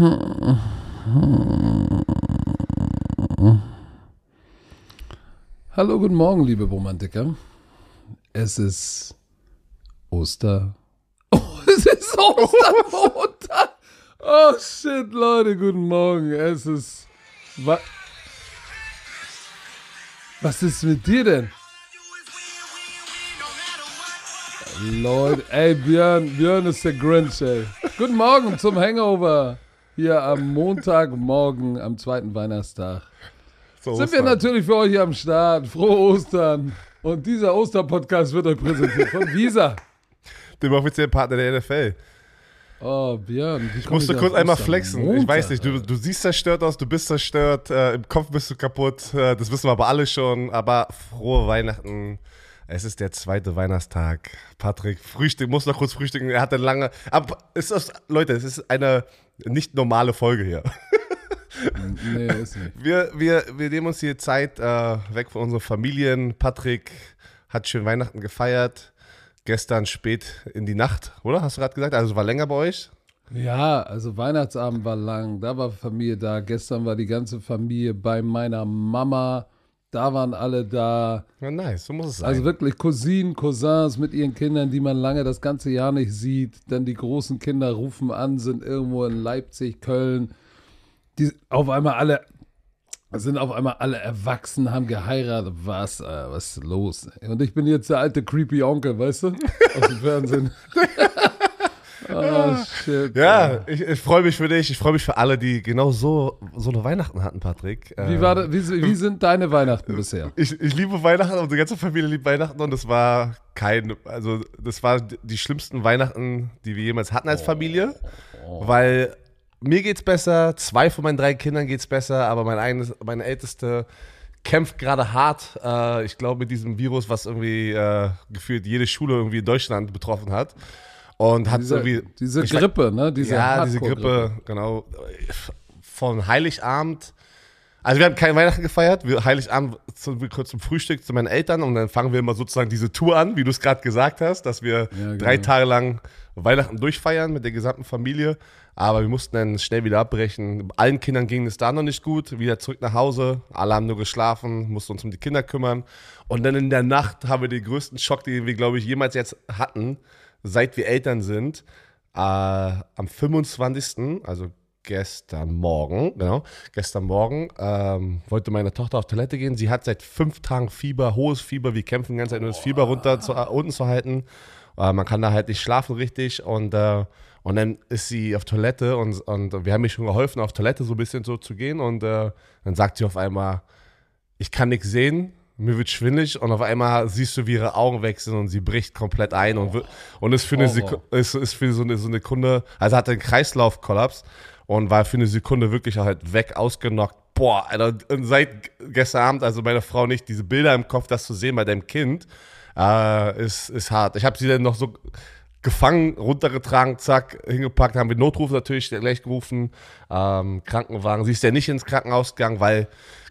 Hallo, guten Morgen, liebe Romantiker. Es ist Oster. Oh, es ist Ostermontag. Oh shit, Leute, guten Morgen. Es ist. Wa Was ist mit dir denn? Leute, ey, Björn, Björn ist der Grinch, ey. Guten Morgen zum Hangover. Hier am Montagmorgen, am zweiten Weihnachtstag. So Sind wir Ostern. natürlich für euch hier am Start. Frohe Ostern. Und dieser Osterpodcast wird euch präsentiert von Visa. Dem offiziellen Partner der NFL. Oh, Björn. Ich musste kurz einmal Ostermontag, flexen. Ich weiß nicht, du, du siehst zerstört aus, du bist zerstört, äh, im Kopf bist du kaputt. Äh, das wissen wir aber alle schon. Aber frohe Weihnachten. Es ist der zweite Weihnachtstag. Patrick, Frühstück, muss noch kurz frühstücken. Er hatte lange. Aber es ist, Leute, es ist eine nicht normale Folge hier. Nee, ist nicht. Wir, wir, wir nehmen uns hier Zeit äh, weg von unseren Familien. Patrick hat schön Weihnachten gefeiert. Gestern spät in die Nacht, oder? Hast du gerade gesagt? Also war länger bei euch? Ja, also Weihnachtsabend war lang, da war Familie da. Gestern war die ganze Familie bei meiner Mama. Da waren alle da. Ja, nice, so muss es sein. Also wirklich Cousinen, Cousins mit ihren Kindern, die man lange das ganze Jahr nicht sieht. Dann die großen Kinder rufen an, sind irgendwo in Leipzig, Köln. Die auf einmal alle sind auf einmal alle erwachsen, haben geheiratet. Was, äh, was ist los? Und ich bin jetzt der alte creepy Onkel, weißt du? Aus dem Fernsehen. oh, shit. ja, ich, ich freue mich für dich. Ich freue mich für alle, die genau so, so eine Weihnachten hatten, Patrick. Wie, Äh, war das, wie, wie sind deine Weihnachten bisher? Ich, ich liebe Weihnachten, unsere ganze Familie liebt Weihnachten und das war kein, also das war die schlimmsten Weihnachten, die wir jemals hatten als Familie, weil mir geht's besser, zwei von meinen drei Kindern geht's besser, aber mein eines, meine älteste kämpft gerade hart, äh, ich glaube mit diesem Virus, was irgendwie äh, gefühlt jede Schule irgendwie in Deutschland betroffen hat und hat Diese, irgendwie diese Grippe, ne? Diese ja, diese. Grippe, genau. Von Heiligabend. Also wir haben kein Weihnachten gefeiert. Wir Heiligabend zum, kurz zum Frühstück zu meinen Eltern und dann fangen wir immer sozusagen diese Tour an, wie du es gerade gesagt hast, dass wir Ja, drei genau. Tage lang Weihnachten durchfeiern mit der gesamten Familie. Aber wir mussten dann schnell wieder abbrechen. Allen Kindern ging es da noch nicht gut. Wieder zurück nach Hause. Alle haben nur geschlafen, mussten uns um die Kinder kümmern. Und dann in der Nacht haben wir den größten Schock, den wir, glaube ich, jemals jetzt hatten, seit wir Eltern sind. Äh, am 25., also gestern Morgen, genau, gestern Morgen ähm, wollte meine Tochter auf Toilette gehen. Sie hat seit fünf Tagen Fieber, hohes Fieber. Wir kämpfen die ganze Zeit, nur das Fieber runter zu, äh, unten zu halten. Äh, man kann da halt nicht schlafen richtig und äh, und dann ist sie auf Toilette und, und wir haben mir schon geholfen, auf Toilette so ein bisschen so zu gehen. Und äh, dann sagt sie auf einmal, ich kann nichts sehen, mir wird schwindelig und auf einmal siehst du, wie ihre Augen wechseln und sie bricht komplett ein und, wird- und ist für eine Horror. Sekunde, ist, ist für so eine, so eine Sekunde, also hatte einen Kreislaufkollaps und war für eine Sekunde wirklich halt weg, ausgenockt. Boah, Alter, und seit gestern Abend, also meine Frau nicht, diese Bilder im Kopf, das zu sehen bei deinem Kind, äh, ist, ist hart. Ich habe sie dann noch so gefangen, runtergetragen, zack, hingepackt, haben wir Notruf natürlich gleich gerufen, ähm, Krankenwagen. Sie ist ja nicht ins Krankenhaus gegangen, weil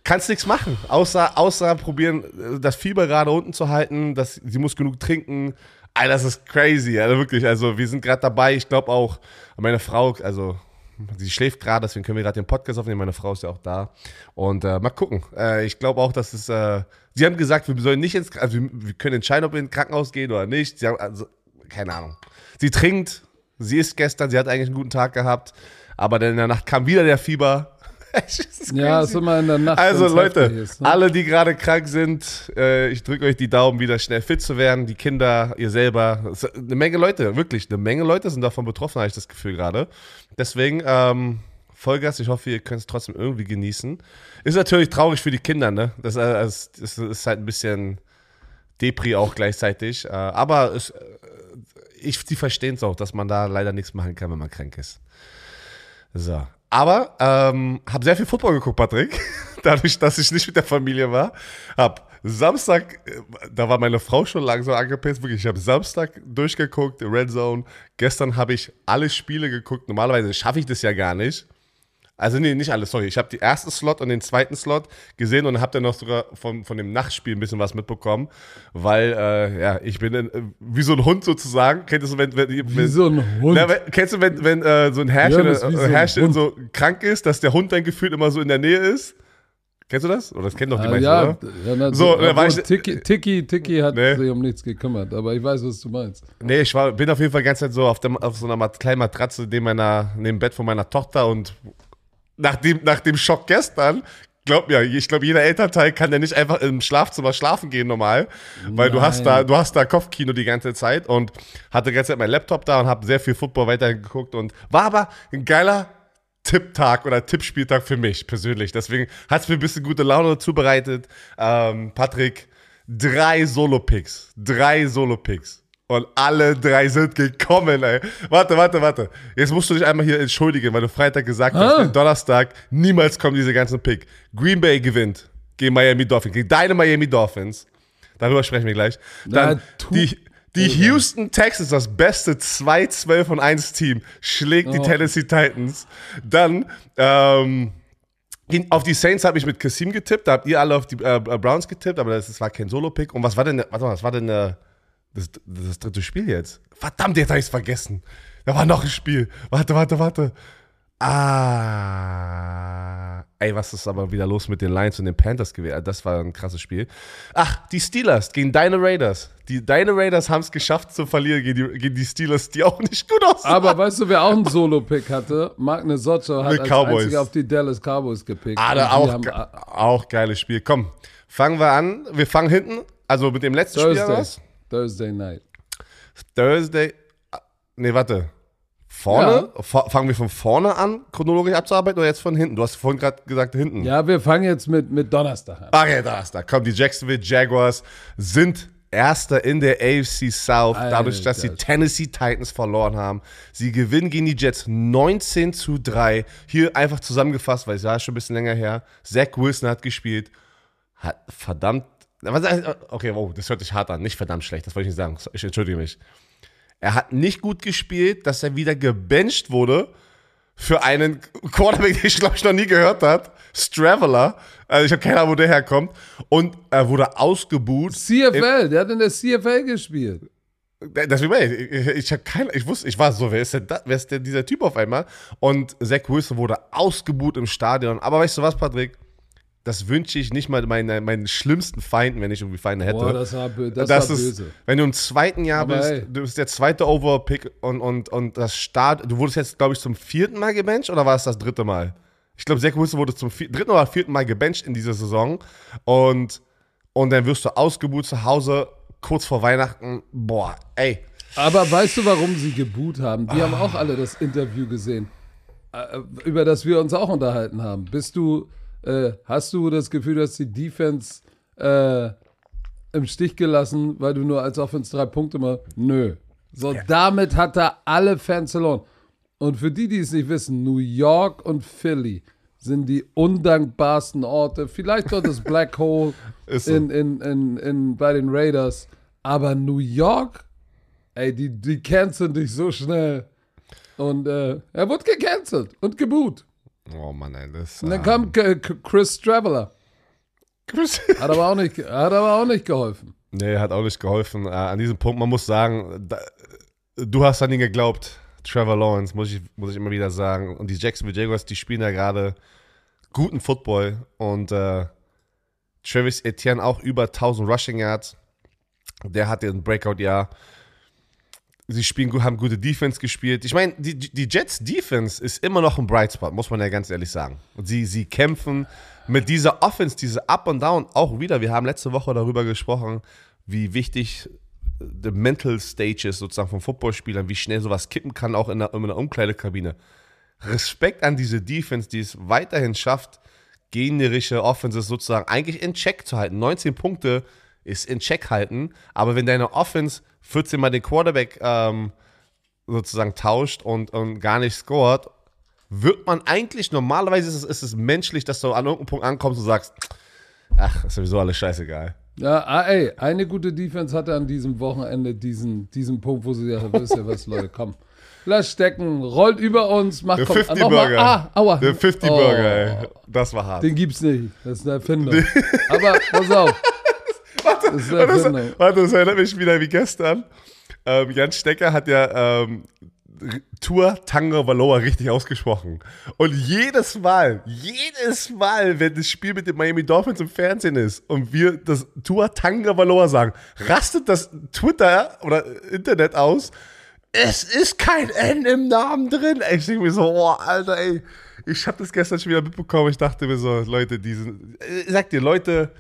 kannst nichts machen, außer, außer probieren, äh, das Fieber gerade unten zu halten, dass, sie muss genug trinken. Alter, das ist crazy, also wirklich, also wir sind gerade dabei, ich glaube auch, meine Frau, also sie schläft gerade, deswegen können wir gerade den Podcast aufnehmen, meine Frau ist ja auch da und äh, mal gucken. Äh, ich glaube auch, dass es, äh, sie haben gesagt, wir sollen nicht ins, also wir, wir können entscheiden, ob wir ins Krankenhaus gehen oder nicht. Sie haben, also, keine Ahnung. Sie trinkt, sie ist gestern, sie hat eigentlich einen guten Tag gehabt, aber dann in der Nacht kam wieder der Fieber. Ja, ist immer in der Nacht. Also Leute, ist, ne? alle, die gerade krank sind, äh, ich drücke euch die Daumen, wieder schnell fit zu werden. Die Kinder, ihr selber. Eine Menge Leute, wirklich, eine Menge Leute sind davon betroffen, habe ich das Gefühl gerade. Deswegen, ähm, Vollgas, ich hoffe, ihr könnt es trotzdem irgendwie genießen. Ist natürlich traurig für die Kinder, ne? Das, äh, das, das ist halt ein bisschen Depri auch gleichzeitig. Äh, aber es, äh, ich, sie verstehen es auch, dass man da leider nichts machen kann, wenn man krank ist. So. Aber ähm, habe sehr viel Football geguckt, Patrick. Dadurch, dass ich nicht mit der Familie war. Hab Samstag, äh, da war meine Frau schon langsam angepisst. Wirklich, ich habe Samstag durchgeguckt, Red Zone. Gestern habe ich alle Spiele geguckt. Normalerweise schaffe ich das ja gar nicht. Also nee, nicht alles, sorry. Ich habe den ersten Slot und den zweiten Slot gesehen und habe dann noch sogar von, von dem Nachtspiel ein bisschen was mitbekommen, weil äh, ja, ich bin äh, wie so ein Hund sozusagen. Kennst du, wenn, wenn, wenn Wie so ein Hund. Na, wenn, kennst du, wenn, wenn äh, so ein Herrscher, Ja, wie so ein Herrscher Hund. so krank ist, dass der Hund dann gefühlt immer so in der Nähe ist? Kennst du das? Oder das kennen doch die Ah, meisten, ja, oder? ja na, So, war ich- Tiki, Tiki, Tiki hat Nee. sich um nichts gekümmert, aber ich weiß, was du meinst. Nee, ich war, bin auf jeden Fall die ganze Zeit so auf, dem, auf so einer kleinen Matratze neben, meiner, neben dem Bett von meiner Tochter und nach dem, nach dem Schock gestern, glaub mir, ich glaube, jeder Elternteil kann ja nicht einfach im Schlafzimmer schlafen gehen normal, weil du hast da, Nein. du hast da Kopfkino die ganze Zeit und hatte die ganze Zeit meinen Laptop da und habe sehr viel Football weitergeguckt und war aber ein geiler Tipptag oder Tippspieltag für mich persönlich. Deswegen hat es mir ein bisschen gute Laune zubereitet. Ähm, Patrick, drei Solo-Picks. Drei Solo-Picks. Und alle drei sind gekommen, ey. Warte, warte, warte. Jetzt musst du dich einmal hier entschuldigen, weil du Freitag gesagt hast, Ah. den Donnerstag, niemals kommen diese ganzen Pick. Green Bay gewinnt gegen Miami Dolphins, gegen deine Miami Dolphins. Darüber sprechen wir gleich. Dann Na, die, die Houston Texans, das beste 2-12 und 1 Team, schlägt die Oh. Tennessee Titans. Dann, ähm, auf die Saints habe ich mit Kassim getippt, da habt ihr alle auf die äh, Browns getippt, aber das, das war kein Solo-Pick. Und was war denn, der- warte mal, was war denn der, das, das dritte Spiel jetzt? Verdammt, jetzt habe ich es vergessen. Da war noch ein Spiel. Warte, warte, warte. Ah. Ey, was ist aber wieder los mit den Lions und den Panthers gewesen? Das war ein krasses Spiel. Ach, die Steelers gegen deine Raiders. Die, deine Raiders haben es geschafft zu verlieren gegen die, gegen die Steelers, die auch nicht gut aussehen. Aber weißt du, wer auch einen Solo-Pick hatte? Magne Sotto hat Mit als Cowboys. einziger auf die Dallas Cowboys gepickt. Ah, da auch, ge- auch geiles Spiel. Komm, fangen wir an. Wir fangen hinten, also mit dem letzten Spiel Thursday, aus. Thursday Night. Thursday. ah, Nee, warte. Vorne? Fa- Fangen wir von vorne an, chronologisch abzuarbeiten oder jetzt von hinten? Du hast vorhin gerade gesagt hinten. Ja, wir fangen jetzt mit, mit Donnerstag an. Okay, da. Komm, die Jacksonville Jaguars sind Erster in der AFC South, dadurch, dass die Alter. Tennessee Titans verloren haben. Sie gewinnen gegen die Jets 19 zu 3. Hier einfach zusammengefasst, weil es war schon ein bisschen länger her. Zach Wilson hat gespielt, hat verdammt. Okay, wow, das hört sich hart an. Nicht verdammt schlecht, das wollte ich nicht sagen. Ich entschuldige mich. Er hat nicht gut gespielt, dass er wieder gebencht wurde für einen Quarterback, den ich glaube ich noch nie gehört hat. Straveller. Also ich habe keine Ahnung, wo der herkommt. Und er wurde ausgebuht. CFL, der hat in der CFL gespielt. Deswegen, meine ich, ich, ich habe keine, ich wusste, ich war so, wer ist denn da, wer ist denn dieser Typ auf einmal? Und Zach Wilson wurde ausgebuht im Stadion. Aber weißt du was, Patrick? Das wünsche ich nicht mal meine, meinen schlimmsten Feinden, wenn ich irgendwie Feinde hätte. Boah, das war, das das war ist, böse. wenn du im zweiten Jahr Aber bist, ey. du bist der zweite Overall-Pick und, und, und das Start, du wurdest jetzt, glaube ich, zum vierten Mal gebencht oder war es das dritte Mal? Ich glaube, Zach Wilson wurde zum vier, dritten oder vierten Mal gebencht in dieser Saison und, und dann wirst du ausgebucht zu Hause kurz vor Weihnachten. Boah, ey. Aber weißt du, warum sie geboot haben? Die haben auch alle das Interview gesehen, äh, über das wir uns auch unterhalten haben. Bist du, äh, hast du das Gefühl, dass die Defense äh, im Stich gelassen, weil du nur als Offense drei Punkte mal. Nö. So, damit hat er alle Fans verloren. Und für die, die es nicht wissen, New York und Philly sind die undankbarsten Orte. Vielleicht dort das Black Hole so. in, in, in, in, bei den Raiders. Aber New York, ey, die, die canceln dich so schnell. Und äh, er wurde gecancelt und geboot. Oh Mann, ey, das. Und dann kam K K Chris. Hat aber auch nicht, hat aber auch nicht geholfen. Nee, hat auch nicht geholfen. Äh, an diesem Punkt, man muss sagen, da, du hast an ihn geglaubt, Trevor Lawrence, muss ich, muss ich immer wieder sagen. Und die Jacksonville Jaguars, die spielen ja gerade guten Football. Und äh, Travis Etienne auch über 1000 Rushing Yards. Der hatte ein Breakout-Jahr. Sie spielen, haben gute Defense gespielt. Ich meine, die, die Jets Defense ist immer noch ein Bright Spot, muss man ja ganz ehrlich sagen. Und sie, sie kämpfen mit dieser Offense, diese Up und Down auch wieder. Wir haben letzte Woche darüber gesprochen, wie wichtig the mental stage ist sozusagen von Footballspielern, wie schnell sowas kippen kann, auch in der, in der Umkleidekabine. Respekt an diese Defense, die es weiterhin schafft, gegnerische Offenses sozusagen eigentlich in Check zu halten. 19 Punkte ist in Check halten, aber wenn deine Offense 14 Mal den Quarterback ähm, sozusagen tauscht und, und gar nicht scored, wird man eigentlich, normalerweise ist es, ist es menschlich, dass du an irgendeinem Punkt ankommst und sagst, ach, ist sowieso alles scheißegal. Ja, ah, ey, eine gute Defense hatte an diesem Wochenende diesen, diesen Punkt, wo sie gesagt haben, wisst ihr was, Leute, komm. lass stecken, rollt über uns, macht komm, 50 noch mal, Burger. ah, aua. Der 50 Oh, Burger, ey. Das war hart. Den gibt's nicht, das ist eine Erfindung. Aber pass auf. Warte, Das warte, das erinnert mich wieder wie gestern. Ähm, Jan Stecker hat ja ähm, Tour Tango Valoa richtig ausgesprochen. Und jedes Mal, jedes Mal, wenn das Spiel mit den Miami Dolphins im Fernsehen ist und wir das Tour Tango Valoa sagen, rastet das Twitter oder Internet aus. Es ist kein N im Namen drin. Ich denke mir so, oh, Alter, ey. Ich habe das gestern schon wieder mitbekommen. Ich dachte mir so, Leute, die sind. Ich sag dir, Leute,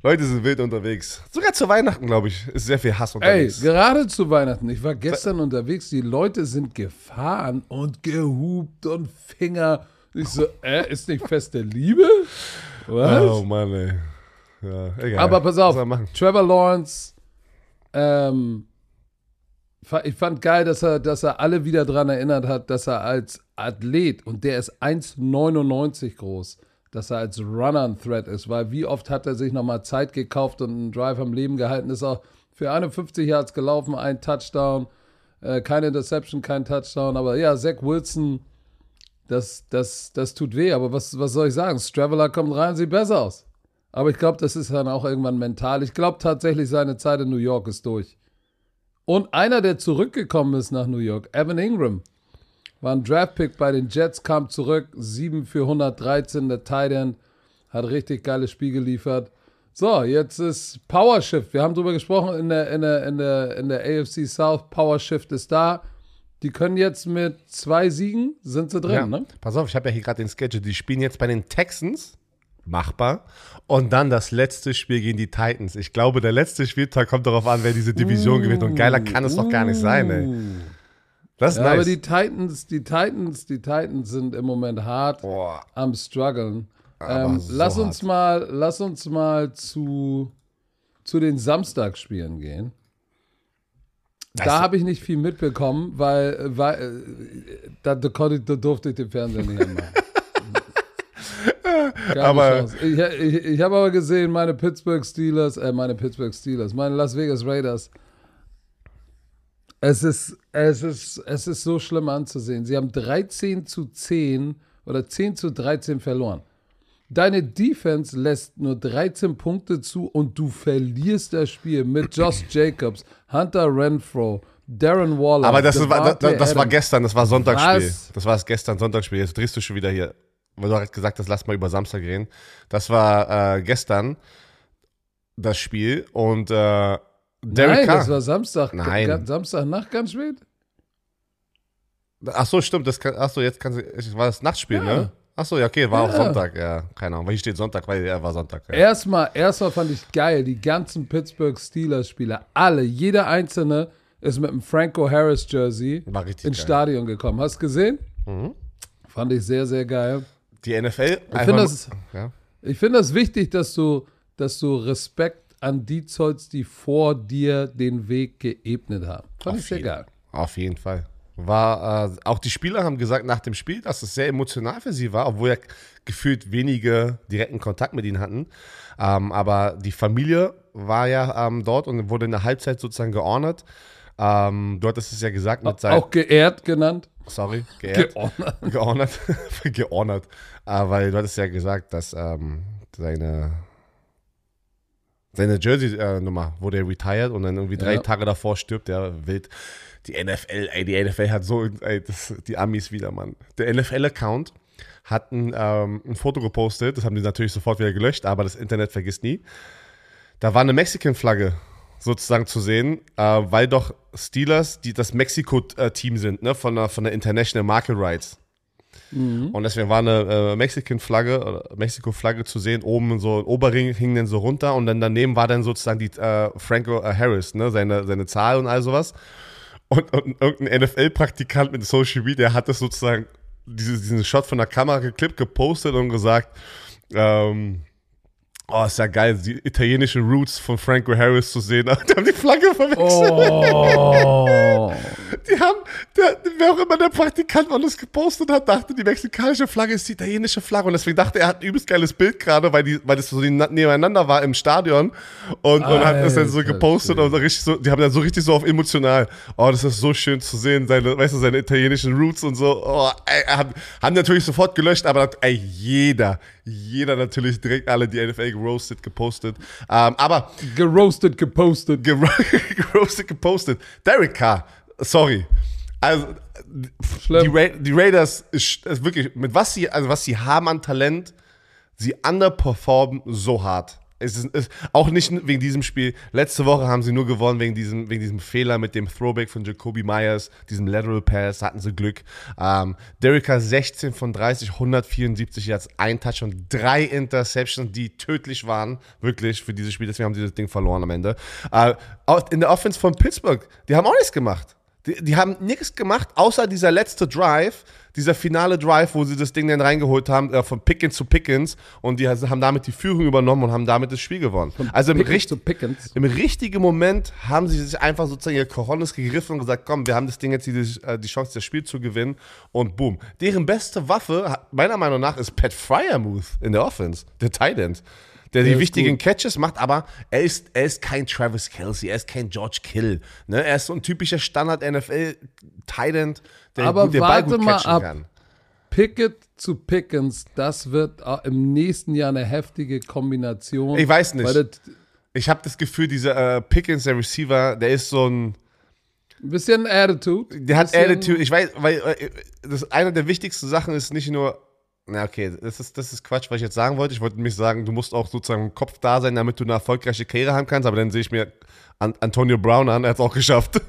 Leute sind wild unterwegs. Sogar zu Weihnachten, glaube ich, ist sehr viel Hass Ey, unterwegs. gerade zu Weihnachten. Ich war gestern unterwegs. Die Leute sind gefahren und gehupt und Finger. Ich so, äh, ist nicht feste Liebe? Was? oh Mann, ey. Ja, egal. Aber pass auf? Trevor Lawrence, ähm, ich fand geil, dass er, dass er alle wieder daran erinnert hat, dass er als Athlet, und der ist 1,99 groß, dass er als Runner ein Threat ist, weil wie oft hat er sich nochmal Zeit gekauft und einen Drive am Leben gehalten, ist auch für 51 Yards gelaufen, ein Touchdown, äh, keine Interception, kein Touchdown, aber ja, Zach Wilson, das, das, das tut weh, aber was, was soll ich sagen? Straveller kommt rein, sieht besser aus. Aber ich glaube, das ist dann auch irgendwann mental. Ich glaube tatsächlich, seine Zeit in New York ist durch. Und einer, der zurückgekommen ist nach New York, Evan Ingram, war ein Draftpick bei den Jets, kam zurück, 7 für 113, der Tight End, hat richtig geiles Spiel geliefert. So, jetzt ist Power Shift. Wir haben drüber gesprochen in der, in der, in der, in der AFC South. Power Shift ist da. Die können jetzt mit zwei Siegen, sind sie drin, Ja. ne? Pass auf, ich habe ja hier gerade den Schedule. Die spielen jetzt bei den Texans. Machbar. Und dann das letzte Spiel gegen die Titans. Ich glaube, der letzte Spieltag kommt darauf an, wer diese Division gewinnt. Und geiler kann es doch gar nicht sein, ey. Das ist Ja, aber nice. die Titans, die Titans, die Titans sind im Moment hart Boah. am struggeln. Aber Ähm, so lass hart. uns mal, lass uns mal zu, zu den Samstagsspielen gehen. Da habe ich nicht viel mitbekommen, weil, weil äh, da, da, durfte ich den Fernseher nicht anmachen. Keine Aber- Chance. ich, ich, ich habe aber gesehen, meine Pittsburgh Steelers, äh, meine Pittsburgh Steelers, meine Las Vegas Raiders. Es ist, es ist, es ist so schlimm anzusehen. Sie haben 13 zu 10 oder 10 zu 13 verloren. Deine Defense lässt nur 13 Punkte zu und du verlierst das Spiel mit Josh Jacobs, Hunter Renfro, Darren Waller. Aber das, ist, das, das war gestern, das war Sonntagsspiel. Was? Das war das gestern Sonntagsspiel. Jetzt drehst du schon wieder hier. Weil du hast gesagt hast, lass mal über Samstag reden. Das war äh, gestern das Spiel und äh, Derek Nein, Carr. das war Samstag. Nein. Samstagnacht ganz spät. Ach so, stimmt. Das kann, ach so, jetzt kannst du. es War das Nachtspiel, Ja. ne? Ach so, ja, okay, war auch Ja. Sonntag. Ja, keine Ahnung. Hier steht Sonntag, weil er war Sonntag. Ja. Erstmal, erstmal fand ich geil, die ganzen Pittsburgh Steelers-Spieler, alle, jeder einzelne ist mit einem Franco Harris Jersey ins geil. Stadion gekommen. Hast du gesehen? Fand ich sehr, sehr geil. Die NFL. Ich finde das, ja. ich find das wichtig, dass du, dass du Respekt an die zollst, die vor dir den Weg geebnet haben. Fand Auf ich sehr jeden- geil. Auf jeden Fall. War, äh, auch die Spieler haben gesagt nach dem Spiel, dass es sehr emotional für sie war, obwohl ja gefühlt wenige direkten Kontakt mit ihnen hatten. Ähm, aber die Familie war ja ähm, dort und wurde in der Halbzeit sozusagen geordnet. Ähm, du hattest es ja gesagt mit seinem. Auch geehrt genannt. Sorry, geehrt. Geordnet. geordnet. geordnet. Äh, weil du hattest ja gesagt, dass ähm, seine, seine Jersey-Nummer wurde retired und dann irgendwie drei Ja. Tage davor stirbt der wild. Die NFL, ey, die NFL hat so, ey, das, die Amis wieder, Mann. Der NFL-Account hat ein, ähm, ein Foto gepostet, das haben die natürlich sofort wieder gelöscht, aber das Internet vergisst nie. Da war eine Mexican-Flagge sozusagen zu sehen, äh, weil doch Steelers die das Mexiko-Team sind, ne, von der, von der International Market Rights. Und deswegen war eine äh, Mexican-Flagge, oder Mexiko-Flagge zu sehen, oben so ein Oberring hing dann so runter und dann daneben war dann sozusagen die äh, Franco äh, Harris, ne, seine, seine Zahl und all sowas. Und, und irgendein NFL-Praktikant mit Social Media hat das sozusagen, diese, diesen Shot von der Kamera geklippt, gepostet und gesagt, ähm, Oh, ist ja geil, die italienischen Roots von Franco Harris zu sehen. Die haben die Flagge verwechselt. Oh. Die haben, der, wer auch immer der Praktikant war, das gepostet hat, dachte, die mexikanische Flagge ist die italienische Flagge. Und deswegen dachte er, er hat ein übelst geiles Bild gerade, weil, die, weil das so nebeneinander war im Stadion. Und, und hat das dann so gepostet und so richtig so, die haben dann so richtig so auf emotional. Oh, das ist so schön zu sehen, seine, weißt du, seine italienischen Roots und so. Oh, ey, haben, haben natürlich sofort gelöscht, aber ey, jeder, jeder natürlich direkt alle die NFL geroastet, gepostet. Ähm, aber Geroastet, gepostet. gero geroastet, gepostet. Derek Carr, sorry. Also, die, Schlimm. Ra die Raiders, ist, ist wirklich, mit was sie, also was sie haben an Talent, sie underperformen so hart. Es ist, ist auch nicht wegen diesem Spiel. Letzte Woche haben sie nur gewonnen wegen diesem, wegen diesem Fehler mit dem Throwback von Jacoby Myers, diesem Lateral Pass, hatten sie Glück. Ähm, Carr 16 von 30, 174 Yards, ein Touch und drei Interceptions, die tödlich waren, wirklich für dieses Spiel. Deswegen haben sie das Ding verloren am Ende. Äh, in der Offense von Pittsburgh, die haben auch nichts gemacht. Die, die haben nichts gemacht, außer dieser letzte Drive, dieser finale Drive, wo sie das Ding dann reingeholt haben, äh, von Pickens zu Pickens und die haben damit die Führung übernommen und haben damit das Spiel gewonnen. also im, Pickens richt im richtigen Moment haben sie sich einfach sozusagen ihr Coronis gegriffen und gesagt, komm, wir haben das Ding jetzt die, äh, die Chance, das Spiel zu gewinnen und boom. Deren beste Waffe, meiner Meinung nach, ist Pat Fryermuth in der Offense, der Tight End. Der die wichtigen gut. Catches macht, aber er ist, er ist kein Travis Kelsey, er ist kein George Kill. Ne? Er ist so ein typischer Standard-NFL-Tight-End, der, Aber gut, der Ball gut catchen ab. kann. Pickett zu Pickens, das wird im nächsten Jahr eine heftige Kombination. Ich weiß nicht. Das Ich habe das Gefühl, dieser äh, Pickens, der Receiver, der ist so ein, ein bisschen Attitude. Der hat Attitude. Ich weiß, weil äh, das eine der wichtigsten Sachen ist nicht nur. Na, okay, das ist, das ist Quatsch, was ich jetzt sagen wollte. Ich wollte nämlich sagen, du musst auch sozusagen im Kopf da sein, damit du eine erfolgreiche Karriere haben kannst. Aber dann sehe ich mir An Antonio Brown an, er hat es auch geschafft.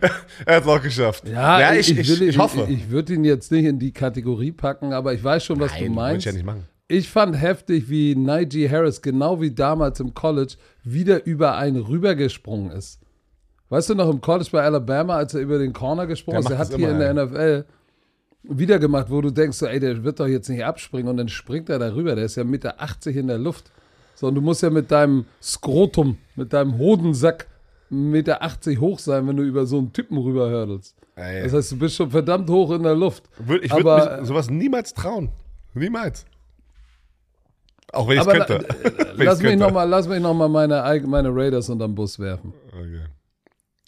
er hat es auch geschafft. Ja, ich, ich, will, ich hoffe. Ich, ich würde ihn jetzt nicht in die Kategorie packen, aber ich weiß schon, was Nein, du meinst. ich ja nicht machen. Ich fand heftig, wie Najee Harris, genau wie damals im College, wieder über einen rübergesprungen ist. Weißt du noch im College bei Alabama, als er über den Corner gesprungen Der ist? Er hat hier in der NFL wieder gemacht, wo du denkst, so, ey, der wird doch jetzt nicht abspringen und dann springt er da rüber. Der ist ja 1,80 Meter in der Luft. So, und du musst ja mit deinem Skrotum, mit deinem Hodensack 1,80 Meter hoch sein, wenn du über so einen Typen rüberhördelst. Ey. Das heißt, du bist schon verdammt hoch in der Luft. Ich würde mir sowas niemals trauen. Niemals. Auch wenn ich könnte. Wenn lass, mich könnte. noch mal, lass mich noch mal meine, meine Raiders unterm Bus werfen. Okay.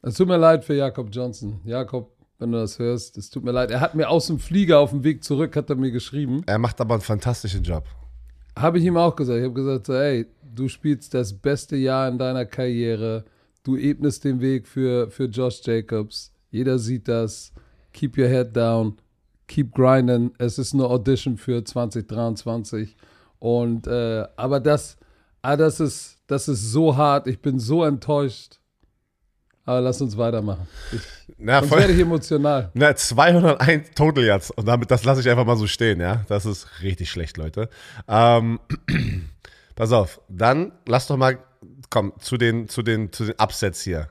Es tut mir leid für Jakob Johnson. Jakob, wenn du das hörst, es tut mir leid. Er hat mir aus dem Flieger auf dem Weg zurück, hat er mir geschrieben. Er macht aber einen fantastischen Job. Habe ich ihm auch gesagt. Ich habe gesagt, so, ey, du spielst das beste Jahr in deiner Karriere. Du ebnest den Weg für, für Josh Jacobs. Jeder sieht das. Keep your head down. Keep grinding. Es ist eine Audition für 2023. Und, äh, aber das, ah, das ist, das ist so hart. Ich bin so enttäuscht. Aber lass uns weitermachen. Ich, Na, sonst voll- werde ich emotional. Na, 201 Total Yards. Und damit, das lasse ich einfach mal so stehen, ja. Das ist richtig schlecht, Leute. Ähm, pass auf, dann lass doch mal, komm, zu den, zu den, zu den Upsets hier.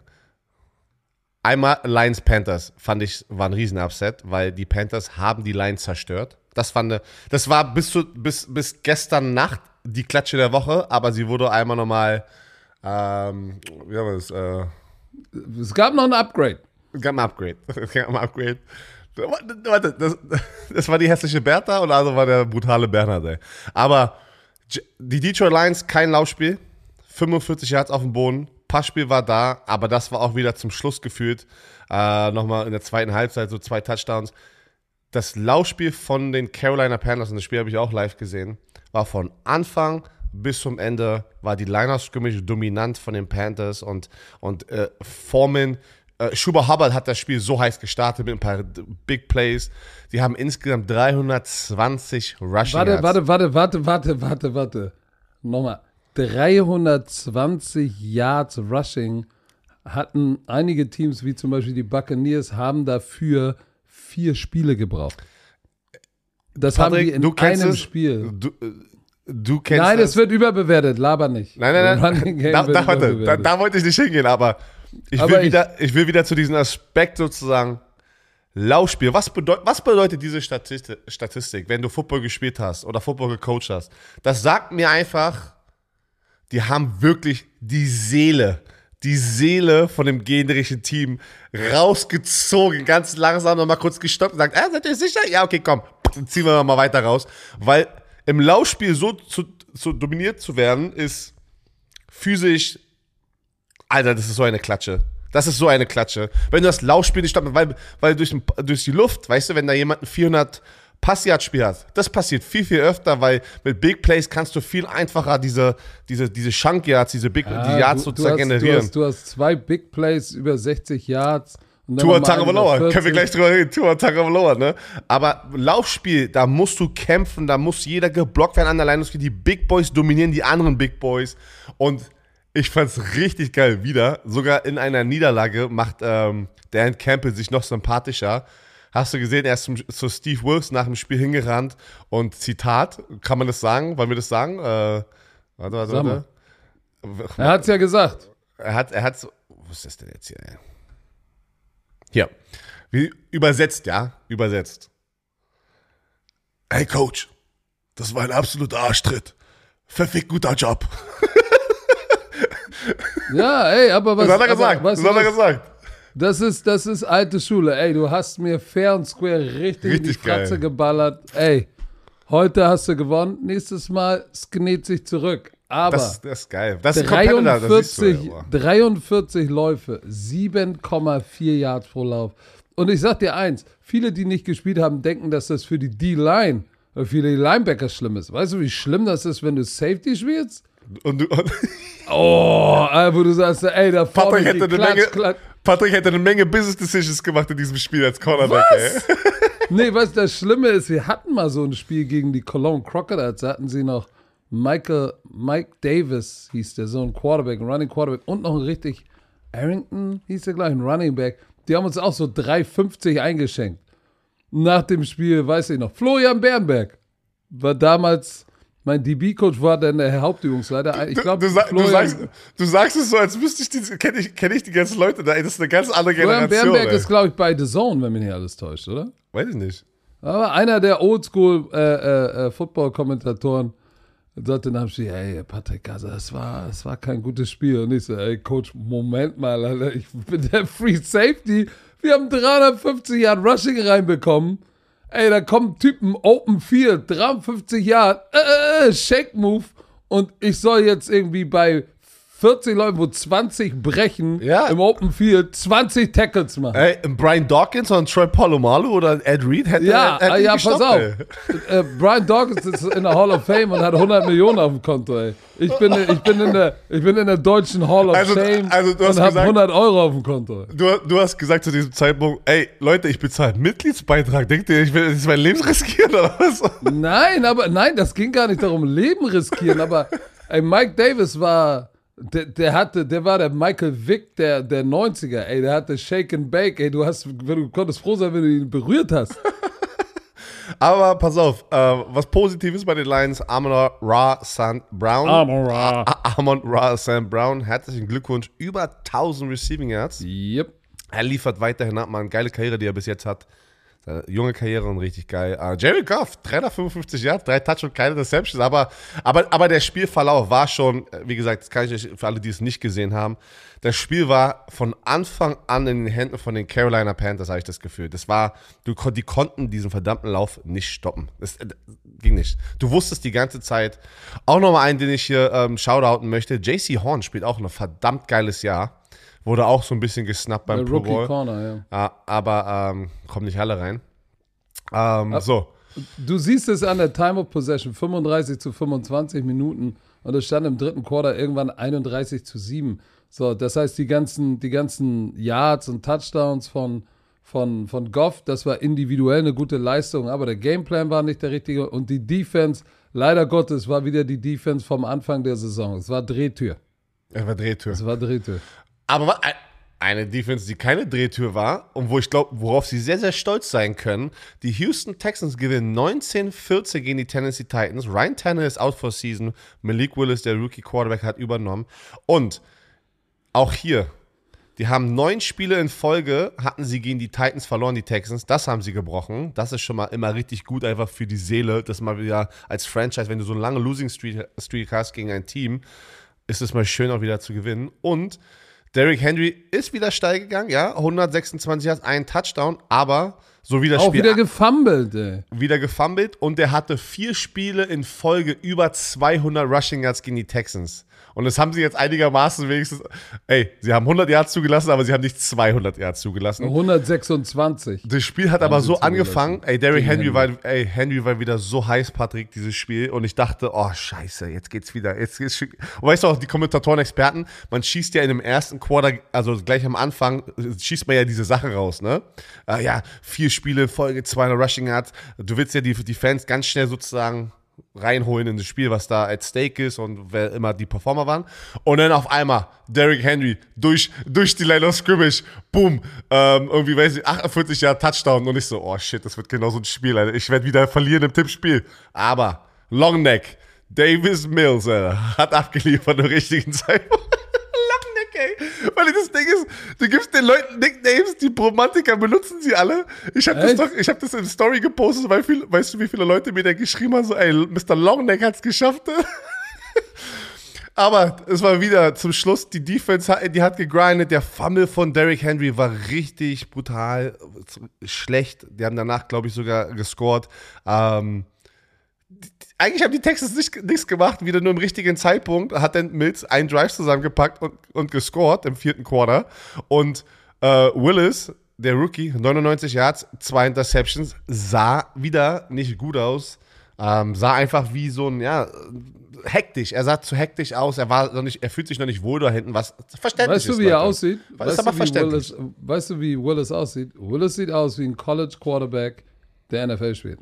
Einmal Lions Panthers fand ich war ein riesen Upset, weil die Panthers haben die Lions zerstört. Das fand das war bis zu, bis bis gestern Nacht die Klatsche der Woche, aber sie wurde einmal nochmal ähm, wie haben wir das, äh, Es gab noch ein Upgrade. es gab ein Upgrade. Es gab ein Upgrade. Warte, das, das war die hässliche Bertha oder also war der brutale Bernhard, ey. Aber die Detroit Lions, kein Laufspiel. 45 Yards auf dem Boden. Passspiel war da, aber das war auch wieder zum Schluss gefühlt. Äh, Nochmal in der zweiten Halbzeit so zwei Touchdowns. Das Laufspiel von den Carolina Panthers, und das Spiel habe ich auch live gesehen, war von Anfang bis zum Ende, war die Liner Scrimmage dominant von den Panthers und, und äh, Foreman, äh, Schuber Hubbard hat das Spiel so heiß gestartet mit ein paar Big Plays. Die haben insgesamt 320 Rushing Warte, Yards. warte, warte, warte, warte, warte, warte. Nochmal. 320 Yards Rushing hatten einige Teams, wie zum Beispiel die Buccaneers, haben dafür vier Spiele gebraucht. Das haben die in einem es, Spiel. Du, äh, du kennst Nein, es. es wird überbewertet, laber nicht. Nein, nein, nein. Da, da, warte, da, da wollte ich nicht hingehen, aber ich, Aber will, ich- wieder, ich will wieder zu diesem Aspekt sozusagen Laufspiel. Was, bedeut, was bedeutet diese Statistik, Statistik, wenn du Football gespielt hast oder Football gecoacht hast? Das sagt mir einfach, die haben wirklich die Seele, die Seele von dem generischen Team rausgezogen, ganz langsam nochmal kurz gestoppt und sagt, ah, seid ihr sicher? Ja, okay, komm, ziehen wir mal weiter raus. Weil im Laufspiel so zu, zu dominiert zu werden, ist physisch, Alter, das ist so eine Klatsche. Das ist so eine Klatsche. Wenn du das Laufspiel nicht stoppst, weil, weil durch, durch die Luft, weißt du, wenn da jemand ein 400 Passyard-Spiel hat, das passiert viel, viel öfter, weil mit Big Plays kannst du viel einfacher diese, diese, diese Chunk Yards, diese Big Ja, die Yards du, sozusagen du hast, generieren. Du hast, du hast zwei Big Plays über 60 Yards. Tua Tagovailoa, 40. können wir gleich drüber reden. Tua Tagovailoa, ne? Aber Laufspiel, da musst du kämpfen, da muss jeder geblockt werden an der Line. Die Big Boys dominieren die anderen Big Boys. Und ich fand's richtig geil wieder. Sogar in einer Niederlage macht ähm, Dan Campbell sich noch sympathischer. Hast du gesehen, er ist zum, zu Steve Wilkes nach dem Spiel hingerannt und Zitat, kann man das sagen? Wollen wir das sagen? Äh, warte, warte, warte. Er hat's ja gesagt. Er hat, er hat so, was ist das denn jetzt hier, ey? Hier. Wie, übersetzt, ja? Übersetzt. Hey Coach, das war ein absoluter Arschtritt. Verfickt guter Job. Ja, ey, aber was. Das hat er gesagt. weißt Das hat er was? gesagt. Das ist, das ist alte Schule. Ey, du hast mir fair und square richtig, in die Richtig geil. Fratze geballert. Ey, heute hast du gewonnen. Nächstes Mal genäht sich zurück. Aber Das, das ist geil. Das ist ein Competitor, das siehst 43, du, ja, 43 Läufe, 7,4 Yards pro Lauf. Und ich sag dir eins: viele, die nicht gespielt haben, denken, dass das für die D-Line oder für die Linebacker schlimm ist. Weißt du, wie schlimm das ist, wenn du Safety spielst? und du, und Oh, äh, wo du sagst, ey, da vorne Patrick, hätte eine Menge, Klatsch. Patrick hätte eine Menge Business Decisions gemacht in diesem Spiel als Cornerback. Was? Ey. Nee, was das Schlimme ist, wir hatten mal so ein Spiel gegen die Cologne Crocodiles. Da hatten sie noch Michael, Mike Davis hieß der, so ein Quarterback, ein Running Quarterback und noch ein richtig, Arrington hieß der gleich, ein Running Back. Die haben uns auch so 3,50 eingeschenkt. Nach dem Spiel, weiß ich noch, Florian Bernberg war damals, mein DB-Coach war dann der Hauptübungsleiter. Ich glaube, Du, sa du, sagst, du sagst es so, als wüsste ich, die- kenne ich, kenn ich die ganzen Leute da. Das ist eine ganz andere Florian Generation. Bernberg ey. ist, glaube ich, bei The Zone, wenn mich nicht alles täuscht, oder? Weiß ich nicht. Aber einer der Oldschool äh, äh, äh, Football-Kommentatoren sagte dem Spiel, ey, Patrick Gaza, das war, das war kein gutes Spiel. Und ich so, ey, Coach, Moment mal, Alter, ich bin der Free Safety. Wir haben 350 Yard Rushing reinbekommen. Ey, da kommen Typen Open Field, 53 Yard, äh, äh, Shake Move. Und ich soll jetzt irgendwie bei 40 Leuten, wo 20 brechen, Ja. im Open Field 20 Tackles machen. Ey, Brian Dawkins oder ein Troy Polamalu oder Ed Reed hätte Ja, hätte ihn ja, pass gestoppt, auf. ey. Äh, Brian Dawkins ist in der Hall of Fame und hat 100 Millionen auf dem Konto, ey. Ich bin, ich bin, in, der, ich bin in der deutschen Hall of Also- Fame also du hast und habe gesagt- 100 Euro auf dem Konto. Du, du hast gesagt zu diesem Zeitpunkt, ey, Leute, ich bezahle einen Mitgliedsbeitrag. Denkt ihr, ich will jetzt mein Leben riskieren oder was? Nein, aber nein, das ging gar nicht darum, Leben riskieren, aber ey, Mike Davis war, der, der hatte, der war der Michael Vick der, der 90er, ey, der hatte Shake and Bake, ey, du hast, du konntest froh sein, wenn du ihn berührt hast. Aber pass auf, äh, was Positives bei den Lions, Amon Ra St. Brown. Amon-Ra. A- Amon Ra St. Brown, herzlichen Glückwunsch, über 1000 Receiving Yards. Yep. Er liefert weiterhin ab, eine geile Karriere, die er bis jetzt hat. Junge Karriere und richtig geil. Uh, Jerry Goff, 355 Yards, drei Touch und keine Deceptions, aber, aber, aber der Spielverlauf war schon, äh, wie gesagt, das kann ich euch für alle, die es nicht gesehen haben, das Spiel war von Anfang an in den Händen von den Carolina Panthers, habe ich das Gefühl. Das war, du, die konnten diesen verdammten Lauf nicht stoppen. Das äh, ging nicht. Du wusstest die ganze Zeit. Auch nochmal einen, den ich hier ähm, shoutouten möchte. JC Horn spielt auch ein verdammt geiles Jahr. Wurde auch so ein bisschen gesnappt beim Pro Bowl. Corner, ja. Ah, aber ähm, kommen nicht alle rein. Ähm, so. Du siehst es an der Time of Possession, 35 zu 25 Minuten und es stand im dritten Quarter irgendwann 31 zu 7. So, das heißt, die ganzen, die ganzen Yards und Touchdowns von, von, von Goff, das war individuell eine gute Leistung, aber der Gameplan war nicht der richtige und die Defense, leider Gottes, war wieder die Defense vom Anfang der Saison. Es war Drehtür. Er war Drehtür. Es war Drehtür. Aber eine Defense, die keine Drehtür war und wo ich glaube, worauf sie sehr, sehr stolz sein können. Die Houston Texans gewinnen 19-14 gegen die Tennessee Titans. Ryan Tanner ist out for season. Malik Willis, der Rookie Quarterback, hat übernommen. Und auch hier, die haben neun Spiele in Folge, hatten sie gegen die Titans verloren, die Texans. Das haben sie gebrochen. Das ist schon mal immer richtig gut, einfach für die Seele, dass mal wieder als Franchise, wenn du so eine lange Losing Streak hast gegen ein Team, ist es mal schön auch wieder zu gewinnen. Und Derrick Henry ist wieder steil gegangen, ja, 126 Yards, ein Touchdown, aber so wie das Auch Spiel wieder gefummelt, ey. wieder gefummelt und der hatte vier Spiele in Folge über 200 Rushing Yards gegen die Texans. Und das haben sie jetzt einigermaßen wenigstens, ey, sie haben 100 Yards zugelassen, aber sie haben nicht 200 Yards zugelassen. 126. Das Spiel hat aber so angefangen, ey, Derrick Gegen Henry war, ey, Henry war wieder so heiß, Patrick, dieses Spiel. Und ich dachte, oh, scheiße, jetzt geht's wieder. Jetzt geht's, und weißt du auch, die Kommentatoren, Experten, man schießt ja in dem ersten Quarter, also gleich am Anfang, schießt man ja diese Sache raus, ne? Äh, ja, vier Spiele Folge, 200 Rushing Yards. Du willst ja die, die Fans ganz schnell sozusagen reinholen in das Spiel, was da at stake ist und wer immer die Performer waren. Und dann auf einmal Derrick Henry durch, durch die Line of Scrimmage, boom, ähm, irgendwie, weiß ich, 48 Jahre Touchdown. Und ich so, oh shit, das wird genau so ein Spiel, Alter. Ich werde wieder verlieren im Tippspiel. Aber Longneck, Davis Mills, Alter, hat abgeliefert im richtigen Zeitpunkt. Ey. Weil das Ding ist, du gibst den Leuten Nicknames, die Romantiker benutzen sie alle. Ich habe das doch, ich habe das in Story gepostet, weil viel, weißt du, wie viele Leute mir da geschrieben haben, so, ey, Mr. Longneck hat's geschafft. Aber es war wieder zum Schluss, die Defense, hat- die hat gegrindet. Der Fumble von Derrick Henry war richtig brutal schlecht. Die haben danach, glaube ich, sogar gescored. Ähm, eigentlich haben die Texans nicht, nichts gemacht, wieder nur im richtigen Zeitpunkt. Hat dann Mills einen Drive zusammengepackt und, und gescored im vierten Quarter. Und äh, Willis, der Rookie, 99 Yards, zwei Interceptions, sah wieder nicht gut aus. Ähm, sah einfach wie so ein, ja, hektisch. Er sah zu hektisch aus. Er war noch nicht, er fühlt sich noch nicht wohl da hinten, was verständlich Weißt du, ist. wie er aussieht? Das weißt ist aber du, wie verständlich. Willis, weißt du, wie Willis aussieht? Willis sieht aus wie ein College Quarterback, der NFL spielt.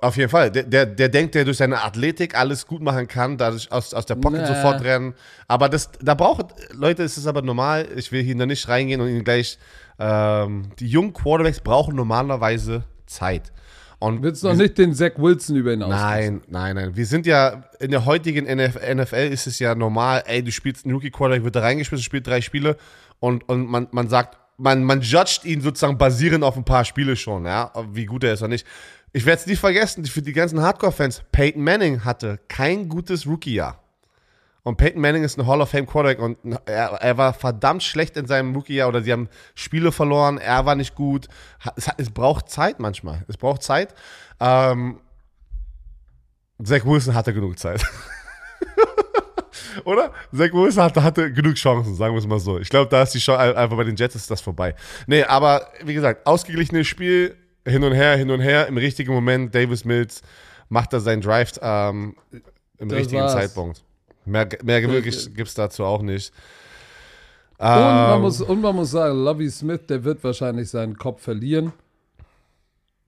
Auf jeden Fall. Der, der, der denkt, der durch seine Athletik alles gut machen kann, dadurch aus, aus der Pocket Nee. sofort rennen. Aber das, da braucht, Leute, es ist aber normal. Ich will hier da nicht reingehen und Ihnen gleich, ähm, die jungen Quarterbacks brauchen normalerweise Zeit. Und Willst du noch nicht den Zach Wilson über ihn? Nein, nein, nein. Wir sind ja, in der heutigen NF NFL ist es ja normal, ey, du spielst einen Rookie Quarterback, wird da reingeschmissen, spielt drei Spiele und, und man, man sagt, man, man judgt ihn sozusagen basierend auf ein paar Spiele schon, ja, wie gut er ist oder nicht. Ich werde es nicht vergessen, für die ganzen Hardcore-Fans, Peyton Manning hatte kein gutes Rookie-Jahr. Und Peyton Manning ist ein Hall of Fame Quarterback und er, er war verdammt schlecht in seinem Rookie-Jahr oder sie haben Spiele verloren, er war nicht gut. Es, es braucht Zeit manchmal. Es braucht Zeit. Ähm, Zach Wilson hatte genug Zeit. Oder? Zach Wilson hatte, hatte genug Chancen, sagen wir es mal so. Ich glaube, da ist die Chance, einfach bei den Jets ist das vorbei. Nee, aber wie gesagt, ausgeglichenes Spiel, hin und her, hin und her, im richtigen Moment, Davis Mills macht da seinen Drive ähm, im Das richtigen war's. Zeitpunkt. Mehr, mehr wirklich gibt es dazu auch nicht. Und, man Ähm, muss, und man muss sagen, Lovey Smith, der wird wahrscheinlich seinen Kopf verlieren.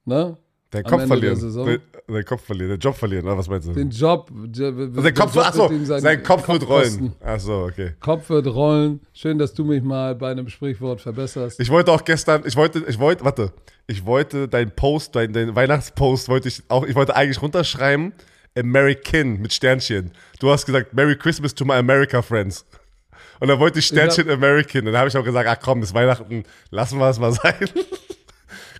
Ne? Am Kopf Ende verlieren. Der, der Kopf verlieren, der Job verlieren, oder was meinst du? Den Job. Also der Kopf, Job achso, wird ihm sein, seinen Kopf wird kosten. rollen. Achso, okay. Kopf wird rollen. Schön, dass du mich mal bei einem Sprichwort verbesserst. Ich wollte auch gestern, ich wollte, ich wollte, warte, ich wollte deinen Post, deinen dein Weihnachtspost, wollte ich auch, ich wollte eigentlich runterschreiben, American mit Sternchen. Du hast gesagt, Merry Christmas to my America Friends. Und dann wollte ich Sternchen American. Und dann habe ich auch gesagt, ach komm, das Weihnachten, lassen wir es mal sein.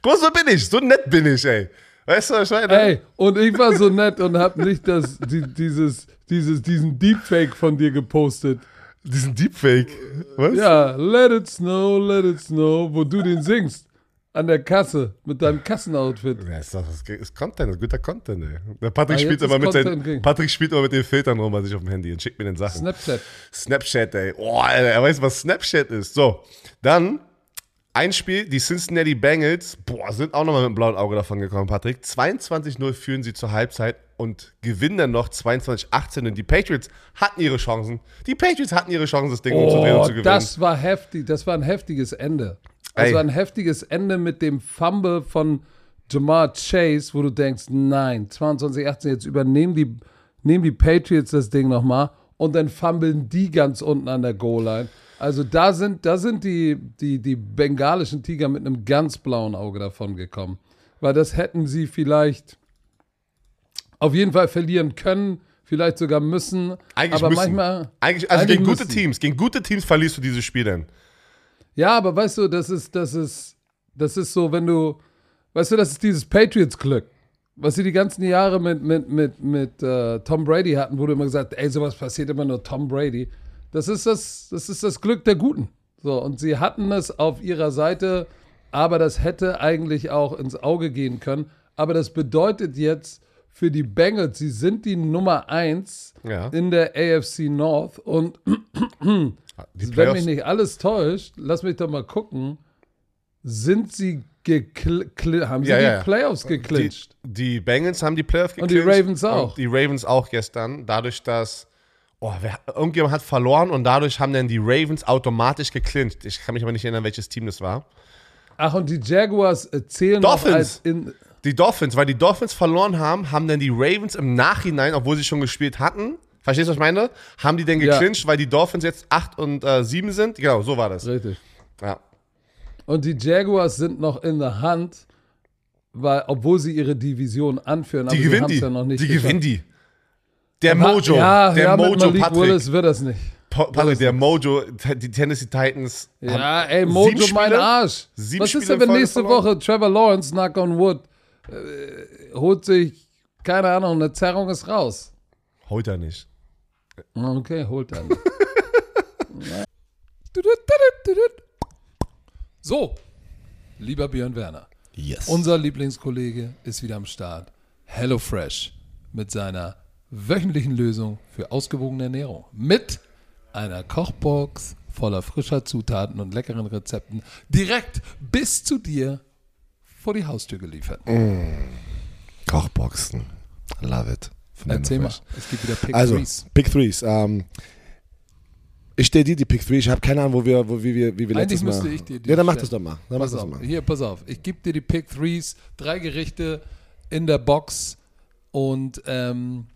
Guck mal, so bin ich, so nett bin ich, ey. Weißt du, was ich meine? Ey, und ich war so nett und hab nicht das, die, dieses, dieses, diesen Deepfake von dir gepostet. Diesen Deepfake. Was? Ja, let it snow, let it snow, wo du den singst. An der Kasse mit deinem Kassenoutfit. Ja, ist doch, das ist Content, ist guter Content, ey. Der Patrick, Ah, spielt immer mit seinen, King. Patrick spielt immer mit den Filtern rum bei sich auf dem Handy und schickt mir den Sachen. Snapchat. Snapchat, ey. Oh, Alter, er weiß, was Snapchat ist. So, dann ein Spiel, die Cincinnati Bengals, boah, sind auch nochmal mit dem blauen Auge davon gekommen, Patrick. 22-0 führen sie zur Halbzeit und gewinnen dann noch 22-18 und die Patriots hatten ihre Chancen. Die Patriots hatten ihre Chancen, das Ding umzudrehen und Oh, zu gewinnen. das war heftig. Das war ein heftiges Ende. Das Ey. war ein heftiges Ende mit dem Fumble von Jamar Chase, wo du denkst, nein, 22-18, jetzt übernehmen die, nehmen die Patriots das Ding nochmal und dann fummeln die ganz unten an der Goal-Line. Also da sind, da sind die, die, die bengalischen Tiger mit einem ganz blauen Auge davon gekommen. Weil das hätten sie vielleicht auf jeden Fall verlieren können, vielleicht sogar müssen. Eigentlich aber müssen. manchmal. Eigentlich, also eigentlich gegen gute müssen. Teams, gegen gute Teams verlierst du dieses Spiel dann. Ja, aber weißt du, das ist, das ist, das ist so, wenn du, weißt du, das ist dieses Patriots-Glück. was sie die ganzen Jahre mit, mit, mit, mit äh, Tom Brady hatten, wurde immer gesagt, ey, sowas passiert immer nur Tom Brady. Das ist das, das ist das Glück der Guten. So, und sie hatten es auf ihrer Seite, aber das hätte eigentlich auch ins Auge gehen können. Aber das bedeutet jetzt für die Bengals, sie sind die Nummer 1 Ja. in der AFC North und Die wenn mich nicht alles täuscht, lass mich doch mal gucken, sind sie haben sie Ja, die ja. Playoffs die, geklincht? die Bengals haben die Playoffs Und die geclincht. Ravens auch. Und die Ravens auch gestern. Dadurch, dass oh, wer, irgendjemand hat verloren und dadurch haben dann die Ravens automatisch geclincht. Ich kann mich aber nicht erinnern, welches Team das war. Ach, und die Jaguars äh, zählen Dolphins. als in. Die Dolphins, weil die Dolphins verloren haben, haben dann die Ravens im Nachhinein, obwohl sie schon gespielt hatten, verstehst du, was ich meine? Haben die denn Ja. geclincht, weil die Dolphins jetzt 8 und äh, 7 sind? Genau, so war das. Richtig. Ja. Und die Jaguars sind noch in der Hand, weil, obwohl sie ihre Division anführen, Die aber gewinnen die. ja noch nicht die gewinnen die. Der Mojo, ja, der ja, Mojo Patrick. Willis wird das nicht. Pa- Patrick, der Mojo, die Tennessee Titans. Ja, ey, Mojo, mein Spiele- Arsch. sieben Was ist denn, wenn nächste? Woche Trevor Lawrence, knock on wood, äh, holt sich, keine Ahnung, eine Zerrung ist raus. Holt er nicht. Okay, holt dann. so, lieber Björn Werner, Yes. unser Lieblingskollege ist wieder am Start. HelloFresh mit seiner wöchentlichen Lösung für ausgewogene Ernährung. Mit einer Kochbox voller frischer Zutaten und leckeren Rezepten direkt bis zu dir vor die Haustür geliefert. Kochboxen. Love it. Von Erzähl mal, es gibt wieder Pick Also, Threes. Pick Threes. Ähm, ich stehe dir die Pick Threes. Ich habe keine Ahnung, wo wir, wo, wie wir, wie wir Eigentlich letztes Mal. müsste ich dir die Ja, dann mach das doch mal. Dann mach Pass das auf, mal. hier, pass auf. Ich gebe dir die Pick Threes, drei Gerichte in der Box und ähm,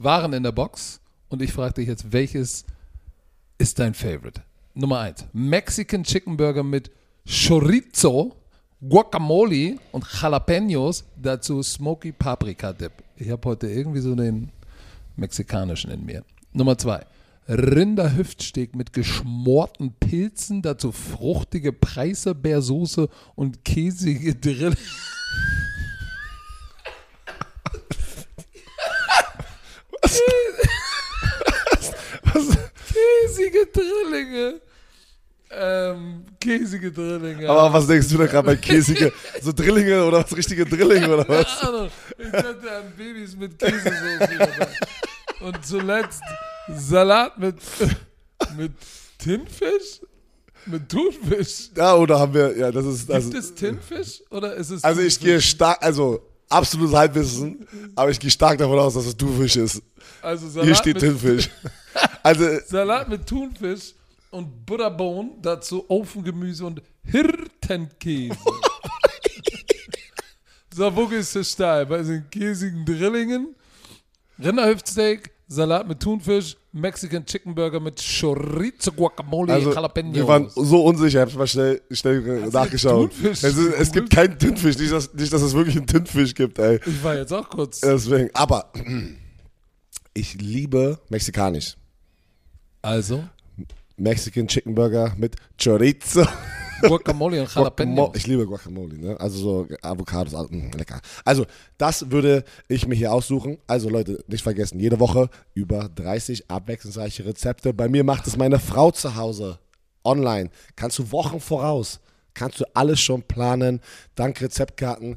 Waren in der Box. Und ich frage dich jetzt, welches ist dein Favorite? Nummer eins: Mexican Chicken Burger mit Chorizo, Guacamole und Jalapenos. Dazu Smoky Paprika Dip. Ich habe heute irgendwie so den mexikanischen in mir. Nummer zwei. Rinderhüftsteak mit geschmorten Pilzen, dazu fruchtige Preiselbeersoße und käsige Drill. Käsige Drillinge. Ähm, käsige Drillinge. Aber was denkst du da gerade bei käsige, so Drillinge oder was, richtige Drillinge oder was? Keine Ahnung. Ich dachte an Babys mit Käsesoße. Und zuletzt Salat mit, mit Tinfisch? Mit Thunfisch? Ja, oder haben wir, ja, das ist, also, Gibt es Tinfisch oder ist es also ich Thunfisch? gehe stark, also absolutes Halbwissen, aber ich gehe stark davon aus, dass es Thunfisch ist. also Salat Hier steht mit, Tinfisch. Also, Salat mit Thunfisch und Butterbohnen, dazu Ofengemüse und Hirtenkäse. so, wo gehst du steil? Bei den käsigen Drillingen, Rinderhüftsteak, Salat mit Thunfisch, Mexican Chicken Burger mit Chorizo, Guacamole, also Jalapenos. wir waren so unsicher, ich habe mal schnell, schnell nachgeschaut. Es, ist, es gibt keinen Thunfisch, nicht dass, nicht, dass es wirklich einen Thunfisch gibt, ey. ich war jetzt auch kurz. Deswegen, aber ich liebe mexikanisch. Also, Mexican Chicken Burger mit Chorizo. Guacamole und. Jalapenos. Ich liebe Guacamole, ne? Also so Avocados, also, mh, lecker. Also, das würde ich mir hier aussuchen. Also Leute, nicht vergessen, jede Woche über 30 abwechslungsreiche Rezepte. Bei mir macht es meine Frau zu Hause. Online. Kannst du Wochen voraus. Kannst du alles schon planen. Dank Rezeptkarten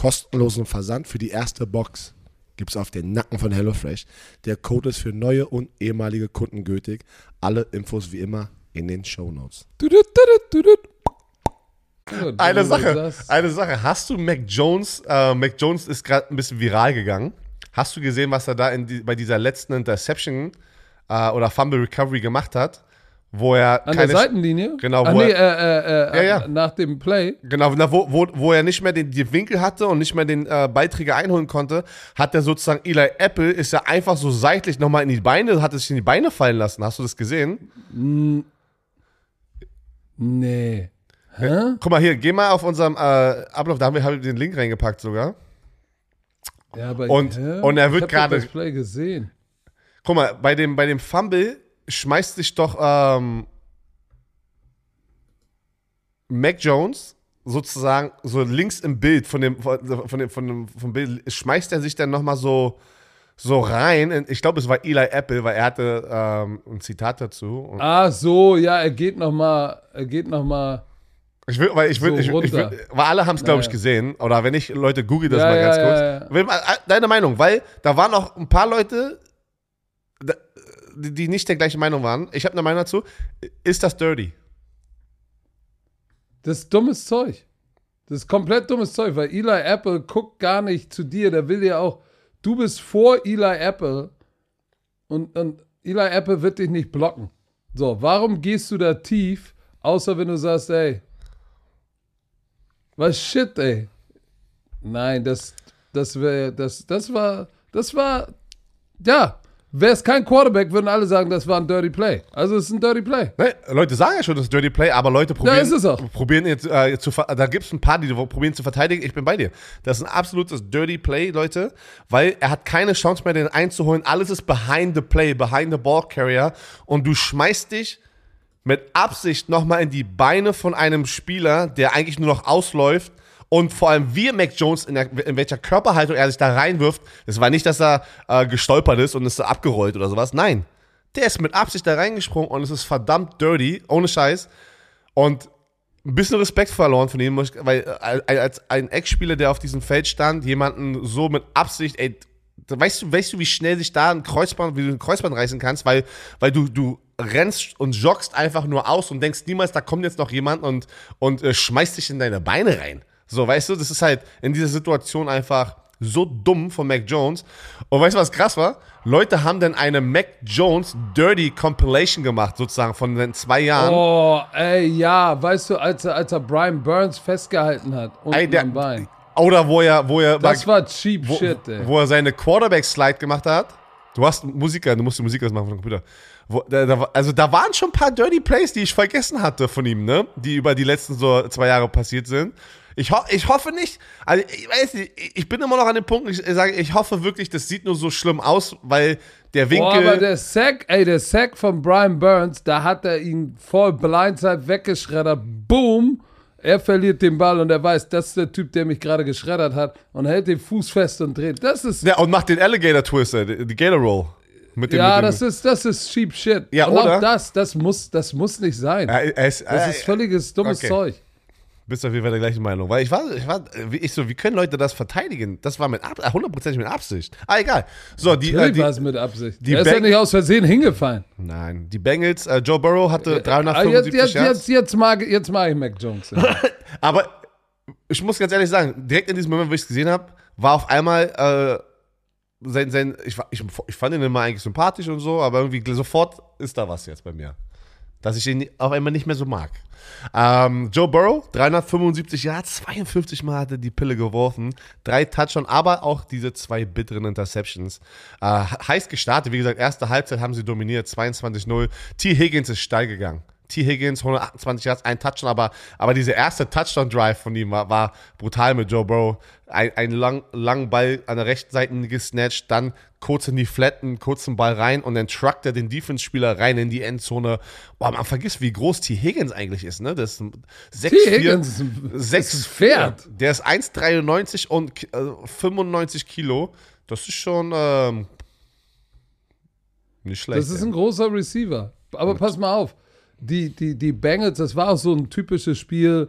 Kostenlosen Versand für die erste Box gibt es auf den Nacken von HelloFresh. Der Code ist für neue und ehemalige Kunden gültig. Alle Infos wie immer in den tudut. Gut, Eine Sache, eine Sache. Hast du Mac Jones, äh, Mac Jones ist gerade ein bisschen viral gegangen. Hast du gesehen, was er da in die, bei dieser letzten Interception äh, oder Fumble Recovery gemacht hat? Wo er An keine der Seitenlinie? Genau, Ach, wo nee, er- äh, äh, äh, Ja, ja. nach dem Play. Genau, na, wo, wo, wo er nicht mehr den, die Winkel hatte und nicht mehr den äh, Beiträger einholen konnte, hat er sozusagen Eli Apple ist ja einfach so seitlich nochmal in die Beine, hat es sich in die Beine fallen lassen. Hast du das gesehen? Nee. Hä? Guck mal hier, geh mal auf unserem äh, Ablauf, da haben wir, haben wir den Link reingepackt sogar. Ja, aber Und- hä? und er wird ich hab gerade- das Play gesehen. Guck mal, bei dem, bei dem Fumble schmeißt sich doch ähm, Mac Jones sozusagen so links im Bild von dem, von, von dem, von dem vom Bild, schmeißt er sich dann nochmal so, so rein. Ich glaube, es war Eli Apple, weil er hatte ähm, ein Zitat dazu. Ah, so, ja, er geht noch mal, er geht noch mal. ich will, weil ich will, So ich, ich will, weil alle haben es, glaube ich, gesehen. Oder wenn nicht, Leute, google das Ja, mal ganz ja, kurz. ja. Will äh, Deine Meinung, weil da waren auch ein paar Leute, die nicht der gleichen Meinung waren. Ich habe eine Meinung dazu. Ist das dirty? Das ist dummes Zeug. Das ist komplett dummes Zeug, weil Eli Apple guckt gar nicht zu dir. Der will ja auch, du bist vor Eli Apple und, und Eli Apple wird dich nicht blocken. So, warum gehst du da tief, außer wenn du sagst, ey, was shit, ey. Nein, das, das wäre, das, das war, das war, ja, wäre es kein Quarterback, würden alle sagen, das war ein Dirty Play. Also es ist ein Dirty Play. Ne, Leute sagen ja schon, das ist Dirty Play, aber Leute probieren, ist es auch. probieren jetzt, äh, zu, da gibt es ein paar, die probieren zu verteidigen. Ich bin bei dir. Das ist ein absolutes Dirty Play, Leute, weil er hat keine Chance mehr, den einzuholen. Alles ist behind the play, behind the ball carrier und du schmeißt dich mit Absicht nochmal in die Beine von einem Spieler, der eigentlich nur noch ausläuft. Und vor allem wir, Mac Jones, in, der, in welcher Körperhaltung er sich da reinwirft. Das war nicht, dass er äh, gestolpert ist und ist abgerollt oder sowas. Nein. Der ist mit Absicht da reingesprungen und es ist verdammt dirty, ohne Scheiß. Und ein bisschen Respekt verloren von ihm, weil äh, als ein Ex-Spieler, der auf diesem Feld stand, jemanden so mit Absicht, ey, weißt du, weißt du, wie schnell sich da ein Kreuzband, wie du ein Kreuzband reißen kannst, weil, weil du, du rennst und joggst einfach nur aus und denkst niemals, da kommt jetzt noch jemand und, und äh, schmeißt dich in deine Beine rein. So, weißt du, das ist halt in dieser Situation einfach so dumm von Mac Jones. Und weißt du, was krass war? Leute haben dann eine Mac Jones Dirty Compilation gemacht, sozusagen von den zwei Jahren. Oh, ey, ja, weißt du, als er, als er Brian Burns festgehalten hat, unten Ey, der- am Bein. Oder wo er, wo er, Das war cheap wo, shit, ey. wo er seine Quarterback-Slide gemacht hat. Du hast Musiker, du musst die Musik ausmachen vom Computer. Wo, da, da, also da waren schon ein paar Dirty Plays, die ich vergessen hatte von ihm, ne? Die über die letzten so zwei Jahre passiert sind. Ich, ho ich hoffe nicht, also ich weiß nicht, ich bin immer noch an dem Punkt, ich sage, ich hoffe wirklich, das sieht nur so schlimm aus, weil der Winkel. Boah, aber der Sack, ey, der Sack von Brian Burns, da hat er ihn voll Blindside weggeschreddert. Boom! Er verliert den Ball und er weiß, das ist der Typ, der mich gerade geschreddert hat und hält den Fuß fest und dreht. Das ist, ja, und macht den Alligator Twister, die, Gator Roll. Mit dem, ja, das ist, das ist cheap shit. Ja, und oder? auch das, das muss, das muss nicht sein. Ja, er ist, Das äh, ist völliges dummes okay. Zeug. Bist auf jeden Fall der gleichen Meinung. Weil ich war, ich war, wie ich so, wie können Leute das verteidigen? Das war mit äh, hundertprozentig mit Absicht. Ah, egal. So, die, äh, Natürlich die war es mit Absicht. die er ist ja nicht aus Versehen hingefallen. nein, die Bengals, äh, Joe Burrow hatte Ah, jetzt, 375 jetzt, Yards. jetzt, jetzt, mag, jetzt mag ich Mac Jones. Ja. Aber ich muss ganz ehrlich sagen, direkt in diesem Moment, wo ich es gesehen habe, war auf einmal äh, sein, sein ich, ich, ich fand ihn immer eigentlich sympathisch und so, aber irgendwie sofort ist da was jetzt bei mir. Dass ich ihn auf einmal nicht mehr so mag. Ähm, Joe Burrow, 375 Yards, 52 Mal hat er die Pille geworfen, drei Touchdowns, aber auch diese zwei bitteren Interceptions. Äh, heiß gestartet, wie gesagt, erste Halbzeit haben sie dominiert, 22-0. T. Higgins ist steil gegangen. T. Higgins, 128 Yards, ein Touchdown, aber, aber dieser erste Touchdown-Drive von ihm war, war brutal mit Joe Burrow. Ein, ein lang, langen Ball an der rechten Seite gesnatcht, dann kurz in die Flatten, kurzen Ball rein und dann truckt er den Defense-Spieler rein in die Endzone. Boah, man vergisst, wie groß T. Higgins eigentlich ist, ne? Das ist ein 6, T. Higgins ist ein- sechs, ist ein Pferd. Der ist 1,93 und äh, 95 Kilo. Das ist schon ähm, nicht schlecht. Das ist ja. ein großer Receiver. Aber pass mal auf. Die, die, die Bengals, das war auch so ein typisches Spiel.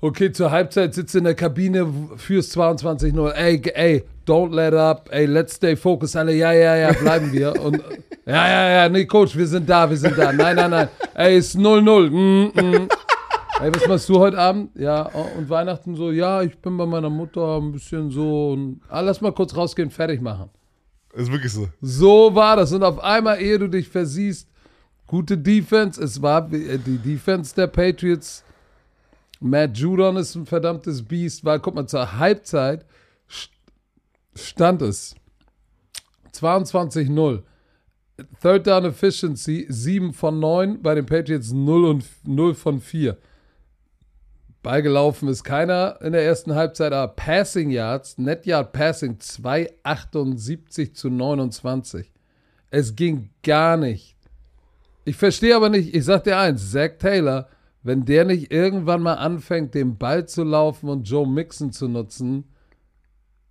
Okay, zur Halbzeit sitzt in der Kabine, führst 22-0. Ey, ey, don't let up. Ey, let's stay focused. Alle, ja, ja, ja, bleiben wir. Und ja, ja, ja, nee, Coach, wir sind da, wir sind da. Nein, nein, nein. Ey, ist 0-0. Mm, mm. Ey, was machst du heute Abend? Ja, und Weihnachten so, ja, ich bin bei meiner Mutter ein bisschen so. Und, ah, lass mal kurz rausgehen, fertig machen. ist wirklich so. So war das. Und auf einmal, ehe du dich versiehst, Gute Defense. Es war äh, die Defense der Patriots. Matt Judon ist ein verdammtes Biest, weil, guck mal, zur Halbzeit stand es 22-0. Third Down Efficiency 7 von 9, bei den Patriots 0 und 0 von 4. Beigelaufen ist keiner in der ersten Halbzeit, aber Passing Yards, Net Yard Passing 2,78 zu 29. Es ging gar nicht. Ich verstehe aber nicht, ich sag dir eins, Zach Taylor, wenn der nicht irgendwann mal anfängt, den Ball zu laufen und Joe Mixon zu nutzen,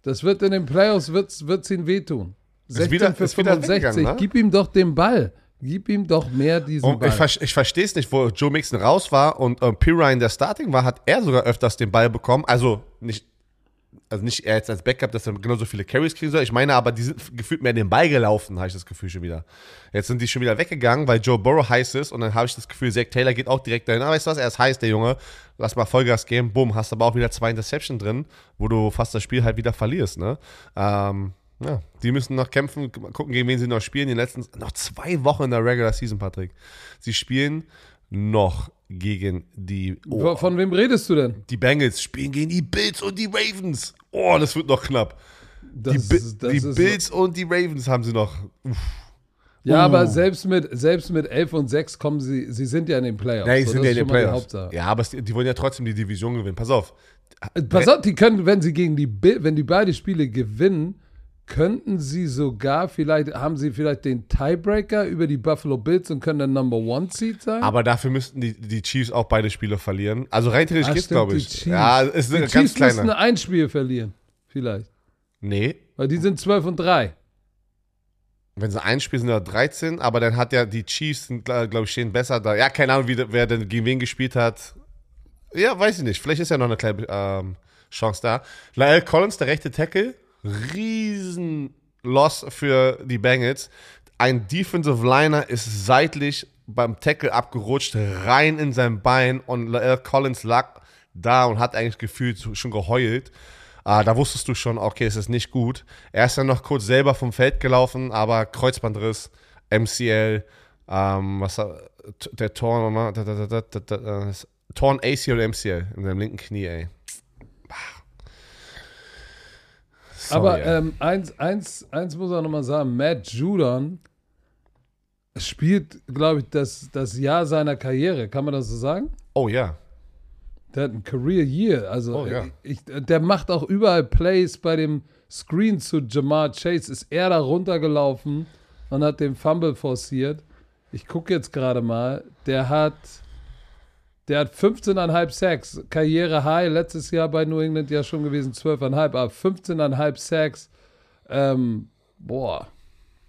das wird in den Playoffs wird's, wird's ihn wehtun. 16 wieder- für ist wieder 65. weggegangen, ne? Gib ihm doch den Ball. Gib ihm doch mehr diesen Und Ball. ich, ver- ich verstehe es nicht, wo Joe Mixon raus war und ähm, Pirine der Starting war, hat er sogar öfters den Ball bekommen. Also nicht, also nicht er jetzt als Backup, dass er genauso viele Carries kriegen soll. Ich meine aber, die sind gefühlt mehr den Ball gelaufen, habe ich das Gefühl schon wieder. Jetzt sind die schon wieder weggegangen, weil Joe Burrow heiß ist und dann habe ich das Gefühl, Zach Taylor geht auch direkt dahin. Aber weißt du was, er ist heiß, der Junge. Lass mal Vollgas geben. Bumm, hast aber auch wieder zwei Interception drin, wo du fast das Spiel halt wieder verlierst, ne? Ähm, ja, die müssen noch kämpfen, gucken, gegen wen sie noch spielen. Die letzten, noch zwei Wochen in der Regular Season, Patrick. Sie spielen noch gegen die, oh, Von- wem redest du denn? die Bengals, spielen gegen die Bills und die Ravens. Oh, das wird noch knapp. Das, Die, die Bills und die Ravens haben sie noch. Uff. Ja, Uh. aber selbst mit, selbst mit 11 und 6 kommen sie, sie sind ja in den Playoffs. Nein, so, sind ja in den Playoffs. Ja, aber die wollen ja trotzdem die Division gewinnen. Pass auf. Pass auf, die können, wenn sie gegen die wenn die beide Spiele gewinnen, könnten sie sogar vielleicht, haben sie vielleicht den Tiebreaker über die Buffalo Bills und können der Number One Seed sein? Aber dafür müssten die, die Chiefs auch beide Spiele verlieren. Also rein theoretisch Ah, geht's, stimmt, glaube ich. Ja, es ist die ganz Chiefs müssten kleine. ein Spiel verlieren. Vielleicht. Nee, Weil die sind 12 und 3. wenn sie ein Spiel sind, ja 13, aber dann hat ja die Chiefs, glaube ich, stehen besser da. Ja, keine Ahnung, wie, wer denn gegen wen gespielt hat. Ja, weiß ich nicht. Vielleicht ist ja noch eine kleine ähm, Chance da. Lyle Collins, der rechte Tackle, riesen Loss für die Bengals. Ein Defensive Liner ist seitlich beim Tackle abgerutscht, rein in sein Bein und Lyle Collins lag da und hat eigentlich gefühlt schon geheult. Ah, da wusstest du schon, okay, es ist nicht gut. Er ist dann noch kurz selber vom Feld gelaufen, aber Kreuzbandriss, MCL, ähm, was t- der Torn, äh, Torn ACL oder MCL in seinem linken Knie, ey. Sorry, Aber ähm, eins, eins, eins muss er nochmal sagen: Matt Judon spielt, glaube ich, das, das Jahr seiner Karriere. Kann man das so sagen? oh ja. Der hat ein Career Year. Also, Oh, ja. ich, der macht auch überall Plays bei dem Screen zu Jamar Chase. Ist er da runtergelaufen und hat den Fumble forciert. Ich gucke jetzt gerade mal. Der hat, der hat 15,5 Sacks. Karriere High. Letztes Jahr bei New England ja schon gewesen 12,5. Aber 15,5 Sacks. Ähm, boah.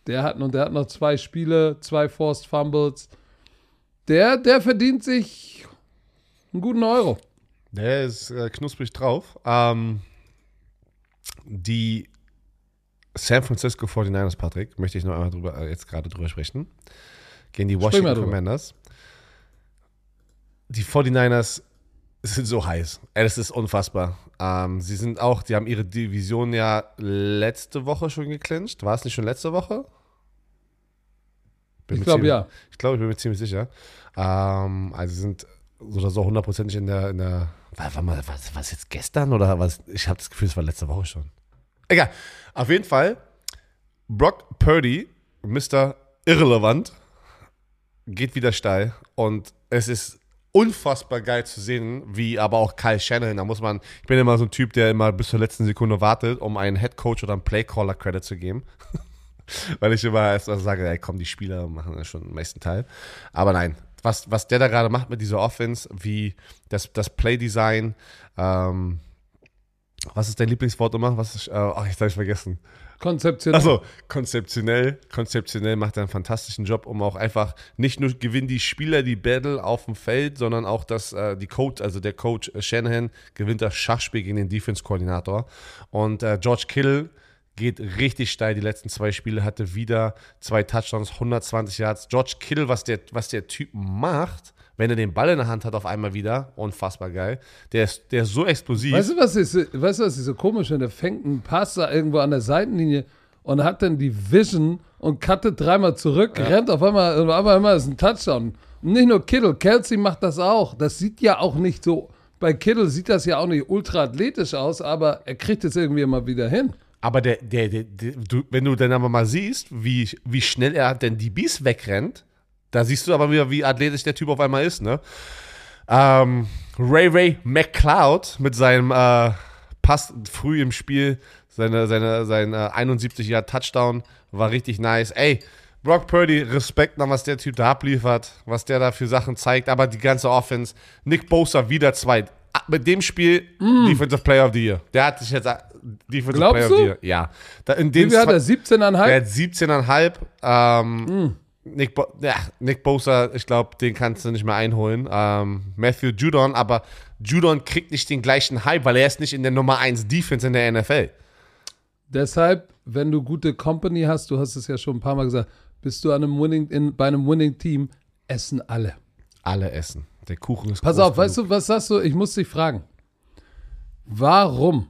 Der hat, und der hat noch zwei Spiele, zwei Forced Fumbles. Der, der verdient sich einen guten Euro. Der ist äh, knusprig drauf. Ähm, die San Francisco 49ers, Patrick, möchte ich noch einmal drüber, äh, jetzt gerade drüber sprechen. Gegen die Washington. Commanders. Die 49ers sind so heiß. Das ist unfassbar. Ähm, sie sind auch, die haben ihre Division ja letzte Woche schon geclincht. War es nicht schon letzte Woche? Bin Ich glaube ja. ich glaube, ich bin mir ziemlich sicher. Ähm, also sie sind so oder so hundertprozentig in der, in der. War, war mal, was, was jetzt gestern oder was? Ich habe das Gefühl, es war letzte Woche schon. Egal. Auf jeden Fall, Brock Purdy, Mr. Irrelevant, geht wieder steil und es ist unfassbar geil zu sehen, wie aber auch Kyle Shannon, da muss man, ich bin immer so ein Typ, der immer bis zur letzten Sekunde wartet, um einen Head Coach oder einen Playcaller Credit zu geben. Weil ich immer erst mal sage, ey, komm, die Spieler machen das schon den meisten Teil. Aber nein, was, was der da gerade macht mit dieser Offense, wie das, das Playdesign, ähm, was ist dein Lieblingswort immer? Was ist, äh, ach, jetzt habe ich vergessen. Konzeptionell. Also konzeptionell, konzeptionell macht er einen fantastischen Job, um auch einfach nicht nur gewinnen die Spieler die Battle auf dem Feld, sondern auch dass äh, die Coach, also der Coach äh, Shanahan gewinnt das Schachspiel gegen den Defense-Koordinator und äh, George Kittle geht richtig steil. Die letzten zwei Spiele hatte wieder zwei Touchdowns, 120 Yards. George Kittle, was der, was der Typ macht, wenn er den Ball in der Hand hat, auf einmal wieder, unfassbar geil. Der ist, der ist so explosiv. Weißt du, was ist, weißt du, was ist so komisch, wenn der fängt einen Pass da irgendwo an der Seitenlinie und hat dann die Vision und cuttet dreimal zurück, rennt auf einmal, auf einmal ist ein Touchdown. Und nicht nur Kittle, Kelsey macht das auch. Das sieht ja auch nicht so, bei Kittle sieht das ja auch nicht ultra athletisch aus, aber er kriegt es irgendwie immer wieder hin. Aber der, der, der, der du, wenn du dann aber mal siehst, wie, wie schnell er denn die Bees wegrennt, da siehst du aber wieder, wie athletisch der Typ auf einmal ist, ne? Ähm, Ray Ray McCloud mit seinem äh, Pass früh im Spiel, seine, seine, sein äh, 71 Jahr Touchdown war richtig nice. Ey, Brock Purdy, Respekt nach was der Typ da abliefert, was der da für Sachen zeigt, aber die ganze Offense. Nick Bosa wieder zwei. Ah, Mit dem Spiel Defensive Player of the Year. Der hat sich jetzt äh, Defensive Glaubst Player du? of the Year. Ja. Da, in dem Wie viel hat er? zwei- 17,5? der hat 17,5. Ähm, Hm. Nick, Bo ja, Nick Bosa, ich glaube, den kannst du nicht mehr einholen. Ähm, Matthew Judon, aber Judon kriegt nicht den gleichen Hype, weil er ist nicht in der Nummer 1 Defense in der NFL. Deshalb, wenn du gute Company hast, du hast es ja schon ein paar Mal gesagt, bist du an einem Winning, in, bei einem Winning-Team, essen alle. Alle essen. Der Kuchen ist Pass auf, weißt du, was sagst du? Ich muss dich fragen. Warum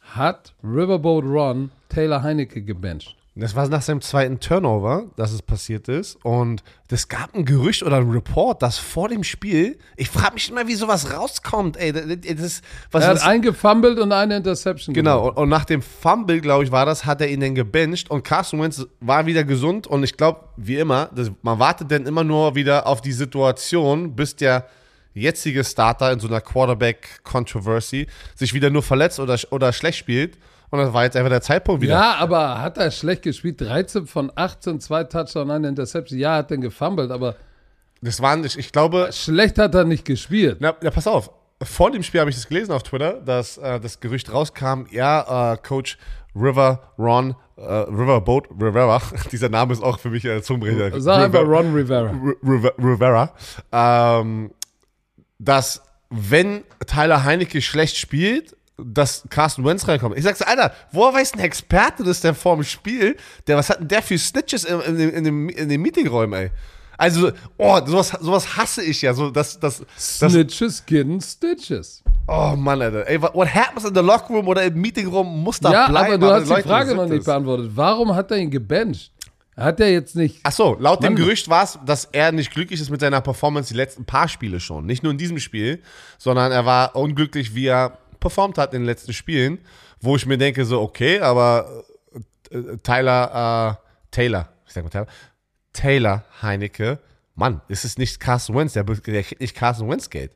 hat Riverboat Ron Taylor Heinecke gebencht? Das war nach seinem zweiten Turnover, dass es passiert ist. Und es gab ein Gerücht oder ein Report, dass vor dem Spiel, ich frage mich immer, wie sowas rauskommt. Ey, das, was Er hat was, eingefummelt und eine Interception Genau, und, und nach dem Fumble, glaube ich, war das, hat er ihn dann gebencht und Carson Wentz war wieder gesund und ich glaube, wie immer, das, man wartet dann immer nur wieder auf die Situation, bis der jetzige Starter in so einer Quarterback-Controversy sich wieder nur verletzt oder, oder schlecht spielt und das war jetzt einfach der Zeitpunkt wieder. Ja, aber hat er schlecht gespielt? 13 von 18, zwei Touchdown, eine Interception. Ja, hat dann gefummelt, aber Das waren, ich, ich glaube, schlecht hat er nicht gespielt. Na, na, pass auf. Vor dem Spiel habe ich das gelesen auf Twitter, dass äh, das Gerücht rauskam, ja, äh, Coach River Ron, äh, Riverboat Rivera, dieser Name ist auch für mich ein Zungenbrecher. Sag einfach River- Ron Rivera. River- Rivera, ähm, dass wenn Tyler Heinecke schlecht spielt, dass Carsten Wentz reinkommt. Ich sag's, Alter, woher weiß ein Experte das denn vor dem Spiel? Der, was hat denn der für Snitches in, in, dem- in, dem, in den Meetingräumen, ey? Also, oh, sowas, sowas hasse ich ja. So, das, das, das, Snitches getting stitches. Oh Mann, Alter. Ey, what happens in the locker room oder im Meeting room muss da Ja, bleiben. aber du hast die Leute, Frage noch nicht beantwortet. Warum hat er ihn gebencht? Hat er jetzt nicht. Ach so, laut dem Mann. Gerücht war es, dass er nicht glücklich ist mit seiner Performance die letzten paar Spiele schon. Nicht nur in diesem Spiel, sondern er war unglücklich, wie er performt hat in den letzten Spielen, wo ich mir denke so, okay, aber äh, äh, Tyler, äh, Taylor, ich sag mal Taylor, Taylor Heinecke, Mann, ist es nicht Carson Wentz, der, der kriegt nicht Carson Wentz Geld.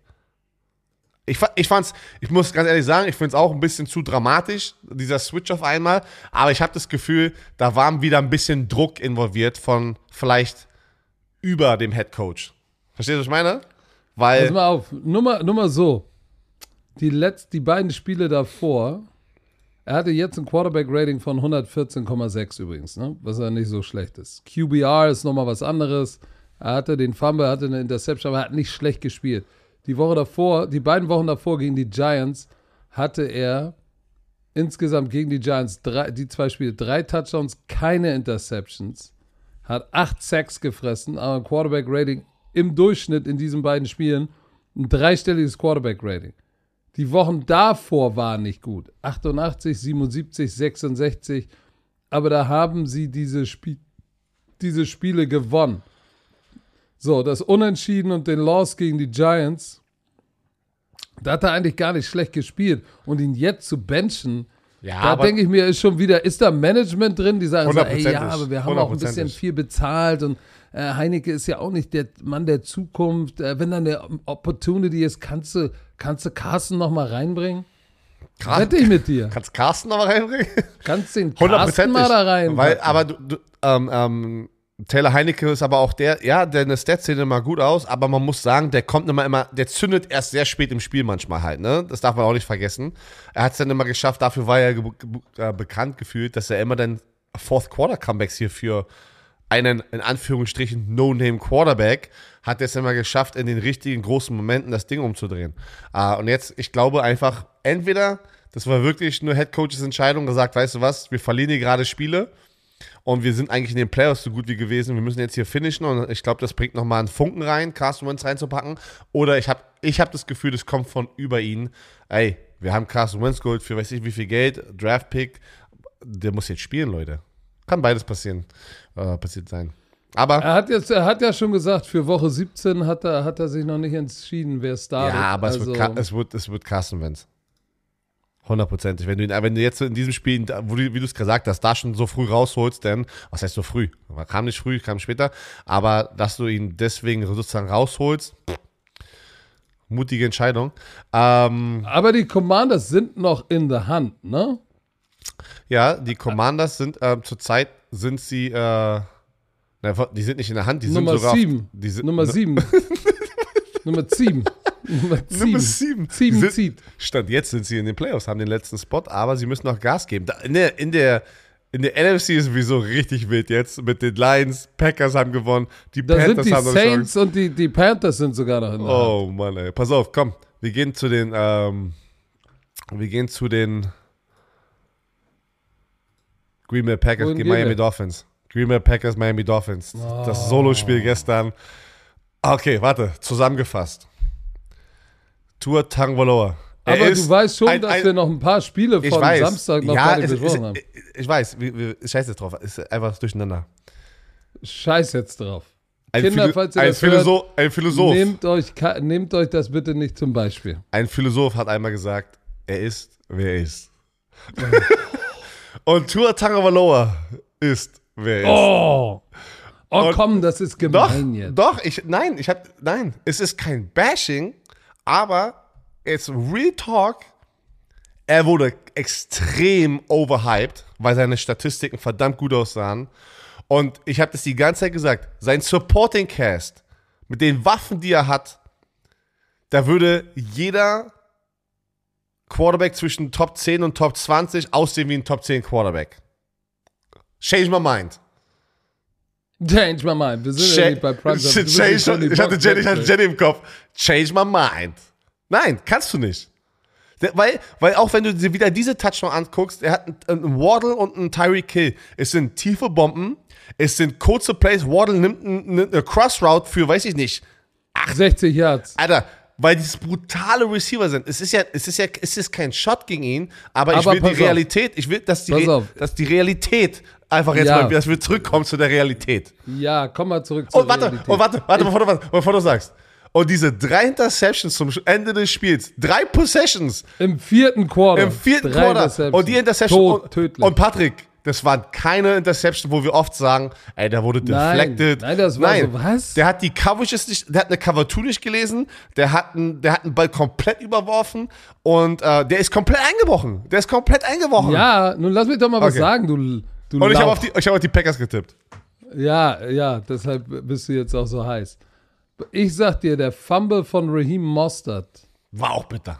Ich, ich fand's, ich muss ganz ehrlich sagen, ich finde es auch ein bisschen zu dramatisch, dieser Switch auf einmal. Aber ich habe das Gefühl, da war wieder ein bisschen Druck involviert von vielleicht über dem Head Coach. Verstehst du, was ich meine? Weil. Pass mal auf, nur mal, nur mal so. Die, letz, die beiden Spiele davor, er hatte jetzt ein Quarterback-Rating von 114,6 übrigens, ne? was ja nicht so schlecht ist. QBR ist nochmal was anderes. Er hatte den Fumble, hatte eine Interception, aber er hat nicht schlecht gespielt. Die Woche davor, die beiden Wochen davor gegen die Giants, hatte er insgesamt gegen die Giants drei, die zwei Spiele drei Touchdowns, keine Interceptions, hat acht Sacks gefressen, aber ein Quarterback-Rating im Durchschnitt in diesen beiden Spielen ein dreistelliges Quarterback-Rating. Die Wochen davor waren nicht gut. 88, 77, 66. Aber da haben sie diese, Spie diese Spiele gewonnen. So, das Unentschieden und den Loss gegen die Giants, da hat er eigentlich gar nicht schlecht gespielt. Und ihn jetzt zu benchen, Ja, da denke ich mir, ist schon wieder, ist da Management drin, die sagen so, ey, ja, aber wir haben auch ein bisschen viel bezahlt und äh, Heineke ist ja auch nicht der Mann der Zukunft. Äh, wenn da eine Opportunity ist, kannst du, kannst du Carsten noch mal reinbringen? Wette ich mit dir. Kannst Carsten noch mal reinbringen? Kannst den Carsten mal da rein. Weil, aber du, du, ähm, ähm, Taylor Heinecke ist aber auch der, ja, deine Stats sehen immer gut aus, aber man muss sagen, der kommt immer, immer, der zündet erst sehr spät im Spiel manchmal halt, ne? Das darf man auch nicht vergessen. Er hat es dann immer geschafft, dafür war er ge ge äh, bekannt gefühlt, dass er immer dann Fourth Quarter Comebacks hier für einen, in Anführungsstrichen, No-Name-Quarterback, hat es immer geschafft, in den richtigen großen Momenten das Ding umzudrehen. Ah, und jetzt, ich glaube einfach, entweder, das war wirklich nur Head Coaches Entscheidung, gesagt, weißt du was, wir verlieren hier gerade Spiele und wir sind eigentlich in den Playoffs so gut wie gewesen, wir müssen jetzt hier finishen und ich glaube, das bringt nochmal einen Funken rein, Carsten Wentz reinzupacken. Oder ich habe ich hab das Gefühl, das kommt von über ihn. Ey, wir haben Carsten Wentz geholt für weiß ich wie viel Geld, Draft Pick, der muss jetzt spielen, Leute. Kann beides passieren, äh, passiert sein. Aber Er hat jetzt, er hat ja schon gesagt, für Woche 17 hat er, hat er sich noch nicht entschieden, wer startet. ja, aber es, also, wird, Ka- es wird es wird Carson Wentz. Hundertprozentig. Wenn du ihn, wenn du jetzt in diesem Spiel, wo du, wie du es gesagt hast, da schon so früh rausholst, denn, was heißt so früh? Kam nicht früh, kam später, aber dass du ihn deswegen sozusagen rausholst, pff, mutige Entscheidung. Ähm, aber die Commanders sind noch in der Hand, ne? Ja, die Commanders sind ähm, zurzeit sind sie, äh, na, die sind nicht in der Hand, die Nummer sind sogar. auf- 7. die sind, Nummer 7. Nummer 7. Nummer 7. Nummer 7. 7 sind, zieht. Stand jetzt sind sie in den Playoffs, haben den letzten Spot, aber sie müssen noch Gas geben. Da, in, der, in, der, in der NFC ist sowieso richtig wild jetzt mit den Lions. Packers haben gewonnen, die Da sind Panthers die haben. Saints und die, die Panthers sind sogar noch in der Hand. Oh Mann, ey. Pass auf, komm. Wir gehen zu den, ähm, wir gehen zu den Green Bay Packers gegen Miami? Dolphins. Green Bay Packers, Miami Dolphins. Das Solospiel gestern. Okay, warte, zusammengefasst. Tour Tangvaloa. Er Aber du weißt schon, ein- dass ein- wir noch ein paar Spiele von weiß. Samstag noch ja, es, besprochen haben. ich weiß, wir, wir, scheiß jetzt drauf. Es ist einfach durcheinander. Scheiß jetzt drauf. Ein, Kinder, Philo- falls ihr ein, das Philosoph, ein Philosoph, Nehmt euch, nehmt euch das bitte nicht zum Beispiel. ein Philosoph hat einmal gesagt, er ist, wer er ist. Und Tua Tagovailoa ist, wer er ist. Oh! Oh, Und- komm, das ist Doch, gemein jetzt. doch, ich, nein, ich hab, nein, es ist kein Bashing, aber it's Real Talk. Er wurde extrem overhyped, weil seine Statistiken verdammt gut aussahen. Und ich habe das die ganze Zeit gesagt, sein Supporting Cast mit den Waffen, die er hat, da würde jeder Quarterback zwischen Top 10 und Top 20 aussehen wie ein Top 10 Quarterback. Change my mind. Change my mind. Wir sind ja Cha- nicht bei Prime bist Change, ich, hatte Jenny, ich hatte Jenny im Kopf. Change my mind. Nein, kannst du nicht. Weil, weil auch wenn du dir wieder diese Touchdown anguckst, er hat einen, einen Waddle und einen Tyreek Kill. Es sind tiefe Bomben, es sind kurze Plays. Waddle nimmt eine, eine Crossroute für, weiß ich nicht, 60 Yards. Alter, weil dieses brutale Receiver sind. Es ist ja, es ist ja, es ist kein Shot gegen ihn, aber, ich Aber will die pass auf. Realität, ich will, dass die, Re dass die Realität einfach jetzt Ja. mal, dass wir zurückkommen zu der Realität. Ja, komm mal zurück zur Und Oh, warte, Realität. und warte, warte, bevor du, bevor du sagst. Und diese drei Interceptions zum Ende des Spiels, drei Possessions Im vierten Quarter. im vierten Drei Quarter und die Interception Tot, und, tödlich. und Patrick, das waren keine Interception, wo wir oft sagen, ey, der wurde Nein, deflected. nein, das war so, was? Der hat die Coverages nicht, der hat eine Cover 2 nicht gelesen, der hat einen, der hat einen Ball komplett überworfen und äh, der ist komplett eingebrochen. Der ist komplett eingebrochen. ja, nun lass mich doch mal was Okay. sagen, du, du Und ich habe auf, die- ich hab auf die Packers getippt. Ja, ja, deshalb bist du jetzt auch so heiß. Ich sag dir, der Fumble von Raheem Mostert, War auch bitter.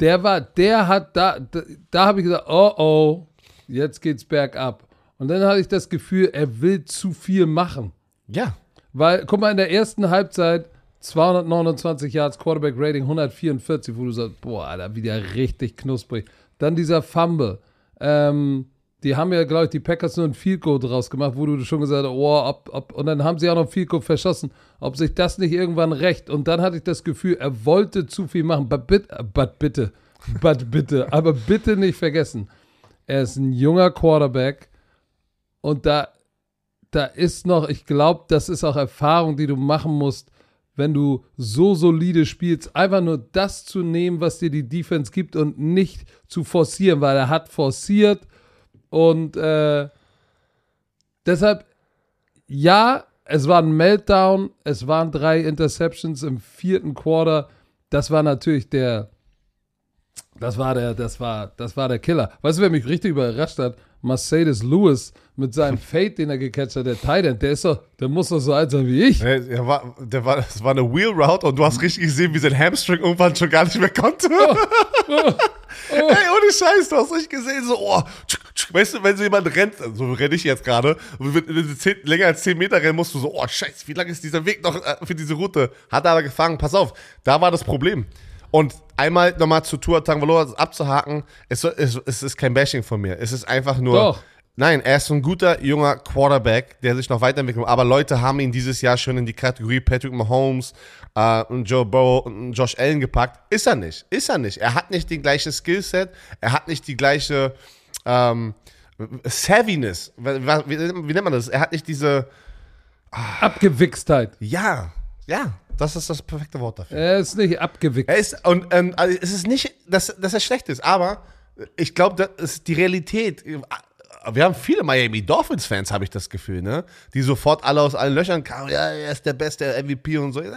der war, der hat, da, da, da habe ich gesagt, oh oh, jetzt geht's bergab. Und dann hatte ich das Gefühl, er will zu viel machen. Ja. Weil, guck mal, in der ersten Halbzeit 229 Yards, Quarterback Rating 144, wo du sagst, boah, Alter, wieder richtig knusprig. Dann dieser Fumble. Ähm, die haben ja, glaube ich, die Packers nur ein Field Goal draus gemacht, wo du schon gesagt hast, oh, ob, ob, und dann haben sie auch noch ein Field Goal verschossen, ob sich das nicht irgendwann recht. Und dann hatte ich das Gefühl, er wollte zu viel machen. But, bit, but bitte, but bitte, aber bitte nicht vergessen, er ist ein junger Quarterback und da da ist noch, ich glaube, das ist auch Erfahrung, die du machen musst, wenn du so solide spielst, einfach nur das zu nehmen, was dir die Defense gibt und nicht zu forcieren, weil er hat forciert und äh, deshalb, ja, es war ein Meltdown, es waren drei Interceptions im vierten Quarter, das war natürlich der, das war der, das war, das war der Killer. Weißt du, wer mich richtig überrascht hat? Mercedes Lewis mit seinem Fade, den er gecatcht hat, der Titan, der ist doch, der muss doch so alt sein wie ich. Der, der war, der war, das war eine Wheel Route und du hast richtig gesehen, wie sein Hamstring irgendwann schon gar nicht mehr konnte. Ey, ohne Scheiß, du hast richtig gesehen, so, oh, tschuk, tschuk. weißt du, wenn so jemand rennt, so renne ich jetzt gerade, und wenn du länger als 10 Meter rennen musst, du so, oh, Scheiße, wie lang ist dieser Weg noch äh, für diese Route? Hat er aber gefangen, pass auf, da war das Problem. Und einmal nochmal zu Tour Tangvaloa abzuhaken, es, es, es ist kein Bashing von mir, es ist einfach nur, Doch. Nein, er ist so ein guter junger Quarterback, der sich noch weiterentwickelt. Aber Leute haben ihn dieses Jahr schon in die Kategorie Patrick Mahomes äh, und Joe Burrow und Josh Allen gepackt. Ist er nicht. Ist er nicht. Er hat nicht den gleichen Skillset. Er hat nicht die gleiche, ähm, Savviness. Wie, wie, wie nennt man das? Er hat nicht diese. Abgewichstheit. Ja, ja, das ist das perfekte Wort dafür. Er ist nicht abgewichst. Er ist, und ähm, also es ist nicht, dass, dass er schlecht ist, aber ich glaube, das ist die Realität. Wir haben viele Miami Dolphins-Fans, habe ich das Gefühl, ne? Die sofort alle aus allen Löchern kamen, ja, er ist der beste MVP und so. Ja,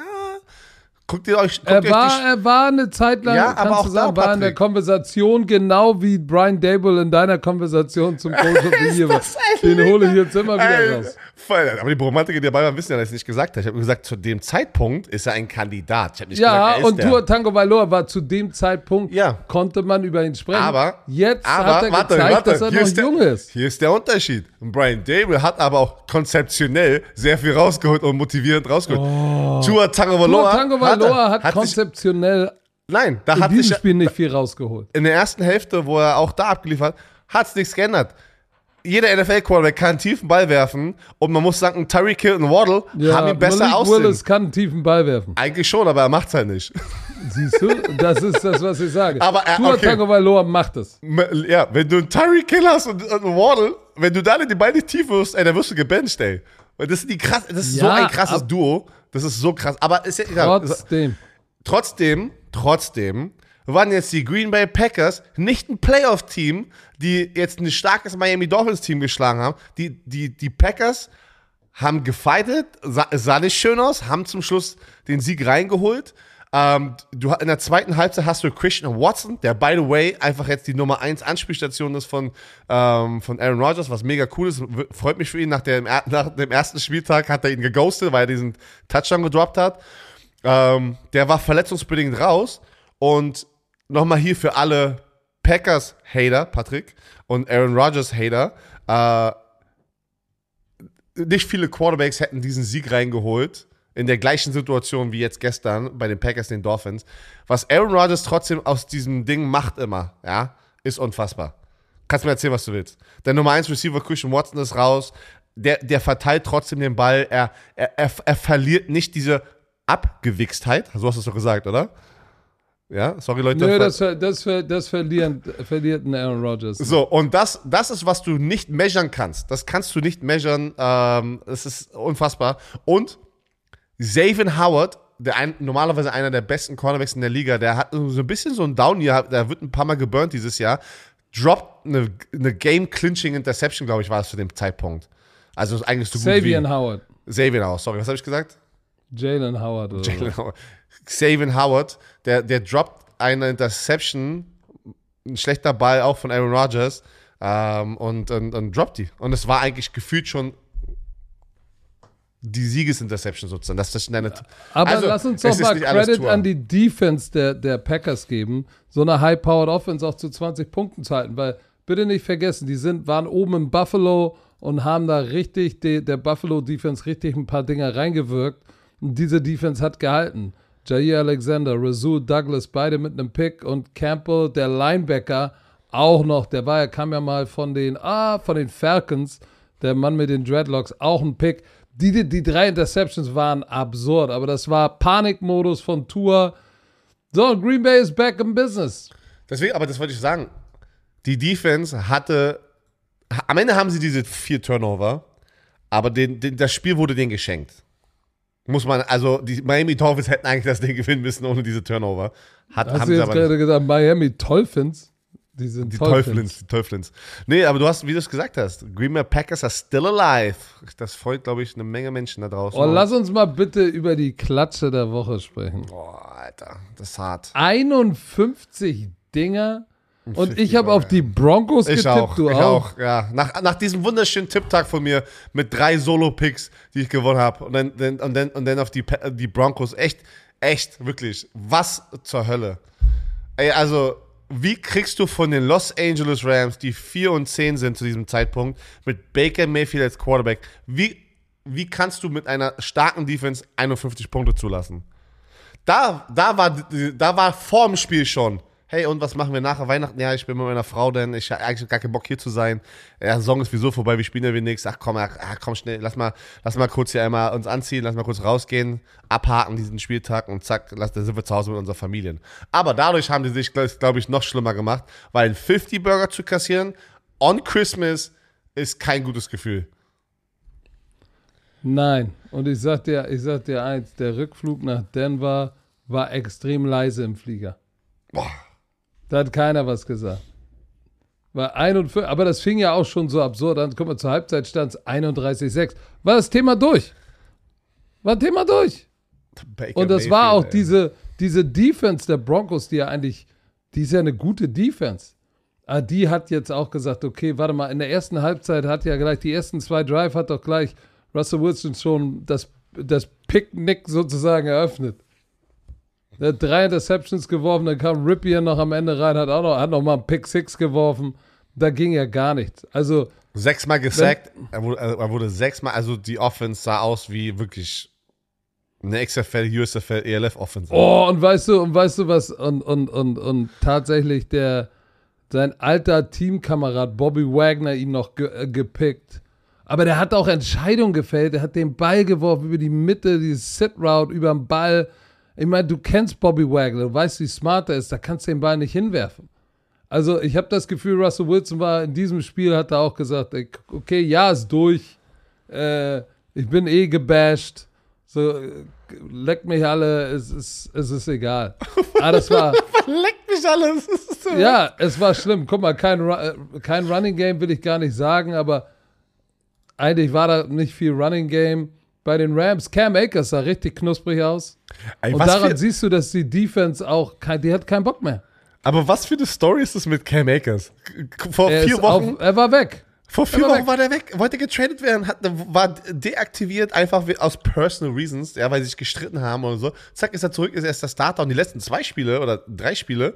guckt ihr euch, guckt Er ihr euch war, die, er war eine Zeit lang, Ja, aber auch sagen, da, war in der. Konversation genau wie Brian Dable in deiner Konversation zum Coach of the Year. Den hole ich jetzt immer wieder raus. Voll, aber die Romantiker, die dabei waren, wissen ja, dass ich es nicht gesagt habe. Ich habe gesagt, zu dem Zeitpunkt ist er ein Kandidat. Ich habe nicht Ja, gesagt, er ist und der. Tua Tango Valor war zu dem Zeitpunkt, Ja. konnte man über ihn sprechen. Aber, jetzt aber hat er warte, gezeigt, warte, dass er noch ist der, jung ist. Hier ist der Unterschied. Brian Dable hat aber auch konzeptionell sehr viel rausgeholt und motivierend rausgeholt. Tagovailoa Tua Tango hat, Valor hat, hat konzeptionell nein, da in hat diesem sich Spiel nicht viel rausgeholt. in der ersten Hälfte, wo er auch da abgeliefert hat, hat es nichts geändert. Jeder NFL-Quarterback kann einen tiefen Ball werfen und man muss sagen, Tyreek Hill und Waddle haben ihn besser Malik aussehen. Willis kann einen tiefen Ball werfen. Eigentlich schon, aber er macht es halt nicht. Siehst du? Das ist das, was ich sage. Aber er- Tua okay. Tango Valor macht es. Ja, wenn du einen Tyreek Hill hast und, und einen Waddle, wenn du da die Beine nicht tief wirst, ey, dann wirst du gebencht, ey. Weil das, sind die krass, das ist so Ja, ein krasses Duo. Das ist so krass. Aber ist ja egal. Trotzdem. Trotzdem, trotzdem waren jetzt die Green Bay Packers nicht ein Playoff-Team, die jetzt ein starkes Miami Dolphins-Team geschlagen haben. Die, die, die Packers haben gefightet, sah, sah nicht schön aus, haben zum Schluss den Sieg reingeholt. Ähm, du, in der zweiten Halbzeit hast du Christian Watson, der by the way einfach jetzt die Nummer 1 Anspielstation ist von, ähm, von Aaron Rodgers, was mega cool ist. Freut mich für ihn. Nach dem, nach dem ersten Spieltag hat er ihn geghostet, weil er diesen Touchdown gedroppt hat. Ähm, der war verletzungsbedingt raus. Und nochmal hier für alle Packers-Hater, Patrick, und Aaron Rodgers-Hater, äh, nicht viele Quarterbacks hätten diesen Sieg reingeholt. In der gleichen Situation wie jetzt gestern bei den Packers, den Dolphins. Was Aaron Rodgers trotzdem aus diesem Ding macht immer, ja, ist unfassbar. Kannst mir erzählen, was du willst. Der Nummer 1 Receiver Christian Watson ist raus. Der, der verteilt trotzdem den Ball. Er, er, er, er verliert nicht diese Abgewichstheit. So hast du es doch gesagt, oder? Ja, sorry Leute. Nö, das, ver- das, ver- das verlieren, verliert ein Aaron Rodgers. So, und das, das ist, was du nicht measuren kannst. Das kannst du nicht measuren. Ähm, das ist unfassbar. Und Xavier Howard, der ein, normalerweise einer der besten Cornerbacks in der Liga, der hat so ein bisschen so ein Down-Jahr, der wird ein paar Mal geburnt dieses Jahr, droppt eine, eine Game-Clinching-Interception, glaube ich, war es zu dem Zeitpunkt. Also ist eigentlich so gut Savian wie... Howard. Xavier Howard, sorry, was habe ich gesagt? Jalen Howard. Oder. Jalen Howard. Xavier Howard, der, der droppt eine Interception, ein schlechter Ball auch von Aaron Rodgers ähm, und, und, und droppt die. Und es war eigentlich gefühlt schon die Siegesinterception sozusagen. Das ist deine, Aber Also, lass uns doch mal Credit an die Defense der, der Packers geben, so eine High-Powered Offense auch zu 20 Punkten zu halten, weil bitte nicht vergessen, die sind, waren oben in Buffalo und haben da richtig, die, der Buffalo Defense richtig ein paar Dinger reingewirkt diese Defense hat gehalten. Jair Alexander, Razul Douglas, beide mit einem Pick und Campbell, der Linebacker, auch noch, der war ja, kam ja mal von den, ah, von den Falcons, der Mann mit den Dreadlocks, auch ein Pick. Die, die, die drei Interceptions waren absurd, aber das war Panikmodus von Tour. So, Green Bay is back in business. Deswegen, aber das wollte ich sagen. Die Defense hatte. Am Ende haben sie diese vier Turnover, aber den, den, das Spiel wurde denen geschenkt. Muss man, also die Miami Dolphins hätten eigentlich das Ding gewinnen müssen ohne diese Turnover. Hat, Hast haben du jetzt aber nicht. gerade gesagt, Miami Dolphins? Die sind Die. Teuflins, die Teuflins. Nee, aber du hast, wie du es gesagt hast, Green Bay Packers are still alive. Das freut, glaube ich, eine Menge Menschen da draußen. Oh, lass uns mal bitte über die Klatsche der Woche sprechen. Boah, Alter, das ist hart. 51 Dinger und 50 ich habe auf die Broncos Ich getippt, auch, du ich auch. auch, ja. Nach, nach diesem wunderschönen Tipptag von mir mit drei Solo-Picks, die ich gewonnen habe und dann, dann, und, dann, und dann auf die, die Broncos, echt, echt, wirklich, was zur Hölle. Ey, also, wie kriegst du von den Los Angeles Rams, die 4 und 10 sind zu diesem Zeitpunkt, mit Baker Mayfield als Quarterback, wie, wie kannst du mit einer starken Defense 51 Punkte zulassen? Da, da, war, da war vor dem Spiel schon. Hey, und was machen wir nachher Weihnachten? Ja, ich bin mit meiner Frau, denn ich habe eigentlich gar keinen Bock hier zu sein. Ja, Saison ist wieso vorbei, wir spielen ja wie nix. Ach komm, ach, komm schnell, lass mal, lass mal kurz hier einmal uns anziehen, lass mal kurz rausgehen, abhaken diesen Spieltag und zack, lass, dann sind wir zu Hause mit unseren Familien. Aber dadurch haben die sich, glaube glaub ich, noch schlimmer gemacht, weil einen 50-Burger zu kassieren on Christmas ist kein gutes Gefühl. Nein. Und ich sag dir, ich sag dir eins, der Rückflug nach Denver war extrem leise im Flieger. Boah. Da hat keiner was gesagt. War 41, aber das fing ja auch schon so absurd an. Guck mal, zur Halbzeit stand es 31,6. War das Thema durch. War Thema durch. Baker Und das war auch Mayfield, ey. diese, diese Defense der Broncos, die ja eigentlich, die ist ja eine gute Defense. Ah, die hat jetzt auch gesagt, okay, warte mal, in der ersten Halbzeit hat ja gleich, die ersten zwei Drive hat doch gleich Russell Wilson schon das, das Picknick sozusagen eröffnet. Er hat drei Interceptions geworfen, dann kam Ripien noch am Ende rein, hat auch noch, hat noch mal einen Pick Six geworfen. Da ging ja gar nichts. Also, Sechsmal gesackt, er wurde, er wurde sechsmal, also die Offense sah aus wie wirklich eine XFL, USFL, ELF Offense. Oh, und weißt du, und weißt du was, und, und, und, und tatsächlich der, sein alter Teamkamerad Bobby Wagner ihn noch ge, äh, gepickt. Aber der hat auch Entscheidungen gefällt. Er hat den Ball geworfen über die Mitte, dieses Sit-Route über den Ball. Ich meine, du kennst Bobby Wagner, du weißt, wie smart er ist, da kannst du den Ball nicht hinwerfen. Also ich habe das Gefühl, Russell Wilson war in diesem Spiel, hat er auch gesagt, ey, okay, ja, ist durch. Äh, ich bin eh gebasht. So, äh, leckt mich alle, es ist, es ist egal. Aber das war, Leckt mich alles. Das ist so- ja, es war schlimm. Guck mal, kein, äh, kein Running Game will ich gar nicht sagen, aber eigentlich war da nicht viel Running Game. Bei den Rams, Cam Akers sah richtig knusprig aus. Ey, Und daran für, siehst du, dass die Defense auch, die hat keinen Bock mehr. aber was für eine Story ist das mit Cam Akers? Vor Er, vier Wochen, auf, er war weg. vor vier er Wochen war der weg, wollte getradet werden, hat, war deaktiviert, einfach aus personal reasons, ja, weil sie sich gestritten haben oder so. Zack, ist er zurück, ist er erst der Starter und die letzten zwei Spiele oder drei Spiele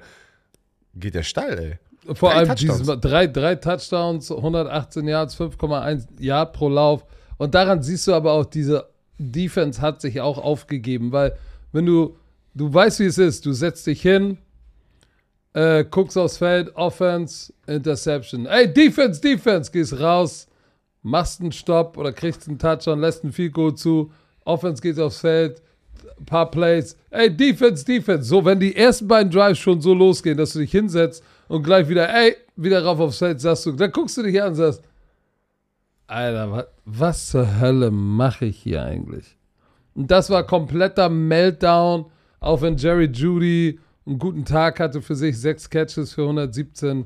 geht der Stall, ey. Vor Drei allem Touchdowns. dieses Mal drei, drei Touchdowns, 118 Yards, 5,1 Yard pro Lauf. Und daran siehst du aber auch, diese Defense hat sich auch aufgegeben, weil wenn du, du weißt, wie es ist, du setzt dich hin, äh, guckst aufs Feld, Offense, Interception. Ey, Defense, Defense, gehst raus, machst einen Stopp oder kriegst einen Touchdown, lässt einen Field Goal zu, Offense geht aufs Feld, paar Plays. Ey, Defense, Defense. So, wenn die ersten beiden Drives schon so losgehen, dass du dich hinsetzt und gleich wieder, ey, wieder rauf aufs Feld, sagst du, dann guckst du dich an und sagst, Alter, was, was zur Hölle mache ich hier eigentlich? Und das war kompletter Meltdown, auch wenn Jerry Judy einen guten Tag hatte für sich, sechs Catches für 117.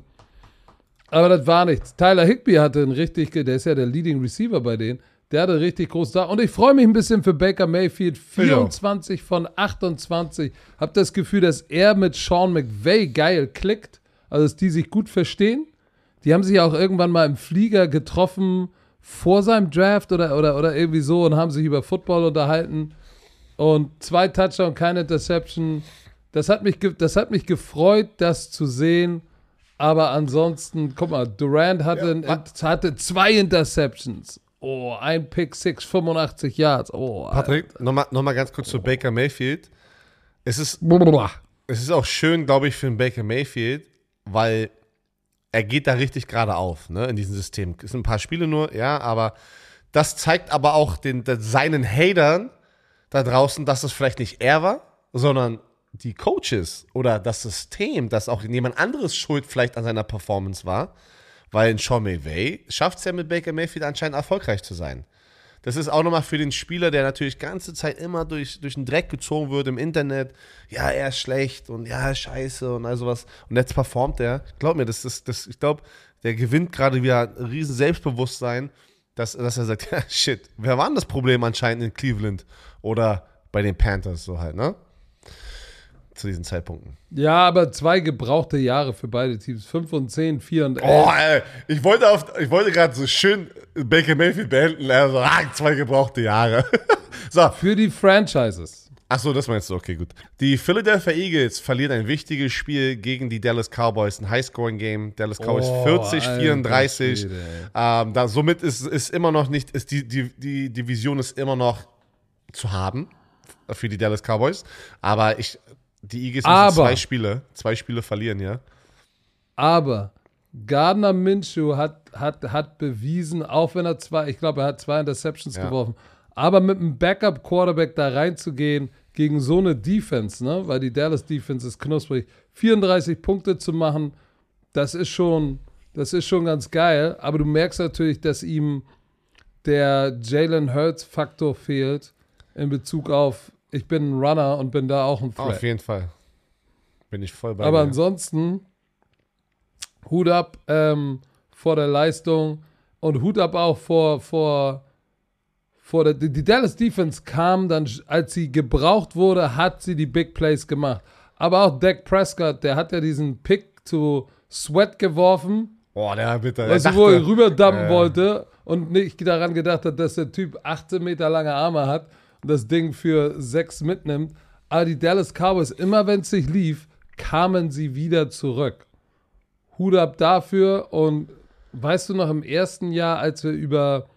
Aber das war nichts. Tyler Higby hatte einen richtig, der ist ja der Leading Receiver bei denen, der hatte richtig groß da. Und ich freue mich ein bisschen für Baker Mayfield. 24 von 28. Hab das Gefühl, dass er mit Sean McVay geil klickt. Also, dass die sich gut verstehen. Die haben sich auch irgendwann mal im Flieger getroffen vor seinem Draft oder, oder, oder irgendwie so und haben sich über Football unterhalten. Und zwei Touchdown, keine Interception. Das hat mich, das hat mich gefreut, das zu sehen. Aber ansonsten, guck mal, Durant hatte, ein- hatte zwei Interceptions. Oh, ein Pick, 6, 85 Yards. Oh, Patrick, nochmal noch mal ganz kurz zu Baker Mayfield. Es ist, es ist auch schön, glaube ich, für den Baker Mayfield, weil er geht da richtig gerade auf, ne, in diesem System. Es sind ein paar Spiele nur, ja, aber das zeigt aber auch den, den, seinen Hatern da draußen, dass es vielleicht nicht er war, sondern die Coaches oder das System, dass auch jemand anderes schuld vielleicht an seiner Performance war, weil ein Sean McVay schafft es ja mit Baker Mayfield anscheinend erfolgreich zu sein. Das ist auch nochmal für den Spieler, der natürlich ganze Zeit immer durch, durch den Dreck gezogen wird im Internet. Ja, er ist schlecht und ja, scheiße und all sowas. Und jetzt performt er. Glaub mir, das ist, das, ich glaube, der gewinnt gerade wieder ein riesen Selbstbewusstsein, dass, dass er sagt, ja, shit, wer war denn das Problem anscheinend in Cleveland oder bei den Panthers so halt, ne? Zu diesen Zeitpunkten. Ja, aber zwei gebrauchte Jahre für beide Teams. 5 und 10, 4 und 11. Oh, ey, ich wollte, auf, ich wollte gerade so schön Baker Mayfield beenden. Er so, ah, zwei gebrauchte Jahre. so, Für die Franchises. Achso, das meinst du, okay, gut. Die Philadelphia Eagles verlieren ein wichtiges Spiel gegen die Dallas Cowboys, ein Highscoring-Game. Dallas Cowboys Oh, 40, alter 34. Schwede, ähm, da, somit ist, ist immer noch nicht, ist die, die, die Division ist immer noch zu haben für die Dallas Cowboys. Aber ich, die Eagles müssen Aber- zwei Spiele, zwei Spiele verlieren, ja. Aber Gardner Minshew hat, hat, hat bewiesen, auch wenn er zwei, ich glaube, er hat zwei Interceptions Ja. geworfen, aber mit einem Backup-Quarterback da reinzugehen gegen so eine Defense, ne? weil die Dallas Defense ist knusprig, 34 Punkte zu machen, das ist schon, Das ist schon ganz geil, aber du merkst natürlich, dass ihm der Jalen Hurts-Faktor fehlt in Bezug auf, ich bin ein Runner und bin da auch ein Threat. Auf jeden Fall. Bin ich voll bei Aber dir. ansonsten, Hut ab ähm, vor der Leistung und Hut ab auch vor, vor, vor der. Die Dallas Defense kam dann, als sie gebraucht wurde, hat sie die Big Plays gemacht. Aber auch Dak Prescott, der hat ja diesen Pick zu Sweat geworfen, Boah, der bitte. weißt du, wo er rüberdumpen Ja. wollte und nicht daran gedacht hat, dass der Typ 18 Meter lange Arme hat und das Ding für sechs mitnimmt. Aber die Dallas Cowboys, immer wenn es sich lief, kamen sie wieder zurück. Hut ab dafür und weißt du noch im ersten Jahr, als wir über